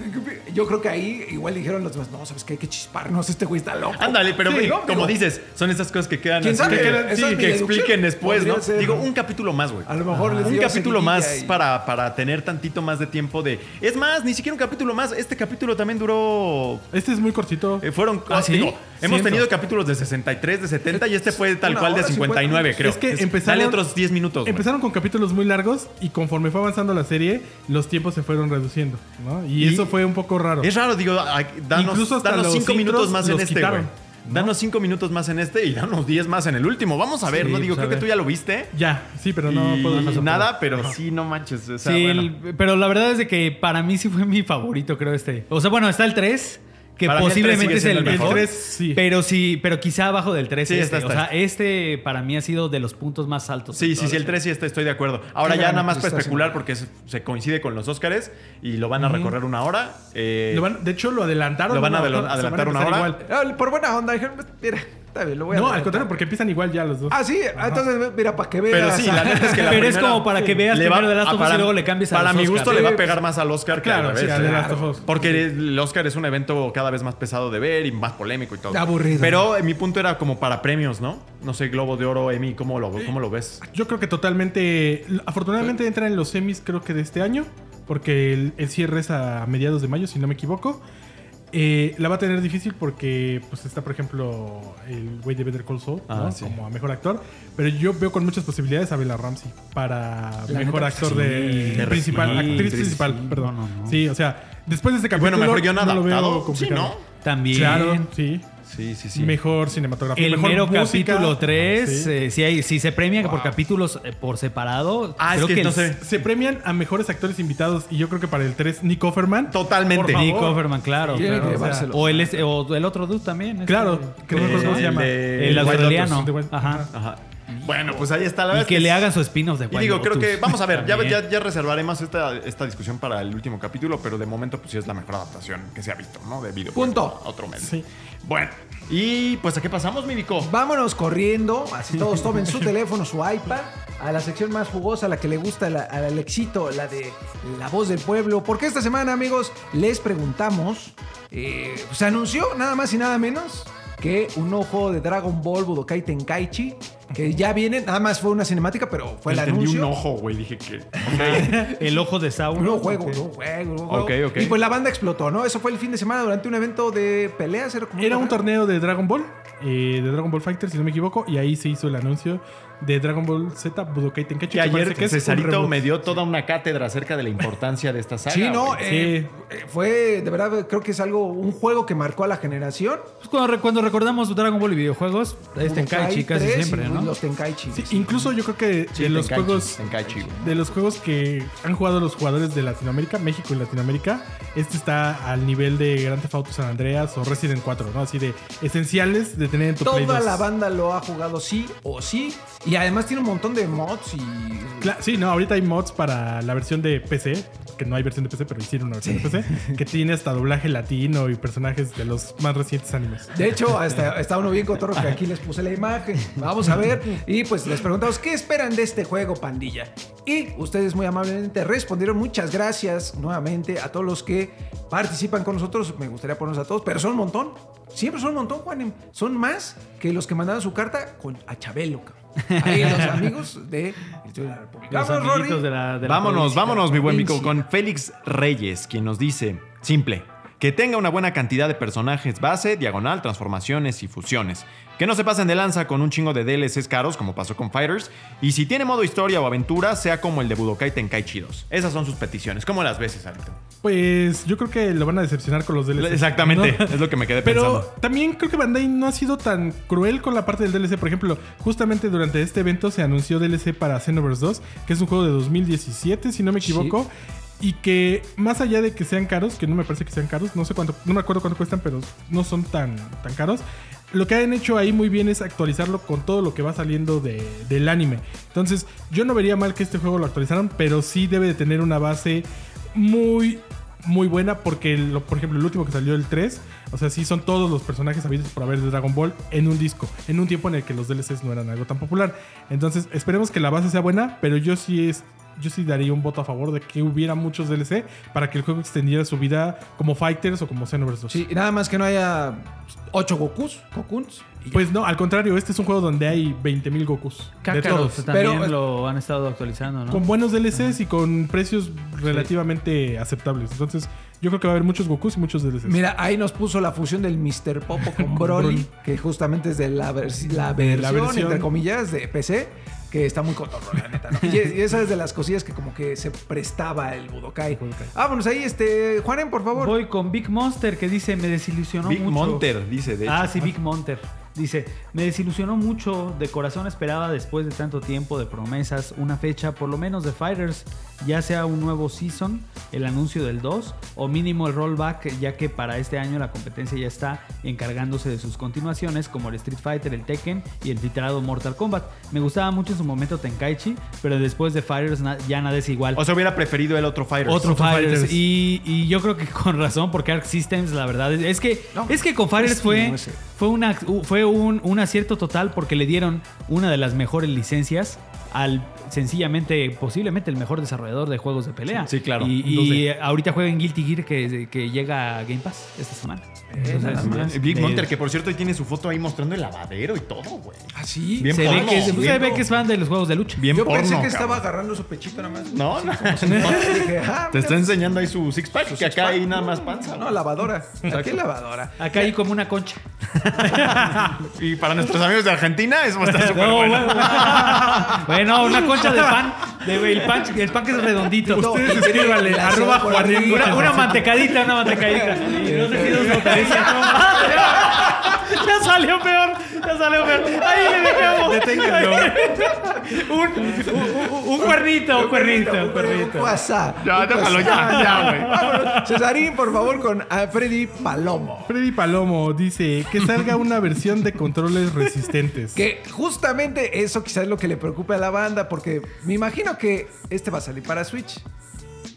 Speaker 2: Yo creo que ahí igual dijeron los demás, no, ¿sabes qué? Hay que chisparnos, este güey está loco.
Speaker 1: Ándale, pero
Speaker 2: Sí,
Speaker 1: como
Speaker 2: Digo,
Speaker 1: dices, son esas cosas que quedan
Speaker 2: ¿Quién sabe?
Speaker 1: que, sí,
Speaker 2: es
Speaker 1: expliquen después, ¿no?
Speaker 2: ser,
Speaker 1: Digo, un capítulo más, güey.
Speaker 2: A lo mejor les
Speaker 1: Un capítulo más
Speaker 2: y-
Speaker 1: para, para tener tantito más de tiempo de... Es más, ni siquiera un capítulo más. Este capítulo también duró...
Speaker 3: Este es muy cortito.
Speaker 1: eh, fueron...
Speaker 4: ¿Ah, sí?
Speaker 1: digo, hemos tenido capítulos de 63, de 70 y este fue tal
Speaker 2: Una
Speaker 1: cual de
Speaker 2: hora,
Speaker 1: 59,
Speaker 2: 50.
Speaker 1: creo.
Speaker 3: Es que empezaron-
Speaker 1: Dale otros 10 minutos.
Speaker 3: Empezaron con capítulos muy largos y conforme fue avanzando la serie, los tiempos se fueron reduciendo, ¿no? Y,
Speaker 1: Y-
Speaker 3: eso fue un poco raro.
Speaker 1: Es raro, digo, danos,
Speaker 3: Incluso hasta
Speaker 1: danos
Speaker 3: los
Speaker 1: cinco minutos más en este. Danos cinco minutos más en este y danos 10 más en el último. Vamos a ver,
Speaker 4: Sí,
Speaker 1: ¿no? Digo,
Speaker 4: pues,
Speaker 1: creo que tú ya lo viste.
Speaker 3: Ya, sí, pero no
Speaker 1: y
Speaker 3: puedo
Speaker 1: nada, pero sí, no manches. o sea,
Speaker 4: Sí,
Speaker 1: bueno.
Speaker 4: el- pero la verdad es de que para mí sí fue mi favorito, creo este. O sea, bueno, está el 3, que
Speaker 1: Para
Speaker 4: posiblemente es el
Speaker 1: el
Speaker 4: mejor.
Speaker 3: mejor. El tres, sí.
Speaker 4: Pero sí, pero quizá abajo del 3
Speaker 1: Sí,
Speaker 4: este.
Speaker 1: está,
Speaker 4: o
Speaker 1: está,
Speaker 4: sea, este para mí ha sido de los puntos más altos.
Speaker 1: Sí, sí, sí, el
Speaker 4: serie.
Speaker 1: 3 sí está, estoy de acuerdo. Ahora
Speaker 2: Qué
Speaker 1: ya nada más para especular porque se, se coincide con los Oscars y lo van a recorrer una hora. eh,
Speaker 3: Lo van- de hecho, lo adelantaron.
Speaker 1: Lo van a adelantar una hora.
Speaker 3: igual.
Speaker 2: Ah, Por buena onda, dijeron, mira, está bien, lo voy a
Speaker 3: No, al
Speaker 2: adelantar".
Speaker 3: contrario, porque empiezan igual ya los dos.
Speaker 2: Ah, sí, entonces, mira, para que veas.
Speaker 1: pero sí, la neta es que la [LAUGHS]
Speaker 4: Pero es
Speaker 1: primera
Speaker 4: como para que veas
Speaker 1: le va-
Speaker 4: primero de Last of Us y luego le cambies a
Speaker 1: Para
Speaker 4: los
Speaker 1: mi gusto le va a pegar más al Oscar que al
Speaker 3: Claro,
Speaker 1: revés.
Speaker 3: sí, a The Last of Us.
Speaker 1: Porque el Oscar es un evento cada vez más pesado de ver y más polémico y todo.
Speaker 2: Aburrido.
Speaker 1: Pero eh, mi punto era como para premios, ¿no? No sé, Globo de Oro, Emmy, ¿cómo lo, cómo lo ves?
Speaker 3: Yo creo que totalmente. Afortunadamente entra en los semis, creo que de este año. Porque el, el cierre es a mediados de mayo, si no me equivoco. Eh, la va a tener difícil porque pues está, por ejemplo, el güey de Better Call Saul,
Speaker 1: Ah,
Speaker 3: ¿no?
Speaker 1: sí.
Speaker 3: Como a mejor actor. Pero yo veo con muchas posibilidades a Bella Ramsey para
Speaker 2: La
Speaker 3: mejor
Speaker 2: neta,
Speaker 3: actor
Speaker 4: sí,
Speaker 3: de,
Speaker 1: de
Speaker 3: principal,
Speaker 4: sí,
Speaker 3: actriz
Speaker 4: sí,
Speaker 3: principal,
Speaker 4: sí,
Speaker 3: perdón.
Speaker 4: no, no.
Speaker 3: Sí, o sea, después de este
Speaker 1: Y
Speaker 3: capítulo
Speaker 1: bueno, mejor guion
Speaker 3: no lo veo
Speaker 1: adaptado. Sí,
Speaker 3: complicado.
Speaker 1: ¿no?
Speaker 4: También.
Speaker 3: Claro, sí.
Speaker 1: Sí, sí, sí.
Speaker 3: Mejor cinematografía.
Speaker 4: El
Speaker 3: mejor
Speaker 4: mero
Speaker 3: música.
Speaker 4: capítulo 3,
Speaker 3: Sí.
Speaker 4: si, hay, si se premia por capítulos eh, por separado,
Speaker 1: Ah, es
Speaker 4: creo
Speaker 1: que
Speaker 4: que,
Speaker 1: no
Speaker 4: el-
Speaker 1: sé.
Speaker 3: Se premian a mejores actores invitados y yo creo que para el 3 Nick Offerman.
Speaker 1: Totalmente.
Speaker 3: Por favor.
Speaker 4: Nick Offerman, claro. O, sea, o el, o el otro dude también. este-
Speaker 3: Claro, que no cómo se
Speaker 1: El
Speaker 3: llama.
Speaker 1: de-
Speaker 4: El
Speaker 1: White
Speaker 4: australiano. Ajá.
Speaker 1: Ajá. Bueno, pues ahí está la
Speaker 4: Y que
Speaker 1: es
Speaker 4: le hagan su spin-off de
Speaker 1: Y digo, creo que vamos a ver, ya, ya, ya reservaremos esta, esta discusión para el último capítulo, pero de momento pues sí es la mejor adaptación que se ha visto, ¿no? De video.
Speaker 2: Punto.
Speaker 1: Otro medio.
Speaker 3: Sí.
Speaker 1: Bueno, y pues ¿a qué pasamos, Mídico?
Speaker 2: Vámonos corriendo, así todos tomen su teléfono, su iPad, a la sección más jugosa, la que le gusta la- al Alexito, la de la voz del pueblo. Porque esta semana, amigos, les preguntamos, eh, se anunció nada más y nada menos que un nuevo juego de Dragon Ball Budokai Tenkaichi, que ya viene, nada más fue una cinemática, pero fue el
Speaker 1: Entendí
Speaker 2: anuncio.
Speaker 1: un ojo, güey, dije que... [LAUGHS]
Speaker 4: El ojo de Sauron.
Speaker 2: Un nuevo juego, un nuevo juego, un nuevo juego. Y pues la banda explotó, ¿no? Eso fue el fin de semana durante un evento de peleas. Era, como
Speaker 3: Era un torneo de Dragon Ball, eh, de Dragon Ball Fighter, si no me equivoco, y ahí se hizo el anuncio de Dragon Ball Z Budokai Tenkaichi.
Speaker 1: Que ayer
Speaker 3: que
Speaker 1: Cesarito me dio toda una cátedra acerca de la importancia de esta saga.
Speaker 2: Sí, no, eh, eh, fue de verdad, creo que es algo, un juego que marcó a la generación.
Speaker 4: Pues cuando, cuando recordamos Dragon Ball y videojuegos, es Tenkaichi casi
Speaker 2: 3
Speaker 4: siempre, ¿no?
Speaker 2: Los Tenkaichi.
Speaker 3: Sí, incluso yo creo que
Speaker 1: Sí,
Speaker 3: de los
Speaker 1: Tenkaichi,
Speaker 3: juegos
Speaker 1: Tenkaichi, güey.
Speaker 3: de los juegos que han jugado los jugadores de Latinoamérica, México y Latinoamérica, este está al nivel de Grand Theft Auto San Andreas o Resident 4, ¿no? Así de esenciales de tener en tu Play
Speaker 2: Toda
Speaker 3: 2.
Speaker 2: la banda lo ha jugado sí o sí. Y además tiene un montón de mods y.
Speaker 3: Cla- sí, no, ahorita hay mods para la versión de PC, que no hay versión de PC, pero hicieron una versión de PC, que tiene hasta doblaje latino y personajes de los más recientes animes.
Speaker 2: De hecho, hasta, está uno bien cotorro que aquí les puse la imagen. Vamos a ver. Y pues les preguntamos, ¿qué esperan de este juego, pandilla? Y ustedes muy amablemente respondieron. Muchas gracias nuevamente a todos los que participan con nosotros. Me gustaría ponernos a todos, pero son un montón. Siempre son un montón, Juanem. Son más que los que mandaron su carta con a Chabelo. cabrón. Ahí los [LAUGHS] amigos de la República.
Speaker 4: Amiguitos
Speaker 2: Rory.
Speaker 4: de la, de la
Speaker 1: Vámonos,
Speaker 4: provincia.
Speaker 1: vámonos, mi buen Mico,
Speaker 2: provincia.
Speaker 1: con Félix Reyes, quien nos dice, simple, que tenga una buena cantidad de personajes base, diagonal, transformaciones y fusiones. Que no se pasen de lanza con un chingo de DLCs caros, como pasó con Fighters. Y si tiene modo historia o aventura, sea como el de Budokai Tenkaichi 2. Esas son sus peticiones. ¿Cómo las ves, Cesarito?
Speaker 3: Pues yo creo que lo van a decepcionar con los DLC.
Speaker 1: Exactamente,
Speaker 3: ¿no?
Speaker 1: es lo que me quedé
Speaker 3: Pero
Speaker 1: pensando.
Speaker 3: también creo que Bandai no ha sido tan cruel con la parte del DLC. Por ejemplo, justamente durante este evento se anunció DLC para Xenoverse 2, que es un juego de 2017, si no me equivoco. Y que más allá de que sean caros, que no me parece que sean caros, no sé cuánto, no me acuerdo cuánto cuestan, pero no son tan, tan caros. Lo que han hecho ahí muy bien es actualizarlo con todo lo que va saliendo de- del anime. Entonces, yo no vería mal que este juego lo actualizaran, pero sí debe de tener una base muy, muy buena porque, por ejemplo, el último que salió, el 3, o sea, sí son todos los personajes habidos por haber de Dragon Ball en un disco, en un tiempo en el que los DLCs no eran algo tan popular. Entonces, esperemos que la base sea buena, pero yo sí es... Yo sí daría un voto a favor de que hubiera muchos DLC para que el juego extendiera su vida como Fighters o como Xenoverse 2.
Speaker 2: Sí, nada más que no haya 8 Gokus, Gokuns.
Speaker 3: Pues no, al contrario, este es un juego donde hay 20.000 Gokus. de
Speaker 4: Cácaros
Speaker 3: todos.
Speaker 4: también
Speaker 2: Pero-
Speaker 4: lo han estado actualizando, ¿no?
Speaker 3: Con buenos DLCs y con precios relativamente aceptables. Entonces, yo creo que va a haber muchos Gokus y muchos DLCs.
Speaker 2: Mira, ahí nos puso la fusión del Mr. Popo [LAUGHS] con Broly,
Speaker 3: Broly.
Speaker 2: que justamente es de la, vers- la
Speaker 3: De
Speaker 2: versión,
Speaker 3: la versión.
Speaker 2: entre comillas, de PC, que está muy cotorro, la neta. ¿no? Y, y esa es de las cosillas que como que se prestaba el Budokai.
Speaker 3: Budokai.
Speaker 2: Vámonos ahí, este, Juanen, por favor.
Speaker 4: Voy con Big Monster que dice, me desilusionó
Speaker 1: Big
Speaker 4: mucho.
Speaker 1: Monter, dice, de hecho.
Speaker 4: Ah, sí, Big Monter. Dice, me desilusionó mucho, de corazón esperaba después de tanto tiempo de promesas una fecha por lo menos de Fighters, ya sea un nuevo season, el anuncio del 2 o mínimo el rollback, ya que para este año la competencia ya está encargándose de sus continuaciones como el Street Fighter, el Tekken y el filtrado Mortal Kombat. Me gustaba mucho en su momento Tenkaichi, pero después de Fighters na- ya nada es igual.
Speaker 1: O sea, hubiera preferido el otro Fighters.
Speaker 4: Otro,
Speaker 3: Otro
Speaker 4: Fighters.
Speaker 3: Fighters.
Speaker 4: Y, y yo creo que con razón, porque Arc Systems, la verdad, es, es que
Speaker 2: No,
Speaker 4: es que con Fighters fue, fue, una, fue un, un acierto total porque le dieron una de las mejores licencias al sencillamente, posiblemente el mejor desarrollador de juegos de pelea.
Speaker 1: Sí, claro.
Speaker 4: Y, y
Speaker 1: Entonces-
Speaker 4: ahorita juega en Guilty Gear que, que llega a Game Pass esta semana.
Speaker 2: nada más.
Speaker 1: Big
Speaker 4: eh,
Speaker 1: Monter, que por cierto tiene su foto ahí mostrando el lavadero y todo, güey.
Speaker 2: Así.
Speaker 1: Bien
Speaker 4: se ve, que
Speaker 1: bien
Speaker 4: se ve que es fan de los juegos de lucha.
Speaker 1: Bien
Speaker 2: Yo
Speaker 1: porno,
Speaker 2: pensé que
Speaker 1: cabrón.
Speaker 2: estaba agarrando su pechito nada más.
Speaker 1: No, no. [LAUGHS]
Speaker 2: Dije, ah,
Speaker 1: Te está enseñando ahí su six pack,
Speaker 2: su
Speaker 1: que acá hay nada más panza.
Speaker 2: No, lavadora. Aquí lavadora.
Speaker 4: Acá hay como una concha. [LAUGHS]
Speaker 1: Y para nuestros amigos de Argentina, eso va a estar súper [LAUGHS]
Speaker 4: No,
Speaker 1: bueno.
Speaker 4: bueno, bueno, una concha [LAUGHS] de pan. De, el, pan el pan que es redondito.
Speaker 3: Ustedes escríbanle, arroba
Speaker 2: arriba.
Speaker 4: Una, una mantecadita, una mantecadita. Y [LAUGHS] no sé si nos autoriza. [LAUGHS] Ya salió peor, ya salió peor. Ahí le dejamos.
Speaker 3: Deténganlo.
Speaker 4: Un, un, un cuernito, un cuernito, un cuernito.
Speaker 2: WhatsApp.
Speaker 1: Ya, déjalo ya, ya, güey.
Speaker 2: Vámonos. Cesarín, por favor, con Freddy Palomo.
Speaker 3: Freddy Palomo dice que salga una versión de controles resistentes.
Speaker 2: Que justamente eso quizás es lo que le preocupa a la banda, porque me imagino que este va a salir para Switch.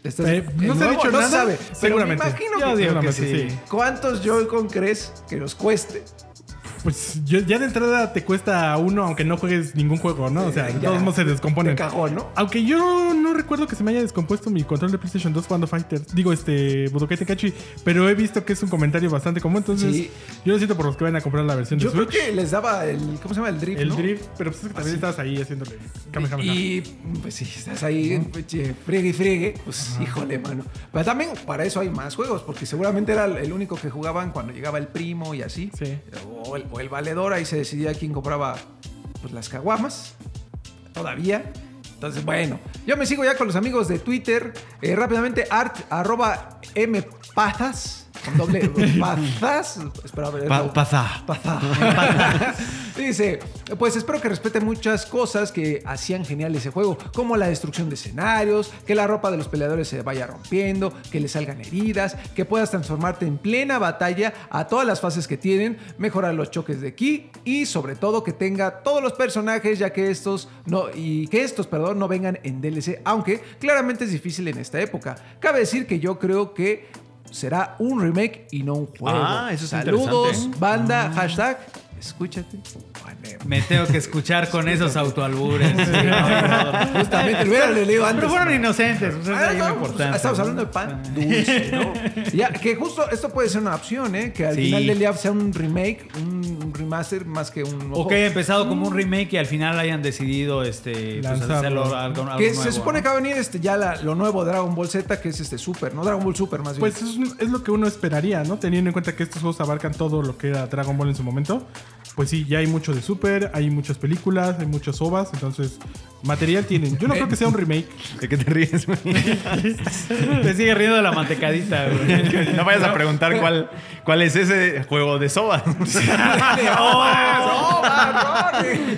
Speaker 2: Este es
Speaker 3: Eh, no se ha dicho
Speaker 2: no
Speaker 3: nada.
Speaker 2: sabe, pero me
Speaker 3: Seguramente.
Speaker 2: imagino que
Speaker 4: digo que
Speaker 3: Seguramente,
Speaker 4: sí.
Speaker 2: ¿Cuántos Joy-Con crees que nos cueste?
Speaker 3: Pues yo- ya de entrada te cuesta uno, aunque no juegues ningún juego, ¿no? O sea, de
Speaker 2: Ya,
Speaker 3: todos modos se descomponen.
Speaker 2: De cajón, ¿no?
Speaker 3: Aunque yo no recuerdo que se me haya descompuesto mi control de PlayStation 2 jugando Fighter. Digo, este, Budokai Tenkaichi. Pero he visto que es un comentario bastante común. Entonces,
Speaker 2: Sí.
Speaker 3: yo lo siento por los que van a comprar la versión
Speaker 2: Yo
Speaker 3: de
Speaker 2: creo
Speaker 3: Switch.
Speaker 2: que les daba el. ¿Cómo se llama? El drift.
Speaker 3: El
Speaker 2: ¿no?
Speaker 3: drift, pero pues es que también estabas ahí haciéndole.
Speaker 2: Y pues si estás ahí, che, friegue y friegue, pues híjole, mano. Pero también para eso hay más juegos, porque seguramente era el único que jugaban cuando llegaba el primo y así.
Speaker 3: Sí.
Speaker 2: O el, o el valedor, ahí se decidía quién compraba pues, las caguamas. Todavía. Entonces, bueno, yo me sigo ya con los amigos de Twitter. Eh, rápidamente, art, arroba mpazas. Con doble [LAUGHS] pazas. Espera, a ver,
Speaker 1: Pa- pasa.
Speaker 2: Pazá. [LAUGHS] Dice, pues espero que respeten muchas cosas que hacían genial ese juego, como la destrucción de escenarios, que la ropa de los peleadores se vaya rompiendo, que le salgan heridas, que puedas transformarte en plena batalla a todas las fases que tienen, mejorar los choques de ki y sobre todo que tenga todos los personajes, ya que estos no y que estos, perdón, no vengan en DLC, aunque claramente es difícil en esta época. Cabe decir que yo creo que será un remake y no un juego.
Speaker 1: Ah, eso es
Speaker 2: Saludos,
Speaker 1: interesante.
Speaker 2: banda, hashtag, escúchate.
Speaker 4: Me tengo que escuchar con esos autoalbures. [LAUGHS]
Speaker 2: Justamente, lo hubiera leído antes.
Speaker 4: Pero fueron inocentes. pues,
Speaker 2: Ah,
Speaker 4: es
Speaker 2: no,
Speaker 4: lo importante,
Speaker 2: estamos hablando de pan dulce, ¿no? Ya, que justo esto puede ser una opción, ¿eh? Que al
Speaker 4: Sí.
Speaker 2: final del día sea un remake, un remaster más que un.
Speaker 4: O que haya empezado como un remake y al final hayan decidido este, pues, hacerlo algo, algo
Speaker 2: Que
Speaker 4: nuevo,
Speaker 2: se supone
Speaker 4: ¿no?
Speaker 2: que va a venir este, ya la- lo nuevo Dragon Ball Z, que es este Super, ¿no? Dragon Ball Super más bien.
Speaker 3: Pues es, es lo que uno esperaría, ¿no? Teniendo en cuenta que estos juegos abarcan todo lo que era Dragon Ball en su momento. Pues sí, ya hay mucho de Super, hay muchas películas, hay muchas ovas, entonces material tienen. Yo no creo que sea un remake.
Speaker 1: ¿De qué te ríes, güey? [LAUGHS]
Speaker 4: Te sigue riendo de la mantecadita, güey.
Speaker 1: No vayas a preguntar cuál, cuál es ese juego de soba. [LAUGHS] [LAUGHS]
Speaker 2: ¡Oh,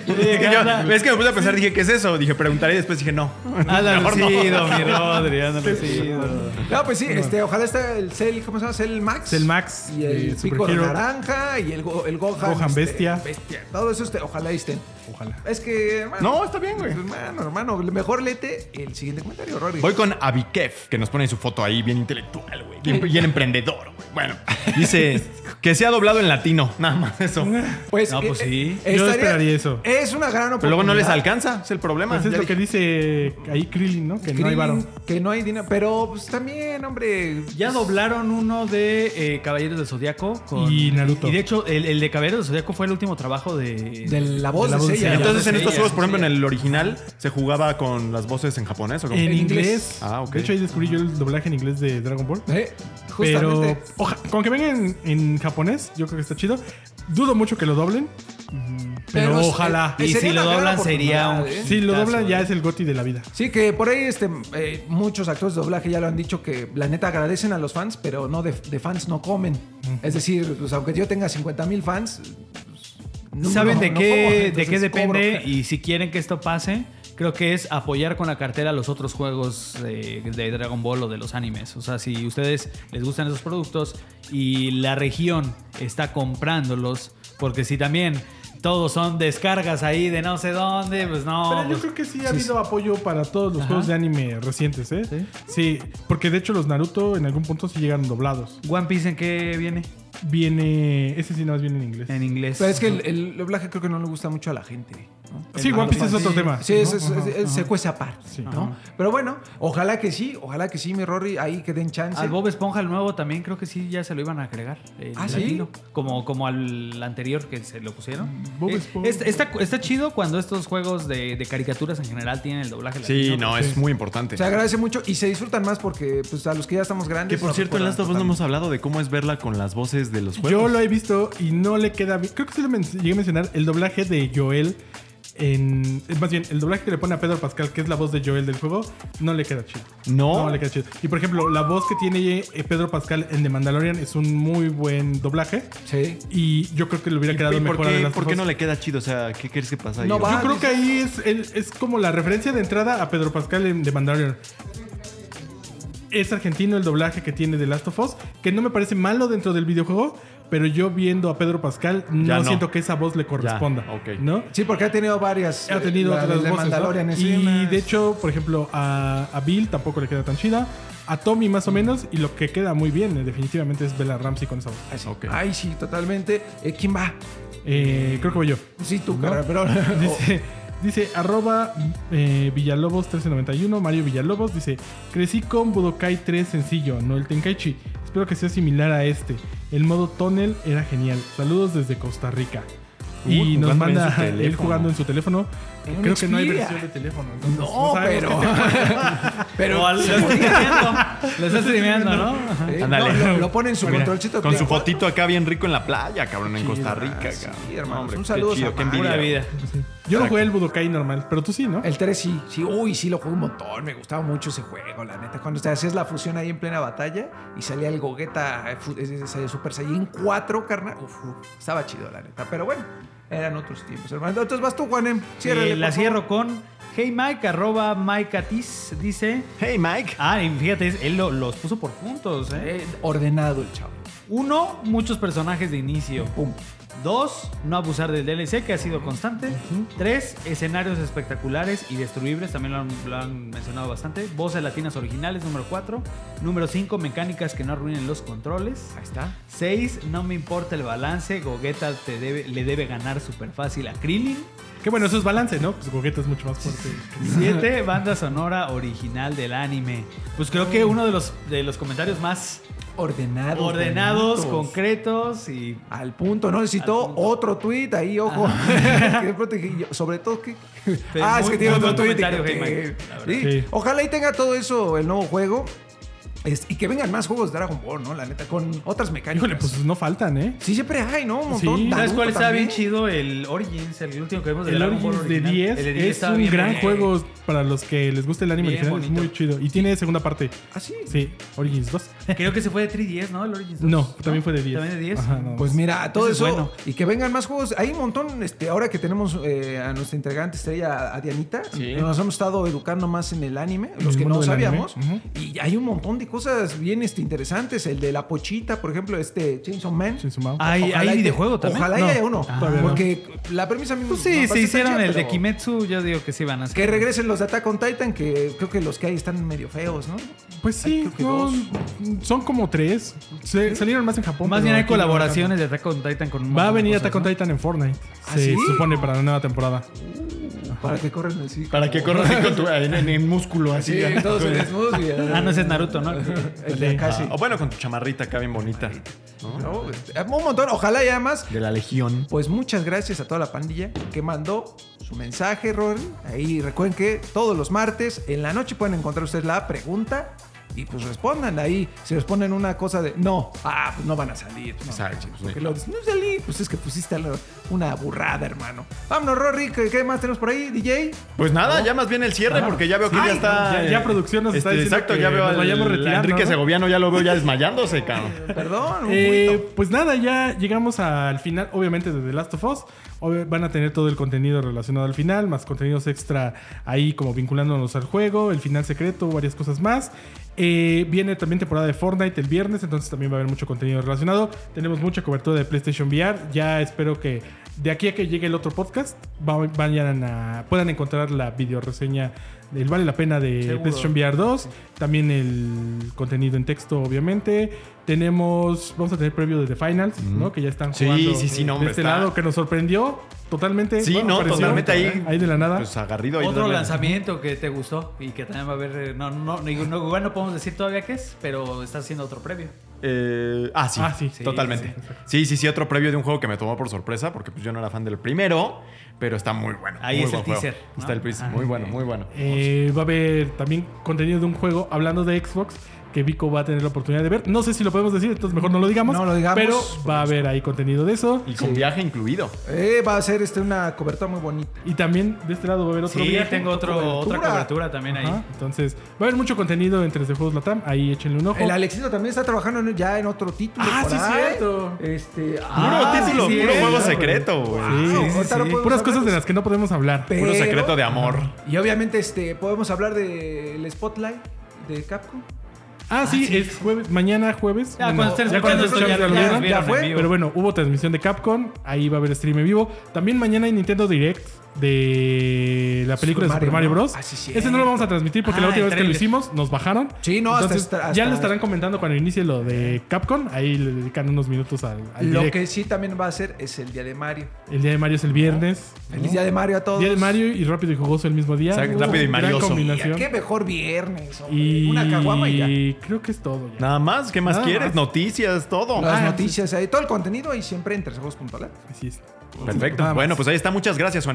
Speaker 1: que yo- es que me puse a pensar, dije, ¿qué es eso? Dije, preguntaré y después dije, no. Mejor no.
Speaker 4: mi Rodri, anda lucido.
Speaker 2: No, pues sí, este, ojalá esté el Cell, ¿cómo se llama? Cell Max.
Speaker 3: Cell Max,
Speaker 2: Y el pico de
Speaker 3: Hero.
Speaker 2: naranja y el, Go- el Gohan.
Speaker 3: Gohan
Speaker 2: este,
Speaker 3: Bestia. bestia.
Speaker 2: Todo eso, este, ojalá estén.
Speaker 3: Ojalá.
Speaker 2: Es que, hermano,
Speaker 1: No, está bien, güey.
Speaker 2: Hermano, hermano, mejor lete el siguiente comentario, Rory.
Speaker 1: Voy con Abikef, que nos pone su foto ahí bien intelectual, güey. Bien, bien emprendedor, güey. Bueno, [LAUGHS] dice que se ha doblado en latino. Nada más eso.
Speaker 2: Pues,
Speaker 4: No, pues sí.
Speaker 3: Yo esperaría eso.
Speaker 2: Es una gran oportunidad.
Speaker 1: Pero luego no les alcanza, es el problema.
Speaker 3: Pues es
Speaker 1: Ya
Speaker 3: lo que dice ahí Krillin, ¿no? Que no hay varo.
Speaker 2: Que no hay dinero. Pero pues también, hombre.
Speaker 4: Ya doblaron uno de eh, Caballeros del Zodiaco con-
Speaker 3: Y Naruto.
Speaker 4: Y de hecho, el, el de Caballeros del Zodiaco fue el último trabajo de.
Speaker 2: De la voz
Speaker 3: De la
Speaker 2: de,
Speaker 3: voz de
Speaker 1: Entonces, en estos juegos, por ejemplo, en el original, ¿se jugaba con las voces en japonés o cómo?
Speaker 3: En
Speaker 2: En
Speaker 3: inglés.
Speaker 1: Ah, ok.
Speaker 3: De hecho, ahí descubrí yo el doblaje en inglés de Dragon Ball.
Speaker 2: Eh,
Speaker 3: Pero
Speaker 2: justamente.
Speaker 3: oja- con que venga en, en japonés, yo creo que está chido. Dudo mucho que lo doblen. Pero,
Speaker 2: Pero,
Speaker 3: ojalá.
Speaker 2: eh,
Speaker 4: Y si lo doblan sería un-
Speaker 2: ¿eh?
Speaker 3: si lo doblan, ya
Speaker 4: eh.
Speaker 3: es el goti de la vida.
Speaker 2: Sí, que por ahí este, eh, muchos actores de doblaje ya lo han dicho que la neta agradecen a los fans, pero no de, de fans no comen. Es decir, pues, aunque yo tenga 50 mil fans, no-
Speaker 4: ¿Saben
Speaker 2: no-
Speaker 4: de qué, de qué depende?
Speaker 2: cobro.
Speaker 4: Y si quieren que esto pase, creo que es apoyar con la cartera los otros juegos de, de Dragon Ball o de los animes. O sea, si ustedes les gustan esos productos y la región está comprándolos, porque si también todos son descargas ahí de no sé dónde, pues no.
Speaker 3: Pero yo
Speaker 4: pues-
Speaker 3: creo que sí ha habido apoyo para todos los juegos de anime recientes, ¿eh?
Speaker 4: ¿Sí?
Speaker 3: Sí, porque de hecho los Naruto en algún punto sí llegaron doblados.
Speaker 4: One Piece en qué viene?
Speaker 3: Viene. Ese sí no más viene en inglés.
Speaker 4: En inglés.
Speaker 2: Pero es que el, el doblaje creo que no le gusta mucho a la gente. ¿No?
Speaker 3: Sí, One Piece es
Speaker 2: sí.
Speaker 3: otro tema.
Speaker 2: Sí, es-
Speaker 3: ¿no?
Speaker 2: es-
Speaker 3: Ajá,
Speaker 2: es- se cuece aparte.
Speaker 3: Sí.
Speaker 2: ¿no? Pero bueno, ojalá que sí, ojalá que sí, mi Rory, ahí que den chance.
Speaker 4: Al Bob Esponja el nuevo también creo que sí ya se lo iban a agregar. el
Speaker 2: ¿Ah, sí?
Speaker 4: latino. Como, como al anterior que se lo pusieron.
Speaker 3: Bob
Speaker 4: Eh,
Speaker 3: Esponja.
Speaker 4: está, está, está chido cuando estos juegos de, de caricaturas en general tienen el doblaje
Speaker 1: Sí,
Speaker 4: latino.
Speaker 1: no, es muy importante.
Speaker 2: Se agradece mucho y se disfrutan más porque pues a los que ya estamos grandes.
Speaker 1: Que por
Speaker 2: nos
Speaker 1: cierto, en Last of Us no hemos hablado de cómo es verla con las voces de los juegos.
Speaker 3: Yo lo he visto y no le queda bien. Creo que sí lo llegué a mencionar. El doblaje de Joel en. es Más bien, el doblaje que le pone a Pedro Pascal, que es la voz de Joel del juego, no le queda chido.
Speaker 1: No.
Speaker 3: No le queda chido. Y por ejemplo, la voz que tiene eh, Pedro Pascal en The Mandalorian es un muy buen doblaje.
Speaker 2: Sí.
Speaker 3: Y yo creo que le hubiera
Speaker 1: ¿Y
Speaker 3: quedado mejor
Speaker 1: qué,
Speaker 3: Last
Speaker 1: por qué no le queda chido? O sea, ¿qué crees que pasa ahí?
Speaker 2: No va.
Speaker 3: Yo creo que ahí es, el- es como la referencia de entrada a Pedro Pascal en The Mandalorian. Es argentino el doblaje que tiene de Last of Us, que no me parece malo dentro del videojuego, pero yo viendo a Pedro Pascal no, siento que esa voz le corresponda. ¿No?
Speaker 2: Sí, porque ha tenido varias.
Speaker 3: Ha tenido
Speaker 2: eh, la
Speaker 3: otras
Speaker 2: de
Speaker 3: voces. Y de hecho, por ejemplo, a, a Bill tampoco le queda tan chida. A Tommy más o menos. Y lo que queda muy bien, eh, definitivamente, es Bella Ramsey con esa voz.
Speaker 2: Ay, sí.
Speaker 1: Ok.
Speaker 2: Ay, sí, totalmente. Eh, ¿Quién va?
Speaker 3: Eh, creo que voy yo.
Speaker 2: Sí, tú,
Speaker 3: ¿No?
Speaker 2: carnal, pero. [LAUGHS]
Speaker 3: Dice, dice arroba eh, Villalobos 1391, Mario Villalobos, dice, crecí con Budokai 3 sencillo, no el Tenkaichi. Espero que sea similar a este. El modo Tunnel era genial. Saludos desde Costa Rica.
Speaker 1: Uy,
Speaker 3: y nos manda [LAUGHS] él jugando en su teléfono. Creo que no hay versión de teléfono. entonces
Speaker 2: No, pero. [LAUGHS] pero.
Speaker 4: Lo está streameando. Lo está streameando, ¿no?
Speaker 2: Eh, no, lo, lo pone en su
Speaker 1: Mira,
Speaker 2: controlcito.
Speaker 1: Con su
Speaker 2: 4.
Speaker 1: fotito acá bien rico en la playa, cabrón, en Costa Rica,
Speaker 2: sí,
Speaker 1: cabrón.
Speaker 2: hermanos.
Speaker 1: Hombre,
Speaker 2: Un
Speaker 1: qué
Speaker 2: saludo
Speaker 1: chido,
Speaker 2: a
Speaker 1: qué envidia.
Speaker 4: Pura vida.
Speaker 3: Yo no jugué el Budokai normal, pero tú sí, ¿no?
Speaker 2: El 3 sí, sí, uy, sí lo jugué un montón, me gustaba mucho ese juego, la neta. Cuando te hacías la fusión ahí en plena batalla y salía el Gogeta eh, ese- Super Saiyan 4, carnal, uf, uf, estaba chido, la neta. Pero bueno, eran otros tiempos, hermano. Entonces vas tú, Juanem, ciérrale,
Speaker 4: Eh, la
Speaker 2: por
Speaker 4: cierro
Speaker 2: favor.
Speaker 4: con Hey Mike, arroba Mike Atis, dice.
Speaker 1: Hey, Mike.
Speaker 4: Ah, y fíjate, él lo- los puso por puntos, ¿eh?
Speaker 2: Eh, ordenado el chavo.
Speaker 4: Uno, muchos personajes de inicio.
Speaker 2: Pum.
Speaker 4: Dos, no abusar del DLC, que ha sido constante. Tres, escenarios espectaculares y destruibles, también lo han, lo han mencionado bastante. Voces latinas originales, número cuatro. Número cinco, mecánicas que no arruinen los controles.
Speaker 2: Ahí está.
Speaker 4: Seis, no me importa el balance, Gogeta te debe, le debe ganar súper fácil a Krillin.
Speaker 3: Que bueno, eso es balance, ¿no? Pues Gogeta es mucho más fuerte.
Speaker 4: Siete, banda sonora original del anime. Pues creo que uno de los, de los comentarios más
Speaker 2: Ordenado.
Speaker 4: ordenados,
Speaker 2: bonitos.
Speaker 4: concretos y
Speaker 2: Al punto, ¿no? Necesitó
Speaker 4: punto.
Speaker 2: otro tweet ahí, ojo. [LAUGHS] sobre todo que.
Speaker 4: Pero
Speaker 2: ah, es que tiene otro tweet. que- sí.
Speaker 3: Sí.
Speaker 2: Ojalá y tenga todo eso el nuevo juego. Es- y que vengan más juegos de Dragon Ball, ¿no? La neta, con otras mecánicas.
Speaker 3: Híjole, pues no faltan, ¿eh?
Speaker 2: Sí, siempre hay, ¿no? Un montón.
Speaker 3: Sí.
Speaker 4: ¿Sabes cuál está bien chido? El Origins, el último que vimos de
Speaker 3: El
Speaker 4: Dragon Ball
Speaker 3: Origins de
Speaker 4: original.
Speaker 3: 10
Speaker 4: El de 10
Speaker 3: es un gran juego para los que les gusta el anime
Speaker 4: Bien
Speaker 3: original. Es muy chido. Y tiene segunda parte.
Speaker 2: ¿Ah, sí?
Speaker 3: Sí, Origins 2. [LAUGHS]
Speaker 4: Creo que se fue de 3DS, ¿no? El Origins 2.
Speaker 3: No, también fue de 10.
Speaker 4: ¿También de 10?
Speaker 3: Ajá, no,
Speaker 2: Pues mira, todo
Speaker 4: es
Speaker 2: eso.
Speaker 4: bueno.
Speaker 2: Y que vengan más juegos. Hay un montón, este, ahora que tenemos eh, a nuestra integrante estrella, a Dianita,
Speaker 1: Sí.
Speaker 2: nos hemos estado educando más en el anime, los
Speaker 3: el
Speaker 2: que no sabíamos. Y hay un montón de cosas bien este, interesantes. El de la pochita, por ejemplo, este Chainsaw Man.
Speaker 3: Chainsaw Man.
Speaker 4: Hay,
Speaker 2: Ojalá
Speaker 4: hay
Speaker 2: te-
Speaker 4: videojuego también.
Speaker 2: Ojalá
Speaker 3: No.
Speaker 2: haya uno.
Speaker 3: Ah, no.
Speaker 2: porque la premisa a mí
Speaker 4: Pues
Speaker 2: me
Speaker 4: sí, si hicieron el de Kimetsu, yo digo que sí van a hacer.
Speaker 2: Que regresen los de Attack on Titan, que creo que los que hay están medio feos, ¿no?
Speaker 3: Pues sí,
Speaker 2: Ay, creo que
Speaker 3: no, son como tres. Se- salieron más en Japón.
Speaker 4: Más bien hay colaboraciones de Attack on Titan con
Speaker 3: Va a venir
Speaker 4: cosas,
Speaker 3: Attack on
Speaker 4: ¿no?
Speaker 3: Titan en Fortnite.
Speaker 2: ¿Ah,
Speaker 3: se
Speaker 2: sí?
Speaker 3: supone para la nueva temporada.
Speaker 2: Para que corran así.
Speaker 1: Para que corras así con tu, en, [LAUGHS] en- en músculo así.
Speaker 2: Sí, todos desnudos [LAUGHS] y...
Speaker 4: Ah, no, ese es Naruto, ¿no? [LAUGHS]
Speaker 2: El de sí.
Speaker 1: Ah, o bueno, con tu chamarrita acá bien bonita. ¿no?
Speaker 2: No, este, un montón. Ojalá ya más.
Speaker 1: De la legión.
Speaker 2: Pues muchas gracias a toda la pandilla que mandó su mensaje, Rory. Ahí recuerden que todos los martes en la noche pueden encontrar ustedes la pregunta y pues respondan ahí. Si responden una cosa de no, ah, pues no van a salir. No,
Speaker 1: Exacto,
Speaker 2: manches,
Speaker 1: sí.
Speaker 2: porque lo- no salí, pues es que pusiste una burrada, hermano. Vámonos, Rory. ¿Qué, qué más tenemos por ahí, DJ?
Speaker 1: Pues nada, ya más bien el cierre, porque ya veo que
Speaker 2: Ay,
Speaker 1: ya está.
Speaker 3: ya- ya producción nos está diciendo
Speaker 1: Exacto,
Speaker 3: que
Speaker 1: ya veo al
Speaker 3: vayamos retirando,
Speaker 1: Enrique
Speaker 3: ¿no?
Speaker 1: Segoviano, ya lo veo ya desmayándose, [LAUGHS] cabrón.
Speaker 2: Perdón, un
Speaker 3: Eh, pues nada, ya llegamos al final, obviamente, de The Last of Us. Van a tener todo el contenido relacionado al final, más contenidos extra ahí como vinculándonos al juego, el final secreto, varias cosas más. Eh, viene también temporada de Fortnite el viernes, entonces también va a haber mucho contenido relacionado. Tenemos mucha cobertura de PlayStation VR. Ya espero que de aquí a que llegue el otro podcast va- vayan puedan encontrar la video reseña del Vale la Pena de
Speaker 2: Seguro.
Speaker 3: PlayStation VR 2. También el contenido en texto, obviamente. Tenemos, vamos a tener previo de The Finals, ¿no? Que ya están
Speaker 1: Sí,
Speaker 3: jugando
Speaker 1: sí, sí, no,
Speaker 3: de este
Speaker 1: está-
Speaker 3: lado, que nos sorprendió totalmente.
Speaker 1: Sí, no,
Speaker 3: Apareció
Speaker 1: totalmente ahí.
Speaker 3: Ahí de la nada.
Speaker 1: Pues agarrido ahí.
Speaker 4: Otro
Speaker 1: de la-
Speaker 4: lanzamiento que te gustó y que también va a haber. eh, No, no, no, no, igual no podemos decir todavía qué es, pero está haciendo otro previo.
Speaker 1: Eh, ah, sí.
Speaker 3: Ah, sí.
Speaker 1: Totalmente.
Speaker 3: Sí, sí,
Speaker 1: Sí, sí, sí, otro previo de un juego que me tomó por sorpresa, porque pues yo no era fan del primero, pero está muy bueno.
Speaker 4: Ahí
Speaker 1: muy
Speaker 4: es
Speaker 1: buen
Speaker 4: el teaser, ¿no?
Speaker 1: Está el teaser.
Speaker 4: Ah,
Speaker 1: muy bueno, muy bueno.
Speaker 3: Eh, va a haber también contenido de un juego hablando de Xbox que Vico va a tener la oportunidad de ver. No sé si lo podemos decir, entonces mejor no lo digamos.
Speaker 2: No lo digamos.
Speaker 3: Pero va a haber ahí contenido de eso.
Speaker 1: Y con viaje incluido.
Speaker 2: Eh, va a ser este, una cobertura muy bonita.
Speaker 3: Y también de este lado va a haber otro
Speaker 4: Sí,
Speaker 3: viaje.
Speaker 4: tengo otro,
Speaker 2: cobertura.
Speaker 4: otra cobertura también ahí.
Speaker 3: Entonces, va a haber mucho contenido en 3D Juegos Latam. Ahí échenle un ojo.
Speaker 2: El Alexito también está trabajando en- ya en otro título.
Speaker 3: Ah,
Speaker 2: por
Speaker 3: sí,
Speaker 2: ahí.
Speaker 3: cierto.
Speaker 2: Este,
Speaker 1: Puro
Speaker 2: ah,
Speaker 1: título,
Speaker 2: sí,
Speaker 1: puro
Speaker 2: sí,
Speaker 1: juego secreto, güey.
Speaker 3: Sí, sí,
Speaker 2: no
Speaker 3: Puras
Speaker 2: hablar
Speaker 3: cosas de
Speaker 2: de
Speaker 3: las que no podemos hablar.
Speaker 2: Pero-
Speaker 1: Puro secreto de amor.
Speaker 2: Y obviamente este, podemos hablar del Spotlight de Capcom.
Speaker 3: Ah, sí, es jueves, mañana jueves.
Speaker 4: Ya, cuando escuchando esto, ya, ya,
Speaker 2: ya fue.
Speaker 3: Pero bueno, hubo transmisión de Capcom, ahí va a haber stream en vivo. También mañana hay Nintendo Direct de la película
Speaker 2: Super
Speaker 3: de Super Mario
Speaker 2: Mario,
Speaker 3: Bros.
Speaker 2: ¿no? Ah, sí,
Speaker 3: Ese no lo vamos a transmitir porque
Speaker 4: Ah,
Speaker 3: la última
Speaker 4: el
Speaker 3: vez que lo hicimos nos bajaron.
Speaker 2: Sí, no, hasta
Speaker 3: Entonces,
Speaker 2: estar-
Speaker 3: ya
Speaker 2: hasta-
Speaker 3: lo estarán comentando cuando inicie lo de Capcom. Ahí le dedican unos minutos al, al
Speaker 2: Lo
Speaker 3: direct.
Speaker 2: que sí también va a ser es el día de Mario.
Speaker 3: El día de Mario es el viernes.
Speaker 2: Feliz día de Mario a todos.
Speaker 3: Día de Mario y rápido y jugoso el mismo día. Uh,
Speaker 1: rápido y marioso.
Speaker 3: combinación.
Speaker 2: Qué mejor viernes. hombre.
Speaker 3: Y
Speaker 2: Una caguama y ya.
Speaker 3: creo que es todo ya.
Speaker 1: Nada más, ¿qué más
Speaker 3: Nada
Speaker 1: quieres?
Speaker 3: más.
Speaker 1: Noticias, todo.
Speaker 2: Las
Speaker 3: Ah,
Speaker 2: noticias ahí, todo el contenido ahí siempre en tresjuegos.lat.
Speaker 3: Así es.
Speaker 1: Perfecto. Bueno, pues ahí está. Muchas gracias,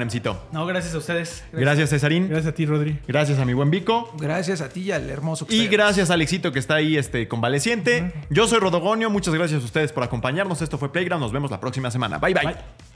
Speaker 4: No, gracias a ustedes.
Speaker 1: Gracias, Cesarín.
Speaker 3: Gracias a ti, Rodri.
Speaker 1: Gracias a mi buen Vico.
Speaker 2: Gracias a ti y al hermoso que
Speaker 1: Y
Speaker 2: está ahí.
Speaker 1: gracias a Alexito que está ahí este, convaleciente. Yo soy Rodogonio. Muchas gracias a ustedes por acompañarnos. Esto fue Playground. Nos vemos la próxima semana. Bye, bye.
Speaker 3: Bye.